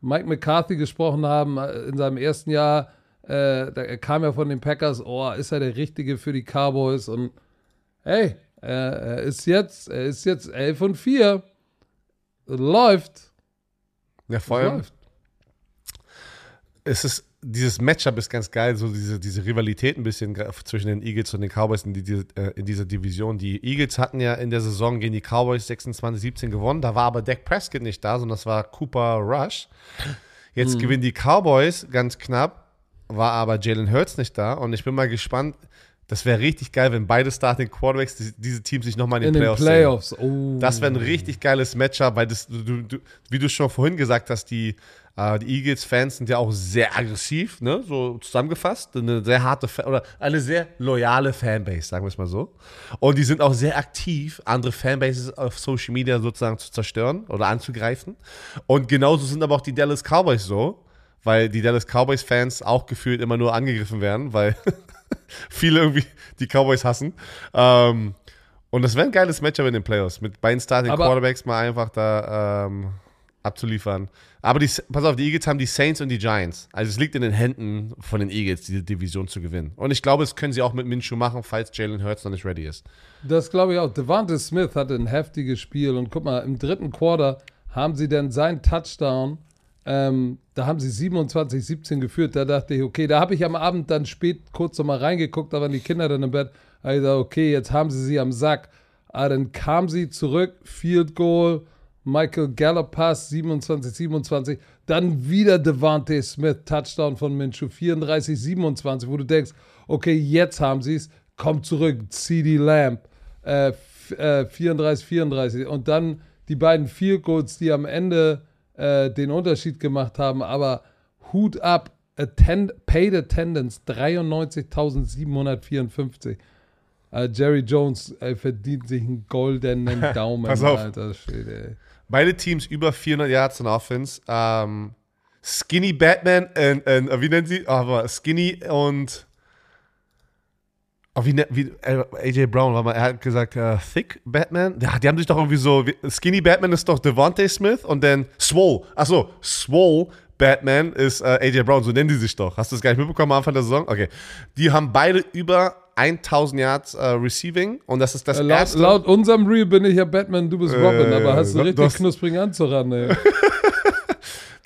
Mike McCarthy gesprochen haben, äh, in seinem ersten Jahr, äh, da kam ja von den Packers, oh, ist er der Richtige für die Cowboys und hey, er, er ist jetzt, er ist jetzt 11 und 4. Läuft. Ja, vor allem, Läuft. es ist, dieses Matchup ist ganz geil, so diese, diese Rivalität ein bisschen zwischen den Eagles und den Cowboys in, die, äh, in dieser Division. Die Eagles hatten ja in der Saison gegen die Cowboys 26-17 gewonnen, da war aber Dak Prescott nicht da, sondern das war Cooper Rush. Jetzt gewinnen die Cowboys ganz knapp, war aber Jalen Hurts nicht da und ich bin mal gespannt, das wäre richtig geil, wenn beide Starting Quarterbacks die, diese Teams sich nochmal in In den den Playoffs sehen. Playoffs. Oh. Das wäre ein richtig geiles Matchup, weil das, du, du, wie du schon vorhin gesagt hast, die, die Eagles-Fans sind ja auch sehr aggressiv, ne? so zusammengefasst. Eine sehr harte, Fa oder eine sehr loyale Fanbase, sagen wir es mal so. Und die sind auch sehr aktiv, andere Fanbases auf Social Media sozusagen zu zerstören oder anzugreifen. Und genauso sind aber auch die Dallas Cowboys so, weil die Dallas Cowboys-Fans auch gefühlt immer nur angegriffen werden, weil viele irgendwie die Cowboys hassen. Ähm, und das wäre ein geiles Matchup in den Playoffs, mit beiden Starting Quarterbacks mal einfach da ähm, abzuliefern. Aber die, pass auf, die Eagles haben die Saints und die Giants. Also es liegt in den Händen von den Eagles, diese Division zu gewinnen. Und ich glaube, das können sie auch mit Minshew machen, falls Jalen Hurts noch nicht ready ist. Das glaube ich auch. Devonta Smith hatte ein heftiges Spiel und guck mal, im dritten Quarter haben sie dann seinen Touchdown, ähm, da haben sie 27-17 geführt. Da dachte ich, okay, da habe ich am Abend dann spät kurz noch mal reingeguckt, da waren die Kinder dann im Bett. Da ich gesagt, okay, jetzt haben sie sie am Sack. Aber dann kam sie zurück, Field Goal, Michael Gallup Pass 27-27, dann wieder Devontae Smith, Touchdown von Minshew 34-27, wo du denkst, okay, jetzt haben sie es, komm zurück, CD Lamb äh, äh, 34-34 und dann die beiden Field Goals, die am Ende äh, den Unterschied gemacht haben, aber Hut ab, Attend Paid Attendance 93.754. Äh, Jerry Jones äh, verdient sich einen goldenen Daumen, Pass auf. alter Schwede. Beide Teams über 400 Yards in Offense. Ähm, Skinny Batman und, und wie nennen sie? Aber Skinny und oh, wie, ne- wie äh, AJ Brown, warte mal, er hat gesagt äh, Thick Batman. Ja, die haben sich doch irgendwie so Skinny Batman ist doch Devontae Smith und dann Swole. Achso, Swole Batman ist äh, AJ Brown, so nennen die sich doch. Hast du das gar nicht mitbekommen am Anfang der Saison? Okay. Die haben beide über 1000 Yards äh, Receiving und das ist das Äh, laut, erste. laut unserem Reel bin ich ja Batman, du bist Robin, Äh, aber hast du du richtig hast- knusprigen Anzug an, ey.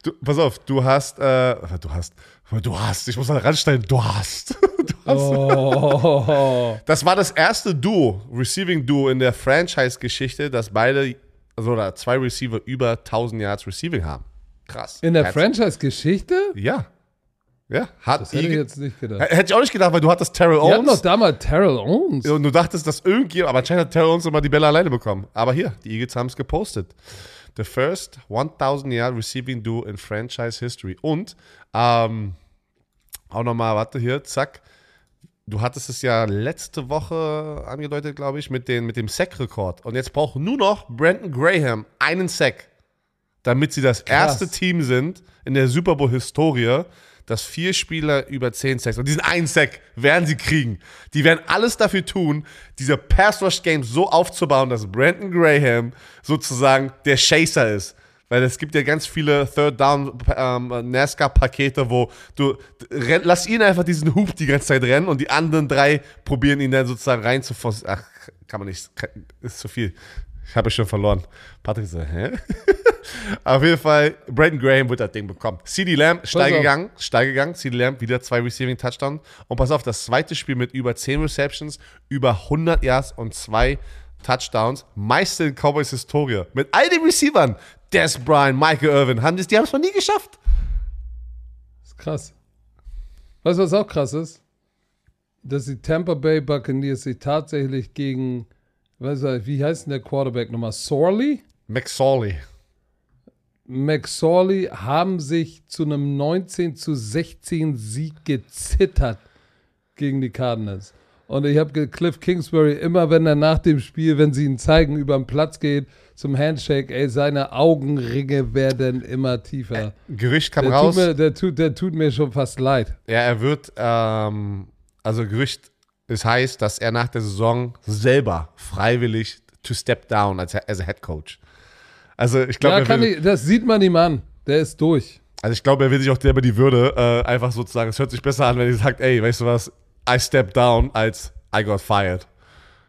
Du, pass auf, du hast, äh, du hast, du hast, ich muss da ranstellen, du hast. Du hast. Oh. Das war das erste Duo, Receiving Duo in der Franchise-Geschichte, dass beide, also oder zwei Receiver über 1000 Yards Receiving haben. Krass. In der Franchise-Geschichte? Ja. Ja, hat Das hätte ich jetzt nicht gedacht. Hätte ich auch nicht gedacht, weil du hattest Terrell Wir hatten doch Owens. damals Terrell Owens. Und du dachtest, dass irgendjemand, aber anscheinend hat Terrell Owens immer die Bälle alleine bekommen. Aber hier, die Eagles haben es gepostet. The first 1000 Yard Receiving Duo in Franchise History. Und ähm, auch nochmal, warte hier, zack. Du hattest es ja letzte Woche angedeutet, glaube ich, mit, den, mit dem Sack-Rekord. Und jetzt braucht nur noch Brandon Graham einen Sack, damit sie das erste Team sind in der Super Bowl-Historie, dass vier Spieler über zehn Sacks, und diesen einen Sack werden sie kriegen. Die werden alles dafür tun, diese Pass-Rush-Game so aufzubauen, dass Brandon Graham sozusagen der Chaser ist. Weil es gibt ja ganz viele Third Down ähm, wo du lass ihn einfach diesen Hub die ganze Zeit rennen und die anderen drei probieren ihn dann sozusagen reinzuforcieren. Ach, kann man nicht, ist zu viel. Ich habe schon verloren. Patrick so, hä? Auf jeden Fall, Brandon Graham wird das Ding bekommen. CD Lamb, steil gegangen, steil gegangen. CD Lamb, wieder zwei Receiving Touchdowns. Und pass auf, das zweite Spiel mit über 10 Receptions, über 100 Yards und zwei Touchdowns, meiste in Cowboys Historie. Mit all den Receivern, Des Bryant, Michael Irvin, haben die haben es noch nie geschafft. Das ist krass. Weißt du, was auch krass ist? Dass die Tampa Bay Buccaneers sich tatsächlich gegen, wie heißt denn der Quarterback nochmal? Sorley? McSorley. McSorley haben sich zu einem 19 zu 16 Sieg gezittert gegen die Cardinals. Und ich habe Cliff Kingsbury immer, wenn er nach dem Spiel, wenn sie ihn zeigen, über den Platz geht zum Handshake, ey, seine Augenringe werden immer tiefer. Gerücht kam Der raus. tut, mir, der, tut, der tut mir schon fast leid. Ja, er wird, ähm, also Gerücht ist heiß, dass er nach der Saison selber freiwillig to step down als, als Head Coach. Also ich glaube, Ja, er ich, das sieht man ihm an. Der ist durch. also ich glaube, er will sich auch selber die Würde äh, einfach sozusagen. Es hört sich besser an, wenn er sagt, ey, weißt du was, I step down als I got fired.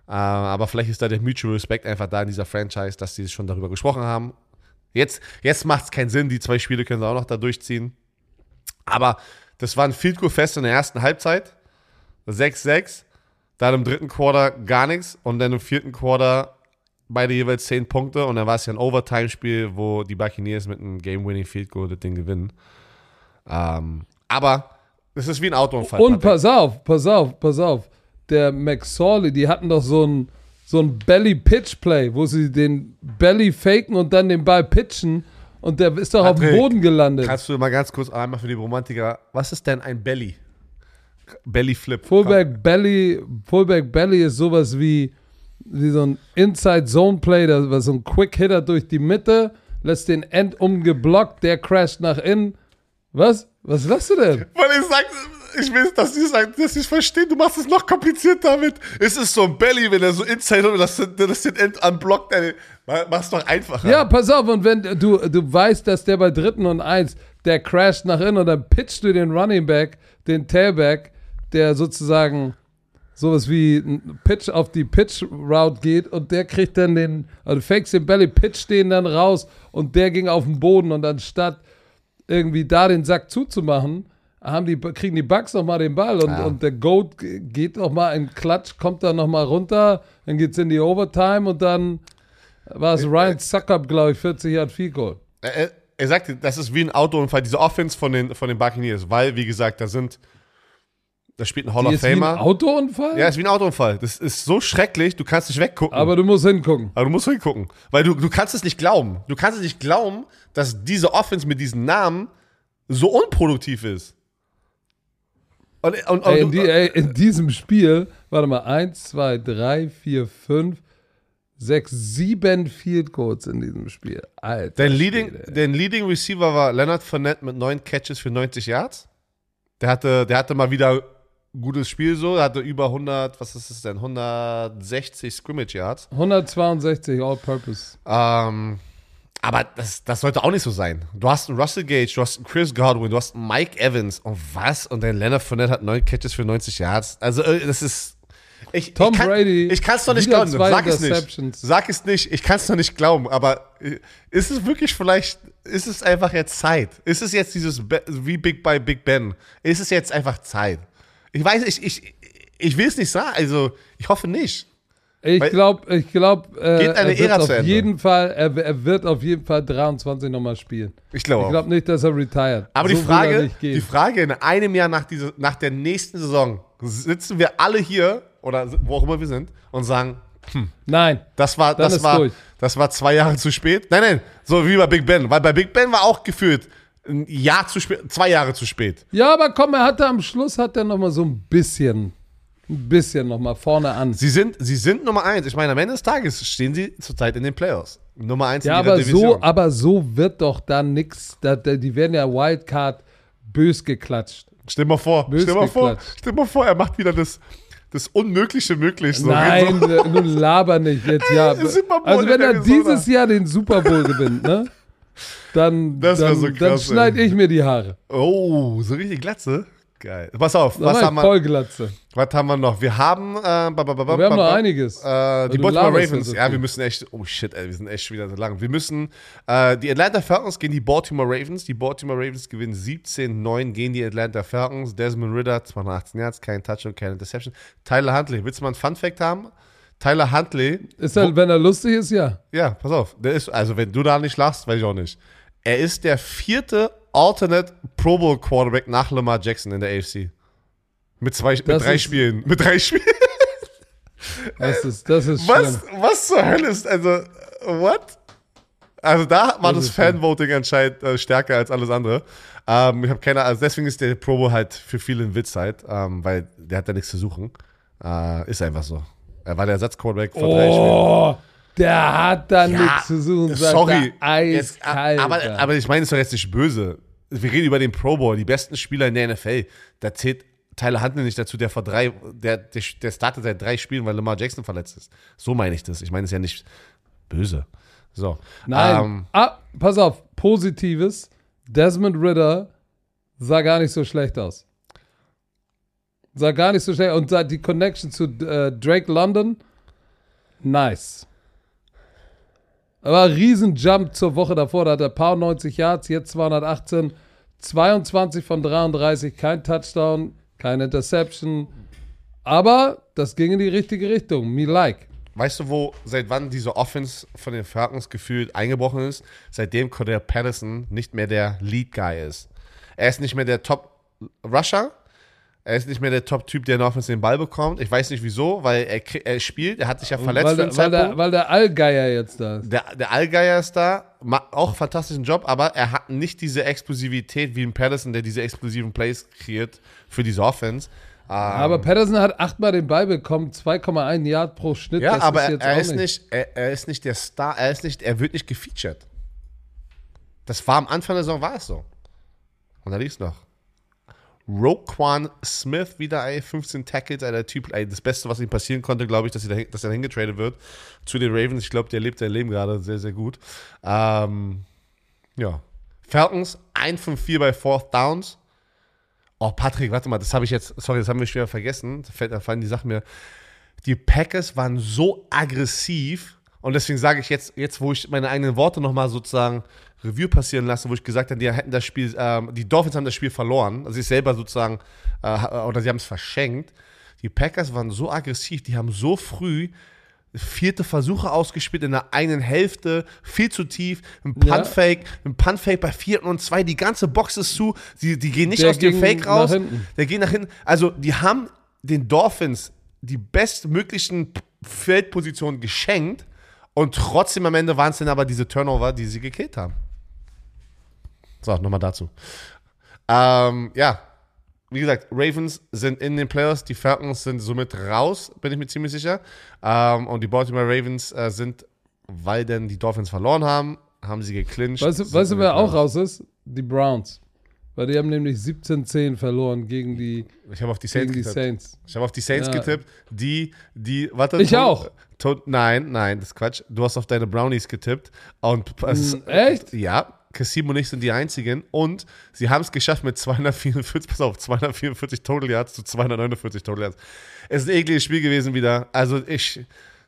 Äh, aber vielleicht ist da der Mutual Respect einfach da in dieser Franchise, dass die schon darüber gesprochen haben. Jetzt, jetzt macht es keinen Sinn, die zwei Spiele können sie auch noch da durchziehen. Aber das war ein Field Goal Fest in der ersten Halbzeit. 6-6. Dann im dritten Quarter gar nichts. Und dann im vierten Quarter beide jeweils 10 Punkte. Und dann war es ja ein Overtime-Spiel, wo die Buccaneers mit einem Game-Winning Field Goal das Ding gewinnen. Ähm, aber es ist wie ein Autounfall. Und pass auf, pass auf, pass auf. Der McSorley, die hatten doch so ein, so ein Belly-Pitch-Play, wo sie den Belly faken und dann den Ball pitchen. Und der ist doch auf Patrick, dem Boden gelandet. Kannst du mal ganz kurz einmal für die Romantiker, was ist denn ein Belly? Belly Flip. Fullback Belly, Fullback Belly ist sowas wie, wie so ein Inside Zone Play, da war so ein Quick Hitter durch die Mitte, lässt den End umgeblockt, der crasht nach innen. Was? Was lachst du denn? Weil ich sag, ich will, dass sie sagen, dass sie es verstehen, du machst es noch komplizierter damit. Es ist so ein Belly, wenn er so inside und das, das den End unblockt, ey, mach's doch einfacher. Ja, pass auf, und wenn du, du weißt, dass der bei dritten und eins, der crasht nach innen und dann pitchst du den Running Back, den Tailback, der sozusagen sowas wie ein Pitch auf die Pitch Route geht und der kriegt dann den, also fakes den Belly, pitcht den dann raus und der ging auf den Boden und anstatt irgendwie da den Sack zuzumachen, haben die, kriegen die Bugs noch mal den Ball und, Ja. und der Goat geht noch mal in Klatsch, kommt dann noch mal runter, dann geht's in die Overtime und dann war es Ryan Suckup, glaube ich, 40 Yard Field Goal. Er, er- er sagte, das ist wie ein Autounfall, diese Offense von den, von den Buccaneers, weil, wie gesagt, da sind, da spielt ein Hall Die of ist wie ein Famer. Autounfall? Ja, ist wie ein Autounfall. Das ist so schrecklich, du kannst nicht weggucken. Aber du musst hingucken. Aber du musst hingucken. Weil du, du kannst es nicht glauben. Du kannst es nicht glauben, dass diese Offense mit diesen Namen so unproduktiv ist. Und, und, und Ey, in, die, ey, in diesem Spiel, warte mal, 1, 2, 3, 4, 5, 6, 7 Field Goals in diesem Spiel. Alter. dein, Leading, dein Leading Receiver war Leonard Fournette mit neun Catches für 90 Yards. Der hatte, der hatte mal wieder gutes Spiel so. Hatte über 100, was ist es denn? 160 Scrimmage Yards. 162 All-Purpose. Ähm, aber das, das sollte auch nicht so sein. Du hast einen Russell Gage, du hast einen Chris Godwin, du hast einen Mike Evans und was? Und dein Leonard Fournette hat neun Catches für 90 Yards. Also, äh, das ist. Ich, Tom ich kann, Brady, Ich kann es doch nicht glauben. Sag es nicht. Sag es nicht. Ich kann es doch nicht glauben. Aber äh, ist es wirklich vielleicht. Ist es einfach jetzt Zeit? Ist es jetzt dieses. Be- Wie Big by Big Ben? Ist es jetzt einfach Zeit? Ich weiß, ich, ich, ich will es nicht sagen. Also, ich hoffe nicht. Ich glaube, ich glaube, äh, Geht eine er wird auf jeden Fall, er, er wird auf jeden Fall 23 nochmal spielen. Ich glaube Ich glaube nicht, dass er retired. Aber So die Frage, die Frage in einem Jahr nach, dieser, nach der nächsten Saison sitzen wir alle hier oder wo auch immer wir sind und sagen, Nein, das war, das war, durch. das war zwei Jahre zu spät. Nein, nein, so wie bei Big Ben, weil bei Big Ben war auch gefühlt ein Jahr zu spät, zwei Jahre zu spät. Ja, aber komm, er hatte am Schluss hat er noch mal so ein bisschen, ein bisschen noch mal vorne an. Sie sind, sie sind Nummer eins. Ich meine, am Ende des Tages stehen sie zurzeit in den Playoffs. Nummer eins Ja, in ihrer aber Division. so, aber so wird doch dann nix. Da, da, die werden ja Wildcard bös geklatscht. Stell mal vor, Bös stell mal vor, stell mal vor, er macht wieder das, das Unmögliche möglich. So, Nein, so. äh, nun laber nicht jetzt, ja. Also wenn er dieses Jahr den Super Bowl gewinnt, ne? Dann, Das dann, so dann schneide ich mir die Haare. Oh, so richtig Glatze. Geil. Pass auf, was haben, wir, Vollglatze. was haben wir noch? Wir haben, äh, ba, ba, ba, Wir haben noch einiges. Äh, die Baltimore Ravens. ja wir müssen echt, oh shit, ey, wir sind echt schon wieder so lang. Wir müssen, äh, die Atlanta Falcons gegen die Baltimore Ravens. Die Baltimore Ravens gewinnen 17-9 gegen die Atlanta Falcons. Desmond Ritter, 218 Yards, kein Touchdown, keine Interception. Tyler Huntley, willst du mal einen Fun Fact haben? Tyler Huntley, Ist er, wenn er lustig ist, ja. ja, pass auf, der ist, also wenn du da nicht lachst, weiß ich auch nicht. Er ist der vierte Alternate Pro Bowl Quarterback nach Lamar Jackson in der AFC. Mit zwei, mit drei ist- Spielen. Mit drei Spielen. Das ist, das ist Was, schlimm. was zur Hölle ist, also, what? Also da war Das das. Fanvoting anscheinend äh, stärker als alles andere. Ähm, ich habe keine also deswegen ist der Pro Bowl halt für viele ein Witz halt, ähm, weil der hat da nichts zu suchen. Äh, ist einfach so. Er war der Ersatzquarterback vor drei Spielen. Oh, der hat da nichts zu suchen. Sorry. Jetzt, Eiskalt. aber, aber ich meine es doch jetzt nicht böse. Wir reden über den Pro Bowl, die besten Spieler in der NFL. Da zählt Tyler Huntley nicht dazu, der vor drei, der, der, der startet seit drei Spielen, weil Lamar Jackson verletzt ist. So meine ich das. Ich meine es ja nicht böse. So. Nein. Ähm, ah, pass auf, Positives. Desmond Ritter sah gar nicht so schlecht aus. Sah gar nicht so schlecht. Und die Connection zu äh, Drake London, nice. Aber riesen Jump zur Woche davor. Da hat er paar 90 Yards, jetzt 218, 22 von 33, kein Touchdown, keine Interception. Aber das ging in die richtige Richtung. Me like. Weißt du, wo, seit wann diese Offense von den Falcons gefühlt eingebrochen ist? Seitdem Cordell Patterson nicht mehr der Lead-Guy ist. Er ist nicht mehr der Top-Rusher. Er ist nicht mehr der Top-Typ, der in der Offense den Ball bekommt. Ich weiß nicht wieso, weil er, er spielt, er hat sich ja verletzt Weil, der, weil, der, weil der Allgeier jetzt da ist. Der, der Allgeier ist da, macht auch einen fantastischen Job, aber er hat nicht diese Explosivität wie ein Patterson, der diese explosiven Plays kreiert für diese Offense. Ähm, Aber Patterson hat achtmal den Ball bekommen, 2,1 Yard pro Schnitt. Ja, das aber ist er, ist nicht, er, er ist nicht der Star, er ist nicht, er wird nicht gefeatured. Das war am Anfang der Saison war es so. Und da lief's noch. Roquan Smith wieder, ey, 15 Tackles, ey, Typ, ey, das Beste, was ihm passieren konnte, glaube ich, dass, dahin, dass er dahin getradet wird zu den Ravens. Ich glaube, der lebt sein Leben gerade sehr, sehr gut. Ähm, ja. Falcons, 1 von 4 bei Fourth Downs. Oh, Patrick, warte mal, das habe ich jetzt, sorry, das haben wir schon wieder vergessen. Da, fällt, da fallen die Sachen mir. Die Packers waren so aggressiv und deswegen sage ich jetzt, jetzt wo ich meine eigenen Worte nochmal sozusagen Review passieren lasse, wo ich gesagt habe, die hätten das Spiel, ähm, die Dolphins haben das Spiel verloren, also ich selber sozusagen, äh, oder sie haben es verschenkt. Die Packers waren so aggressiv, die haben so früh vierte Versuche ausgespielt in der einen Hälfte, viel zu tief, ein Ja. Punt-Fake, ein Punt-Fake bei vierten und zwei, die ganze Box ist zu, die, die gehen nicht Der aus dem Fake raus, der geht nach hinten. Also, die haben den Dolphins die bestmöglichen Feldpositionen geschenkt und trotzdem am Ende waren es dann aber diese Turnover, die sie gekillt haben. So, nochmal dazu. Ähm, ja, wie gesagt, Ravens sind in den Playoffs, die Falcons sind somit raus, bin ich mir ziemlich sicher. Ähm, und die Baltimore Ravens äh, sind, weil denn die Dolphins verloren haben, haben sie geclincht. Weißt du, weißt du wer auch raus ist? Die Browns. Weil die haben nämlich 17-10 verloren gegen die, Ich habe auf die Saints die getippt. Saints. Ich habe auf die Saints Ja. getippt, die, die, warte. Ich Ton- auch. Ton, nein, nein, das ist Quatsch. Du hast auf deine Brownies getippt. Und Hm, echt? Ja, Cassim und ich sind die einzigen. Und sie haben es geschafft mit 244, pass auf, 244 Total Yards zu 249 Total Yards. Es ist ein ekliges Spiel gewesen wieder. Also ich,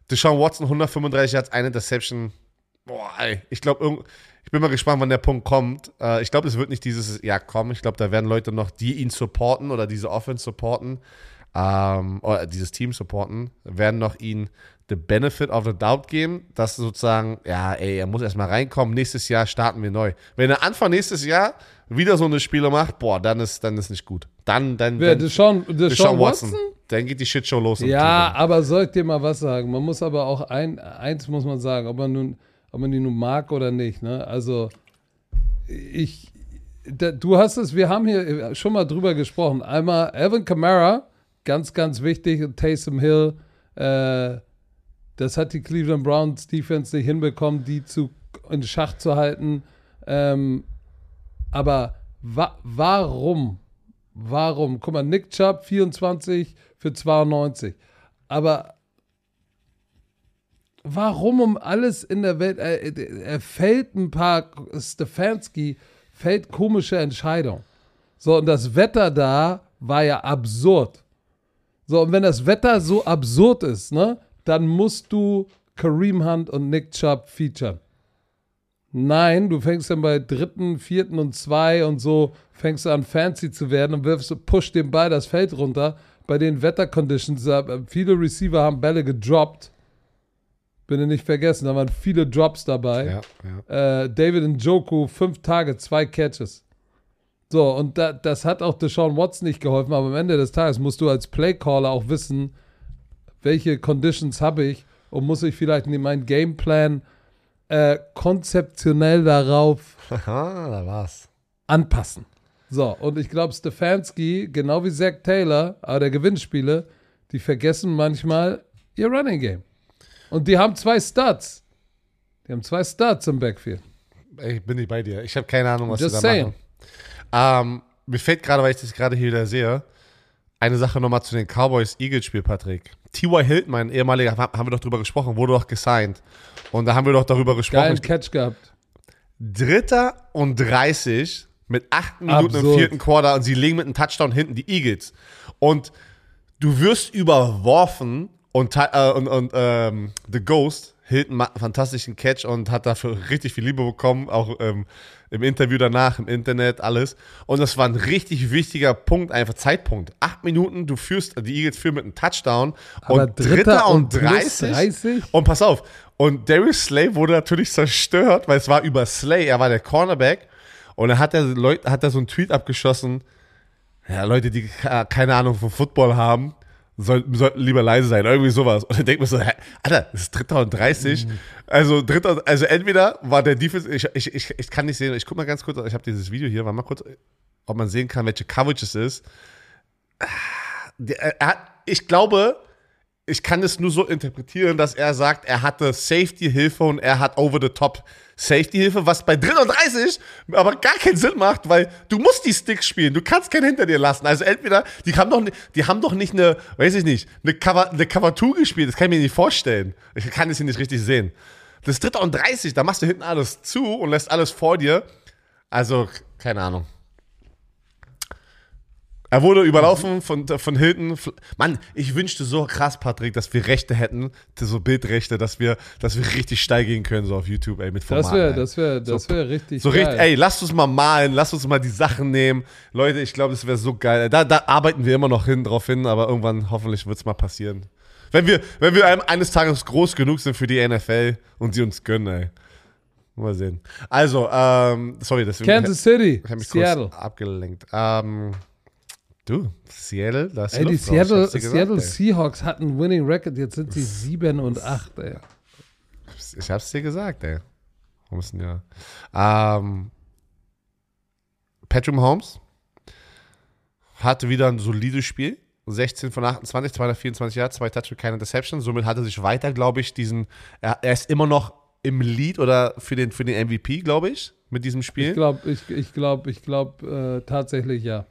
Deshaun Watson 135 Yards, eine Interception. Boah, ey, ich glaube, ich bin mal gespannt, wann der Punkt kommt. Äh, ich glaube, es wird nicht dieses Jahr kommen. Ich glaube, da werden Leute noch, die ihn supporten oder diese Offense supporten, ähm, oder dieses Team supporten, werden noch ihn the benefit of the doubt geben, dass sozusagen, ja, ey, er muss erstmal reinkommen, nächstes Jahr starten wir neu. Wenn er Anfang nächstes Jahr wieder so eine Spiele macht, boah, dann ist, dann ist nicht gut. Dann, dann, Wer? dann Deshaun, Deshaun, Deshaun Watson? Dann geht die Shitshow los. Ja, aber soll ich dir mal was sagen? Man muss aber auch ein, eins muss man sagen, ob man nun, ob man die nun mag oder nicht. Ne? Also ich, da, du hast es, wir haben hier schon mal drüber gesprochen. Einmal Alvin Kamara, ganz, ganz wichtig, Taysom Hill. Äh, das hat die Cleveland Browns Defense nicht hinbekommen, die zu in Schach zu halten. Ähm, aber wa warum? Warum? Guck mal, Nick Chubb 24 für 92. Aber warum um alles in der Welt? Er, er fällt ein paar, Stefanski fällt komische Entscheidungen. So, und das Wetter da war ja absurd. So, und wenn das Wetter so absurd ist, ne, dann musst du Kareem Hunt und Nick Chubb featuren. Nein, du fängst dann bei dritten, vierten und zwei und so fängst du an fancy zu werden und wirfst, push den Ball das Feld runter. Bei den Wetterconditions, äh, viele Receiver haben Bälle gedroppt. Bitte nicht vergessen, da waren viele Drops dabei. Ja, ja. Äh, David Njoku, fünf Tage, zwei Catches. So, und da, das hat auch Deshaun Watson nicht geholfen, aber am Ende des Tages musst du als Playcaller auch wissen, welche Conditions habe ich und muss ich vielleicht in meinen Gameplan äh, konzeptionell darauf da war's. anpassen. So, und ich glaube, Stefanski, genau wie Zach Taylor, aber der Gewinnspiele, die vergessen manchmal ihr Running Game. Und die haben zwei Studs. Die haben zwei Studs im Backfield. Ich bin nicht bei dir. Ich habe keine Ahnung, was Just sie da saying. machen. Ähm, mir fällt gerade, weil ich das gerade hier wieder sehe, eine Sache nochmal zu den Cowboys-Eagles-Spiel, Patrick. T.Y. Hilton, mein ehemaliger, haben wir doch drüber gesprochen, wurde doch gesigned. Und da haben wir doch darüber gesprochen. Geilen Catch gehabt. Dritter und 30 mit acht Minuten im Absurd. vierten Quarter und sie legen mit einem Touchdown hinten die Eagles. Und du wirst überworfen und, äh, und, und ähm, The Ghost, Hilton, macht einen fantastischen Catch und hat dafür richtig viel Liebe bekommen, auch ähm, im Interview danach, im Internet, alles. Und das war ein richtig wichtiger Punkt, einfach Zeitpunkt. Acht Minuten, du führst, die Eagles führen mit einem Touchdown Aber und Dritter und plus 30. 30? Und pass auf, und Darius Slay wurde natürlich zerstört, weil es war über Slay, er war der Cornerback. Und dann hat er, hat er so einen Tweet abgeschossen. Ja, Leute, die ke- keine Ahnung von Football haben, sollten, sollten lieber leise sein. Irgendwie sowas. Und dann denkt man so, hä, Alter, das ist Dritter und 30. Also, Dritter, also entweder war der Defense, ich, ich, ich, ich kann nicht sehen, ich guck mal ganz kurz, ich habe dieses Video hier, warte mal kurz, ob man sehen kann, welche Coverage es ist. Der, er hat, ich glaube, ich kann es nur so interpretieren, dass er sagt, er hatte Safety-Hilfe und er hat over-the-top Safety-Hilfe, was bei 33 aber gar keinen Sinn macht, weil du musst die Sticks spielen, du kannst keinen hinter dir lassen. Also entweder, die haben doch, die haben doch nicht eine, weiß ich nicht, eine Cover, eine Cover 2 gespielt, das kann ich mir nicht vorstellen. Ich kann es hier nicht richtig sehen. Das ist dritte und 30, da machst du hinten alles zu und lässt alles vor dir. Also, keine Ahnung. Er wurde überlaufen von, von Hilton. Mann, ich wünschte so krass, Patrick, dass wir Rechte hätten, so Bildrechte, dass wir, dass wir richtig steil gehen können, so auf YouTube, ey, mit Das Formaten. wäre ey. das wär, das So- wär richtig So geil. richtig, ey, lasst uns mal malen, lasst uns mal die Sachen nehmen. Leute, ich glaube, das wäre so geil. Da, da arbeiten wir immer noch hin, drauf hin, aber irgendwann hoffentlich wird es mal passieren. Wenn wir, wenn wir eines Tages groß genug sind für die NFL und sie uns gönnen, ey. Mal sehen. Also, ähm, sorry, deswegen. Kansas City, Ich habe mich Seattle. kurz abgelenkt. Ähm, du, Seattle, das Ey, die Seattle, Seattle Seahawks hatten Winning Record, jetzt sind sie 7 und 8, ey. Ich hab's dir gesagt, ey. Wir müssen ja. Ähm, Patrick Mahomes hatte wieder ein solides Spiel. 16 von 28, 224 Yards, zwei Touchdowns, keine Interception. Somit hat er sich weiter, glaube ich, diesen. Er, er ist immer noch im Lead oder für den, für den MVP, glaube ich, mit diesem Spiel. Ich glaube, ich, ich glaube, ich glaube äh, tatsächlich ja.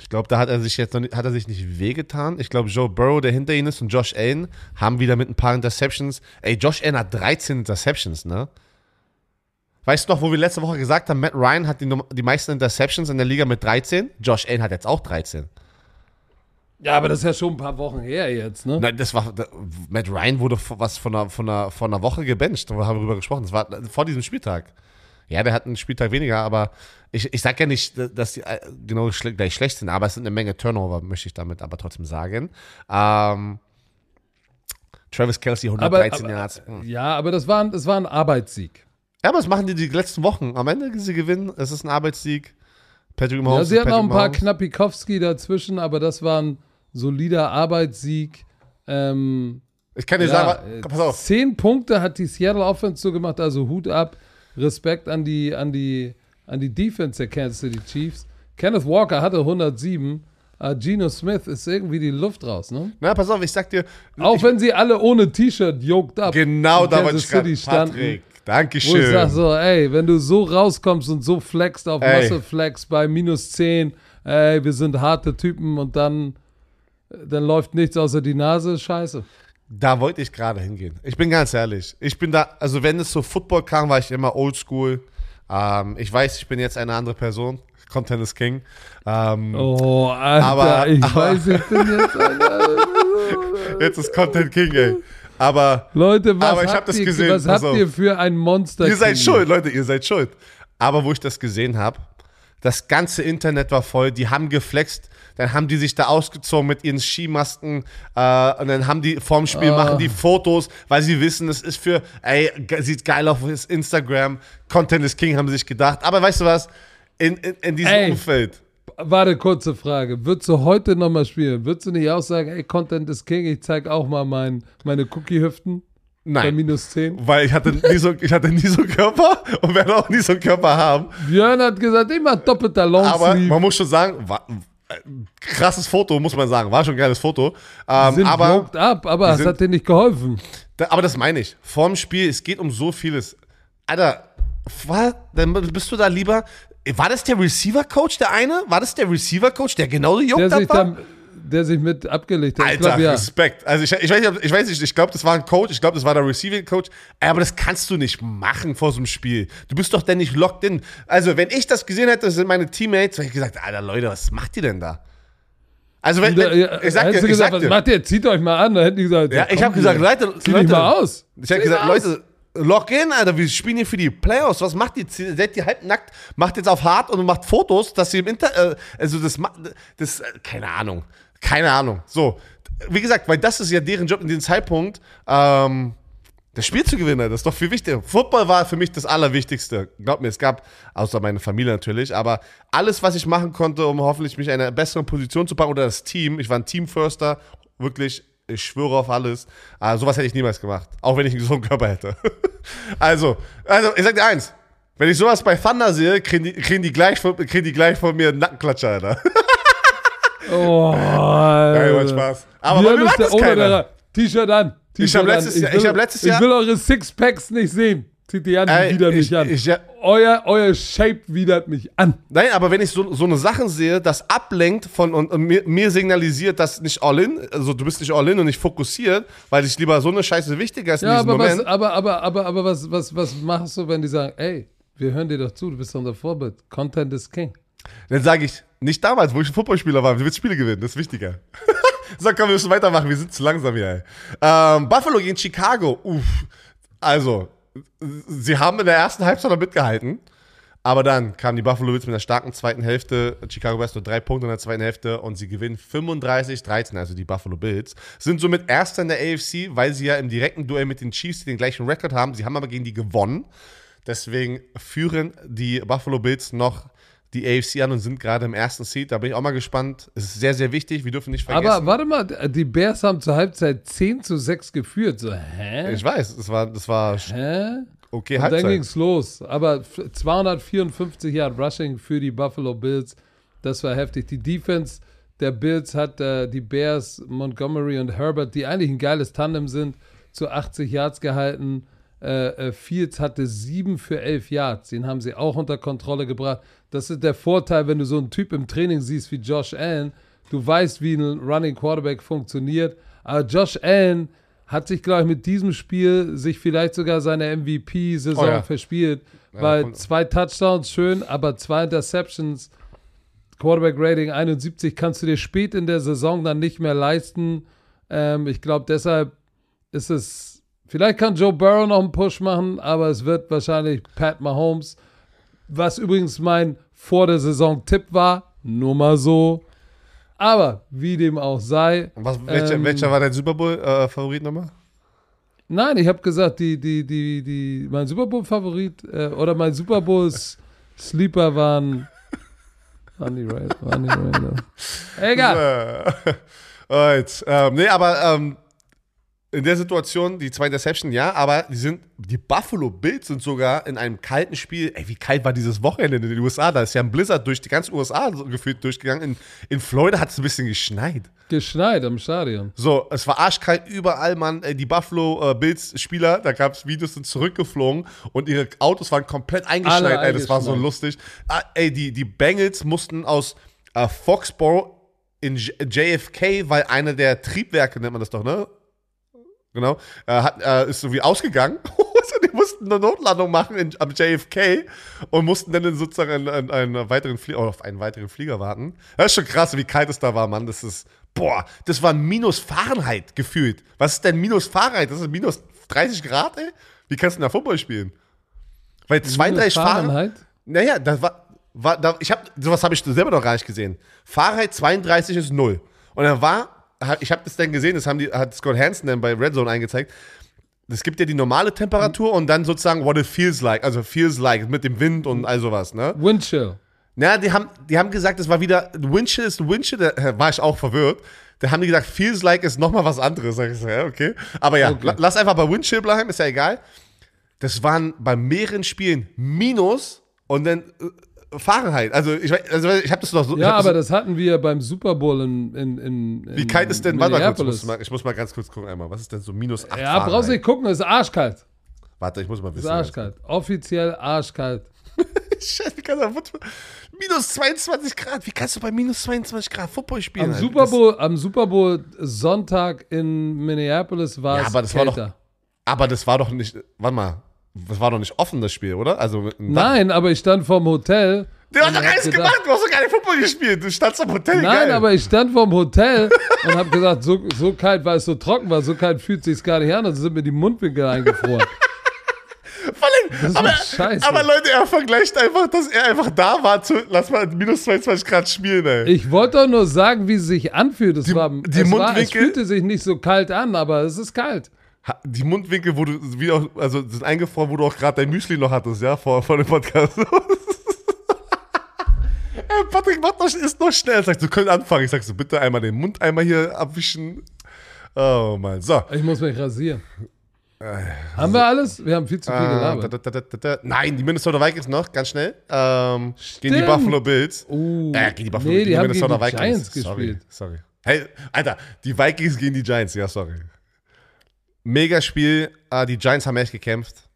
Ich glaube, da hat er sich jetzt noch nicht, hat er sich nicht wehgetan. Ich glaube, Joe Burrow, der hinter ihm ist, und Josh Allen haben wieder mit ein paar Interceptions. Ey, Josh Allen hat 13 Interceptions, ne? Weißt du noch, wo wir letzte Woche gesagt haben, Matt Ryan hat die, die meisten Interceptions in der Liga mit 13? Josh Allen hat jetzt auch 13. Ja, aber das ist ja schon ein paar Wochen her jetzt, ne? Nein, das war, da, Matt Ryan wurde was von einer, von einer, von einer Woche gebencht, da haben wir drüber gesprochen. Das war vor diesem Spieltag. Ja, der hat einen Spieltag weniger, aber ich, ich sag ja nicht, dass die äh, genau gleich schlecht sind, aber es sind eine Menge Turnover, möchte ich damit aber trotzdem sagen. Ähm, Travis Kelsey, 113 aber, Yards. Hm. Ja, aber das war, ein- das war ein Arbeitssieg. Ja, aber das machen die die letzten Wochen. Am Ende sie gewinnen, es ist ein Arbeitssieg. Patrick Ja, Mahomes. sie ist hatten noch ein paar Mahomes. Knappikowski dazwischen, aber das war ein solider Arbeitssieg. Ähm, Ich kann dir ja, sagen, äh, pass auf. Zehn Punkte hat die Seattle Offense so gemacht, also Hut ab. Respekt an die, an die, an die Defense der Kansas City Chiefs. Kenneth Walker hatte 107. Uh, Geno Smith ist irgendwie die Luft raus, ne? Na, pass auf, ich sag dir, Auch wenn sie alle ohne T-Shirt yoked up genau da wollte Kansas ich gerade. Patrick, Wo ich Dankeschön. sag so, ey, wenn du so rauskommst und so flexst auf Ey. Muscle Flex bei minus 10, ey, wir sind harte Typen und dann, dann läuft nichts außer die Nase, scheiße. Da wollte ich gerade hingehen. Ich bin ganz ehrlich. Ich bin da, also wenn es so Football kam, war ich immer oldschool. Ähm, ich weiß, ich bin jetzt eine andere Person. Content is King. Ähm, Oh, Alter, Aber- ich aber- weiß, ich bin jetzt, Alter. Jetzt ist Content King, ey. Aber Leute, was Aber habt, das ihr, gesehen, was habt ihr für ein Monster? ihr seid schuld, Leute, ihr seid schuld. Aber wo ich das gesehen habe, Das ganze Internet war voll. Die haben geflext. Dann haben die sich da ausgezogen mit ihren Skimasken. Äh, und dann haben die vorm Spiel Ah. machen die Fotos, weil sie wissen, es ist für, ey, sieht geil auf Instagram. Content is King, haben sie sich gedacht. Aber weißt du was? In, in, in diesem Ey. Umfeld. Warte, kurze Frage. Würdest du heute nochmal spielen? Würdest du nicht auch sagen, ey, Content is King, ich zeig auch mal mein, meine Cookie-Hüften bei Nein. minus 10? Weil ich hatte nie so, ich hatte nie so einen Körper und werde auch nie so einen Körper haben. Björn hat gesagt, mach doppelter Aber Longsleeve. man muss schon sagen, war, äh, krasses Foto, muss man sagen. War schon ein geiles Foto. Ähm, sind aber, up, aber es hat dir nicht geholfen. da, aber das meine ich. Vorm Spiel, es geht um so vieles. Alter, war, dann bist du da lieber. War das der Receiver-Coach, der eine? War das der Receiver-Coach, der genauso Der juckt sich, war? dann, der sich mit abgelegt hat. Alter, glaube, ja. Respekt. Also ich, ich, weiß nicht, ich weiß nicht, ich glaube, das war ein Coach, ich glaube, das war der Receiving Coach, aber das kannst du nicht machen vor so einem Spiel. Du bist doch dann nicht locked in. Also, wenn ich das gesehen hätte, das sind meine Teammates, hätte ich gesagt, Alter, Leute, was macht ihr denn da? Also, wenn, wenn ich sag dir, ich gesagt, sag was dir, macht ihr? Zieht euch mal an. Dann hätten die gesagt, ja, ich habe gesagt. Leute, Zieh Leute, mal aus. Ich habe gesagt, aus. Leute, lock in, Alter, wir spielen hier für die Playoffs. Was macht ihr? Seid ihr halbnackt? Macht jetzt auf hart und macht Fotos, dass ihr im Inter, äh, also das, das, äh, keine Ahnung, keine Ahnung. So, wie gesagt, weil das ist ja deren Job in dem Zeitpunkt, ähm, das Spiel zu gewinnen, das ist doch viel wichtiger. Football war für mich das Allerwichtigste. Glaub mir, es gab, außer meine Familie natürlich, aber alles, was ich machen konnte, um hoffentlich mich in eine bessere Position zu packen oder das Team. Ich war ein Team-Firster, wirklich, ich schwöre auf alles. Ah, sowas hätte ich niemals gemacht, auch wenn ich einen gesunden Körper hätte. also, also, ich sag dir eins. Wenn ich sowas bei Thunder sehe, kriegen die, kriegen die, gleich, von, kriegen die gleich von mir einen Nackenklatscher, Alter. Oh, Nein, macht Spaß. Aber bei mir macht das keiner. T-Shirt an. Ich hab T-Shirt letztes. Jahr- will, ich hab letztes ich Jahr- will eure Sixpacks nicht sehen. Zieht die an, die widert ich- mich an. ich- euer, euer Shape widert mich an. Nein, aber wenn ich so, so eine Sachen sehe, das ablenkt von und, und mir, mir signalisiert, dass nicht all in, also du bist nicht all in und nicht fokussiert, weil ich lieber so eine Scheiße wichtiger ist in Ja, diesem aber was, Moment. aber, aber, aber, aber was, was, was machst du, wenn die sagen, ey, wir hören dir doch zu, du bist unser Vorbild. Content is king. Dann sage ich, nicht damals, wo ich ein Footballspieler war, du willst Spiele gewinnen, das ist wichtiger. so, komm, wir müssen weitermachen, wir sind zu langsam hier. Ähm, Buffalo gegen Chicago, uff. Also, sie haben in der ersten Halbzeit noch mitgehalten, aber dann kamen die Buffalo Bills mit einer starken zweiten Hälfte. Chicago Bears nur drei Punkte in der zweiten Hälfte und sie gewinnen 35-13, also die Buffalo Bills. Sind somit Erster in der AFC, weil sie ja im direkten Duell mit den Chiefs den gleichen Rekord haben. Sie haben aber gegen die gewonnen. Deswegen führen die Buffalo Bills noch die AFC an und sind gerade im ersten Seed. Da bin ich auch mal gespannt. Es ist sehr, sehr wichtig. Wir dürfen nicht vergessen. Aber warte mal, die Bears haben zur Halbzeit 10 zu 6 geführt. So, hä? ich weiß, das war, das war hä? okay Und dann Halbzeit. ging's los. Aber f- 254 Yard Rushing für die Buffalo Bills. Das war heftig. Die Defense der Bills hat äh, die Bears, Montgomery und Herbert, die eigentlich ein geiles Tandem sind, zu 80 Yards gehalten. Äh, äh, Fields hatte 7 für 11 Yards. Den haben sie auch unter Kontrolle gebracht. Das ist der Vorteil, wenn du so einen Typ im Training siehst wie Josh Allen. Du weißt, wie ein Running Quarterback funktioniert. Aber Josh Allen hat sich, glaube ich, mit diesem Spiel sich vielleicht sogar seine MVP-Saison Oh ja. verspielt. weil und- zwei Touchdowns schön, aber zwei Interceptions, Quarterback-Rating 71, kannst du dir spät in der Saison dann nicht mehr leisten. Ähm, ich glaube, deshalb ist es, vielleicht kann Joe Burrow noch einen Push machen, aber es wird wahrscheinlich Pat Mahomes, was übrigens mein vor der Saison Tipp war, nur mal so. Aber wie dem auch sei. Was, welcher, ähm, welcher war dein Super Bowl-Favorit nochmal? Nein, ich habe gesagt, die, die, die, die, mein Super Bowl-Favorit äh, oder mein Super Bowl-Sleeper waren, waren die Raiders. Egal. Äh, Alright. Ähm, nee, aber ähm, in der Situation, die zwei Interception, ja, aber die sind, die Buffalo Bills sind sogar in einem kalten Spiel, ey, wie kalt war dieses Wochenende in den USA? Da ist ja ein Blizzard durch die ganze USA so gefühlt durchgegangen. In, in Florida hat es ein bisschen geschneit. Geschneit am Stadion. So, es war arschkalt überall, Mann. Ey, Die Buffalo äh, Bills Spieler, da gab es Videos, sind zurückgeflogen und ihre Autos waren komplett eingeschneit. Alle Ey, das war so lustig. Ah, ey, die, die Bengals mussten aus äh, Foxborough in J JFK, weil eine der Triebwerke, nennt man das doch, ne? Genau, äh, hat, äh, ist so wie ausgegangen. Also die mussten eine Notlandung machen in, am JFK und mussten dann sozusagen in, in einen weiteren Flieger, auf einen weiteren Flieger warten. Das ist schon krass, wie kalt es da war, Mann. Das ist, boah, das war minus Fahrenheit gefühlt. Was ist denn minus Fahrenheit? Das ist minus 30 Grad, ey? Wie kannst du denn da Football spielen? Weil 32 Fahrenheit. Fahrenheit. Naja, das war war, da, ich habe sowas habe ich selber noch gar nicht gesehen. Fahrenheit 32 ist 0. Und dann war, ich habe das dann gesehen, das haben die, hat Scott Hansen dann bei Red Zone eingezeigt. Es gibt ja die normale Temperatur und dann sozusagen what it feels like, also feels like mit dem Wind und all sowas, ne? Windchill. Ja, die haben, die haben gesagt, es war wieder Windchill ist Windchill, da war ich auch verwirrt. Da haben die gesagt, feels like ist nochmal was anderes. Sag ich so, ja, okay. Aber ja, Okay. lass einfach bei Windchill bleiben, ist ja egal. Das waren bei mehreren Spielen Minus und dann äh, Fahrenheit. Also ich, also ich habe das noch so. Ja, aber das, das hatten wir beim Super Bowl in, in, in, Wie kalt ist denn, warte mal kurz, ich muss mal, ich muss mal ganz kurz gucken einmal. Was ist denn so minus 8 Ja, brauchst du nicht gucken, ist arschkalt. Warte, ich muss mal Ist wissen. arschkalt. Offiziell arschkalt. Scheiße, wie kann das, minus 22 Grad. Wie kannst du bei minus 22 Grad Football spielen? Am Alter? Super Bowl, am Super Bowl Sonntag in Minneapolis war Ja, es aber das war kälter. doch- Aber das war doch nicht, warte mal, das war doch nicht offen, das Spiel, oder? Also. Nein, aber ich stand vorm Hotel. Du hast doch hab alles gedacht- gemacht, du hast doch gar nicht Football gespielt. Du standst am Hotel, Nein, geil. aber ich stand vorm Hotel und habe gesagt, so, so kalt, weil es so trocken war, so kalt fühlt sich gar nicht an, also sind mir die Mundwinkel eingefroren. Vor allem, aber, aber Leute, er vergleicht einfach, dass er einfach da war, zu, lass mal minus 22 Grad spielen, ey. Ich wollte doch nur sagen, wie es sich anfühlt. Es, Die- war, die es, war, es Mundwinkel- fühlte sich nicht so kalt an, aber es ist kalt. Die Mundwinkel, wo du, wie auch, also sind eingefroren, wo du auch gerade dein Müsli noch hattest, ja, vor, vor dem Podcast. Ey, Patrick, mach doch, ist noch schnell. Sagst du, können anfangen. Ich sag so, bitte einmal den Mund einmal hier abwischen. Oh Mann, so. Ich muss mich rasieren. haben wir alles? Wir haben viel zu viel Äh, da, gelabert. da, da, da, da. Nein, die Minnesota Vikings noch, ganz schnell. Ähm, gegen die. Buffalo Bills. Uh, Äh, gegen die Buffalo nee, die, die Vikings. Giants sorry, gespielt. sorry. Hey, Alter, die Vikings gegen die Giants, ja, sorry. Mega Spiel. Äh, die Giants haben echt gekämpft.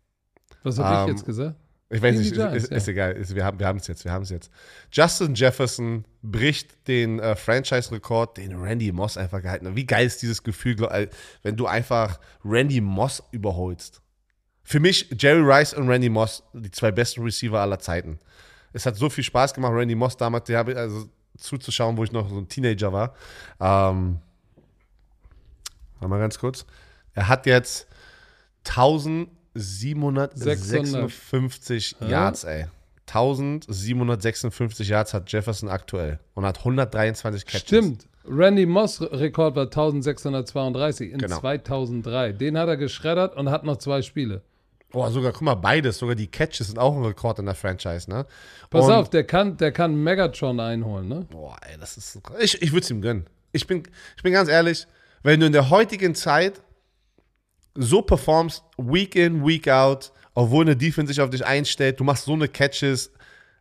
Was habe Ähm, ich jetzt gesagt? Ich weiß nicht, Giants, ist, ist, ja. egal. Ist, wir haben wir es jetzt, wir haben es jetzt. Justin Jefferson bricht den äh, Franchise-Rekord, den Randy Moss einfach gehalten hat. Wie geil ist dieses Gefühl, äh, wenn du einfach Randy Moss überholst? Für mich Jerry Rice und Randy Moss, die zwei besten Receiver aller Zeiten. Es hat so viel Spaß gemacht, Randy Moss damals, der habe also zuzuschauen, wo ich noch so ein Teenager war. Ähm, mal ganz kurz. Er hat jetzt 1756 Ja. Yards, ey. 1756 Yards hat Jefferson aktuell und hat 123 Catches. Stimmt. Randy Moss Rekord war 1632 in Genau. 2003. Den hat er geschreddert und hat noch zwei Spiele. Boah, sogar, guck mal, beides, sogar die Catches sind auch ein Rekord in der Franchise, ne? Pass Und- auf, der kann, der kann Megatron einholen, ne? Boah, ey, das ist. Ich, ich würde es ihm gönnen. Ich bin, ich bin ganz ehrlich, wenn du in der heutigen Zeit so performst, Week in, Week out, obwohl eine Defense sich auf dich einstellt, du machst so eine Catches,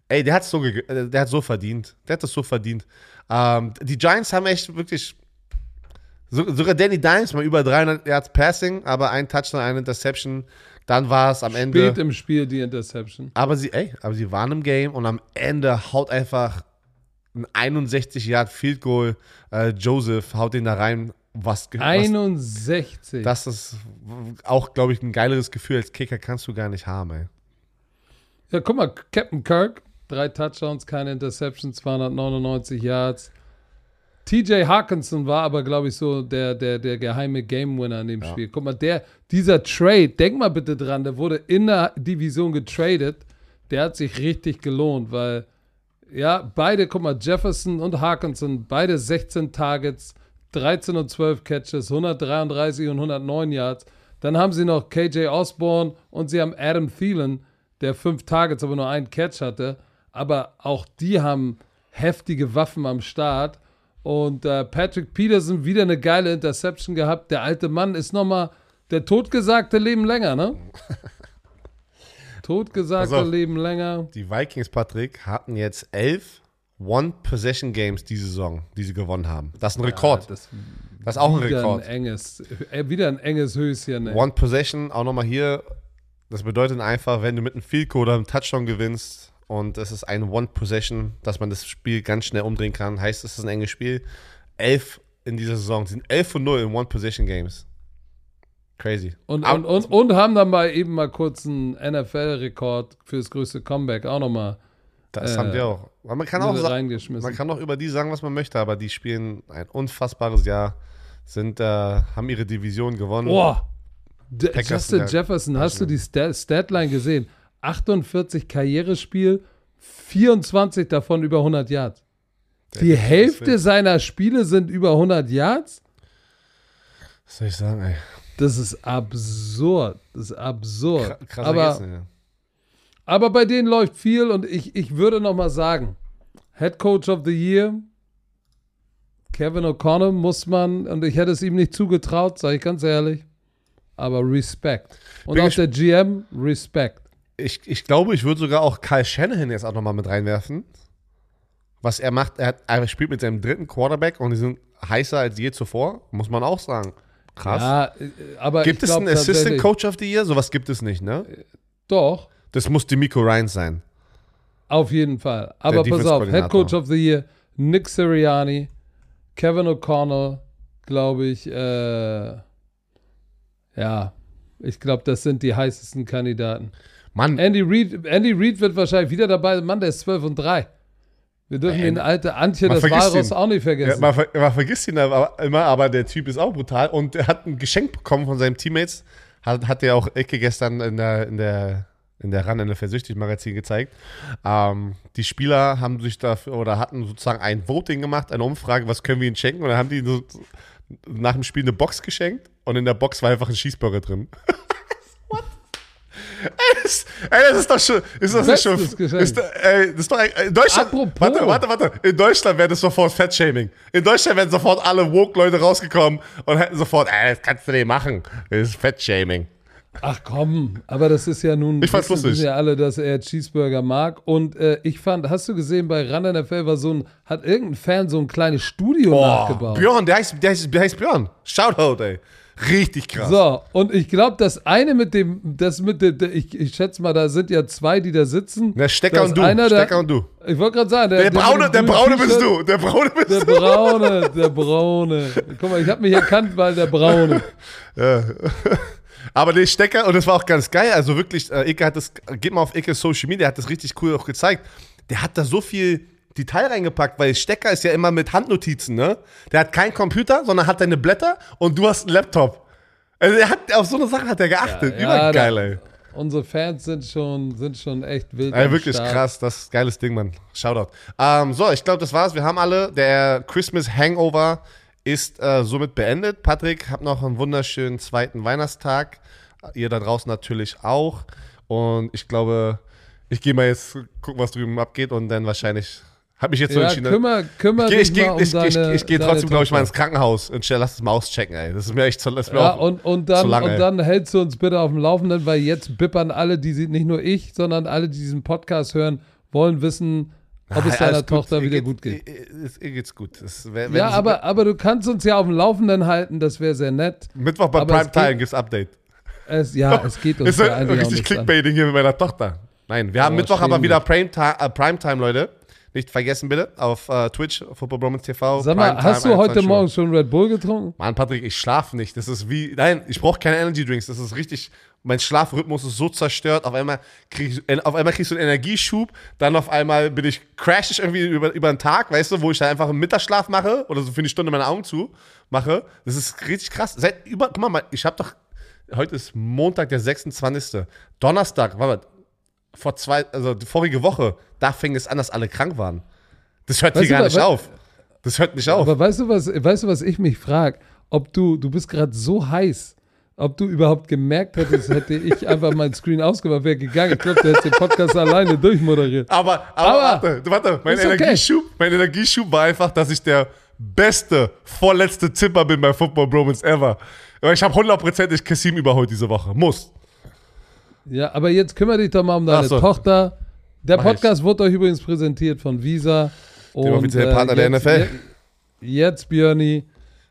ey, der hat so, äh, der hat so verdient. Der hat das so verdient. Ähm, die Giants haben echt wirklich. So, sogar Danny Dimes mal über 300 Yards Passing, aber ein Touchdown, eine Interception. Dann war es am Ende. Spät im Spiel die Interception. Aber sie, ey, aber sie waren im Game und am Ende haut einfach ein 61 Yard Field Goal. Äh, Joseph haut den da rein. Was, was 61. das ist auch, glaube ich, ein geileres Gefühl als Kicker kannst du gar nicht haben, ey. Ja, guck mal, Captain Kirk, drei Touchdowns, keine Interception, 299 Yards. TJ Hawkinson war aber, glaube ich, so der, der, der geheime Game Winner in dem Spiel. Guck mal, der, dieser Trade, denk mal bitte dran, der wurde in der Division getradet. Der hat sich richtig gelohnt, weil, ja, beide, guck mal, Jefferson und Hawkinson, beide 16 Targets, 13 und 12 Catches, 133 und 109 Yards. Dann haben sie noch KJ Osborne und sie haben Adam Thielen, der fünf Targets, aber nur einen Catch hatte. Aber auch die haben heftige Waffen am Start. Und äh, Patrick Peterson wieder eine geile Interception gehabt. Der alte Mann ist nochmal, der Totgesagte leben länger, ne? Totgesagte auf. leben länger. Die Vikings, Patrick, hatten jetzt elf One-Possession-Games diese Saison, die sie gewonnen haben. Das ist ein Rekord. Ja, das das ist auch ein wieder Rekord. ein enges, äh, wieder ein enges Höschen. ey. One Possession, auch nochmal hier. Das bedeutet einfach, wenn du mit einem Field Goal oder einem Touchdown gewinnst und es ist ein One Possession, dass man das Spiel ganz schnell umdrehen kann, heißt es ist ein enges Spiel. Elf in dieser Saison sind 11 und 0 in One Possession Games. Crazy. Und, und, und, und haben dann mal eben mal kurz einen NFL-Rekord fürs größte Comeback auch nochmal Das äh, haben die auch. Aber man kann auch, man kann auch über die sagen, was man möchte, aber die spielen ein unfassbares Jahr, sind, äh, haben ihre Division gewonnen. Boah, D- Packers Justin ja- Jefferson, hast du die Stat Statline gesehen? 48 Karrierespiel, 24 davon über 100 Yards. Die Hälfte seiner Spiele sind über 100 Yards? Was soll ich sagen, ey? Das ist absurd. Das ist absurd. Kr- Krasser aber, ja. Aber bei denen läuft viel und ich, ich würde noch mal sagen, Head Coach of the Year, Kevin O'Connor muss man, und ich hätte es ihm nicht zugetraut, sage ich ganz ehrlich, aber Respekt. Und Bin auch der GM, Respekt. Ich, ich glaube, ich würde sogar auch Kyle Shanahan jetzt auch nochmal mit reinwerfen. Was er macht, er, hat, er spielt mit seinem dritten Quarterback und die sind heißer als je zuvor, muss man auch sagen. Krass. Ja, äh, aber gibt es glaub einen Assistant Coach of the Year? Sowas gibt es nicht, ne? Doch, Das muss Demico Ryans sein. auf jeden Fall. Aber pass auf, Head. Coach of the Year, Nick Sirianni, Kevin O'Connor, glaube ich, äh, ja, ich glaube, das sind die heißesten Kandidaten. Mann, Andy Reid, Andy Reid wird wahrscheinlich wieder dabei. Mann, der ist 12 und 3. Wir dürfen den alte Antje man Walross ihn. auch nicht ja, vergessen. man, ver man vergisst ihn aber immer, aber der Typ ist auch brutal und er hat ein Geschenk bekommen von seinen Teammates. Hat, hat er auch Ecke gestern in der, in der, in der Run NFL Süchtig Magazin gezeigt. Ähm, die Spieler haben sich dafür oder hatten sozusagen ein Voting gemacht, eine Umfrage, was können wir ihnen schenken und dann haben die so nach dem Spiel eine Box geschenkt und in der Box war einfach ein Cheeseburger drin. Ey, das, ey, das ist doch schon. Ist das nicht schon. Ist, ey, das ist doch, in Deutschland. Apropos. Warte, warte, warte. In Deutschland wäre das sofort Fettshaming. In Deutschland wären sofort alle Woke-Leute rausgekommen und hätten sofort, ey, das kannst du nicht machen. Das ist Fettshaming. Ach komm, aber das ist ja nun. Ich fand's wissen- lustig. wissen ja alle, dass er Cheeseburger mag. Und äh, ich fand, hast du gesehen, bei Run NFL war so ein, hat irgendein Fan so ein kleines Studio nachgebaut. Björn, der heißt, der, heißt, der heißt Björn. Shoutout, ey. Richtig krass. So, und ich glaube, das eine mit dem, das mit dem, der- ich, ich schätze mal, da sind ja zwei, die da sitzen. Der Stecker und du. einer, der- Stecker und du. Ich wollte gerade sagen, der, Der braune, der dem grünen braune bist du. Der braune bist Der du. braune, der braune. Guck mal, ich habe mich erkannt, weil der braune. Ja. Aber der Stecker, und das war auch ganz geil, also wirklich, äh, Ike hat das, geht mal auf Ike Social Media, hat das richtig cool auch gezeigt. Der hat da so viel Detail reingepackt, weil Stecker ist ja immer mit Handnotizen, ne? Der hat keinen Computer, sondern hat deine Blätter und du hast einen Laptop. Also er hat, auf so eine Sache hat er geachtet. Ja, Übergeil, da- ey. Unsere Fans sind schon, sind schon echt wild. Ey, wirklich Start. krass, das ist ein geiles Ding, Mann. Shoutout. Ähm, so, ich glaube, das war's. Wir haben alle. Der Christmas Hangover ist äh, somit beendet. Patrick, habt noch einen wunderschönen zweiten Weihnachtstag. Ihr da draußen natürlich auch. Und ich glaube, ich gehe mal jetzt gucken, was drüben abgeht und dann wahrscheinlich. Hab mich jetzt so Ja, entschieden. kümmer, kümmer ich gehe um ich, ich, ich geh trotzdem, glaube ich, mal ins Krankenhaus und lass es mal auschecken, ey. Das ist mir echt zu, das ist mir Ja, und, und, dann, zu lange, und dann hältst du uns bitte auf dem Laufenden, weil jetzt bippern alle, die sie, nicht nur ich, sondern alle, die diesen Podcast hören, wollen wissen, ob es deiner Tochter wieder gut geht. Ihr, ihr, geht's gut. Wär- wenn Ja, sie- aber, aber du kannst uns ja auf dem Laufenden halten, das wäre sehr nett. Mittwoch bei es Primetime geht- gibt's Update. Es, ja, es geht uns Ist ja auch richtig. Clickbaiting hier mit meiner Tochter. Nein, wir haben Oh, Mittwoch aber wieder Primetime, äh, Primetime, Leute. Nicht vergessen bitte, auf äh, Twitch, Football Bromance TV. Sag mal, Primetime, hast du heute 21 Uhr. Morgen schon Red Bull getrunken? Mann, Patrick, ich schlafe nicht. Das ist wie, nein, ich brauche keine Energy Drinks. Das ist richtig, mein Schlafrhythmus ist so zerstört. Auf einmal krieg ich, auf einmal kriegst du einen Energieschub, dann auf einmal bin ich, crash ich irgendwie über, über den Tag, weißt du, wo ich dann einfach einen Mittagsschlaf mache oder so für eine Stunde meine Augen zu mache. Das ist richtig krass. Seit über, guck mal, ich habe doch, heute ist Montag, der 26. Donnerstag, warte mal, vor zwei, also die vorige Woche, da fing es an, dass alle krank waren. Das hört Weißt hier gar nicht auf. Das hört nicht auf. Aber weißt du, was, weißt du, was ich mich frage? Ob du, du bist gerade so heiß, ob du überhaupt gemerkt hättest, hätte ich einfach meinen Screen ausgemacht, wäre gegangen. Ich glaube, der hätte den Podcast alleine durchmoderiert. Aber, aber, Aber- warte, warte, mein Ist okay. Energieschub, mein Energieschub war einfach, dass ich der beste, vorletzte Zipper bin bei Football Bromance ever. Aber ich habe hundertprozentig Kassim überholt diese Woche. Muss. Ja, aber jetzt kümmere dich doch mal um deine so. Tochter. Der. Podcast wird euch übrigens präsentiert von Visa. Und, offizielle Partner der jetzt, NFL. je- Jetzt, Björni,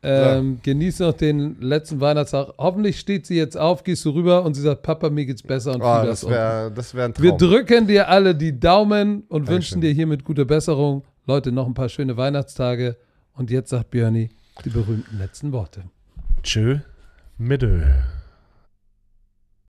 ähm, genieß noch den letzten Weihnachtstag. Hoffentlich steht sie jetzt auf, gehst du rüber und sie sagt, Papa, mir geht's besser und Oh, das wäre das wär ein Traum. Wir drücken dir alle die Daumen und Dankeschön. wünschen dir hiermit gute Besserung. Leute, noch ein paar schöne Weihnachtstage. Und jetzt sagt Björni die berühmten letzten Worte. Tschö, Mitte.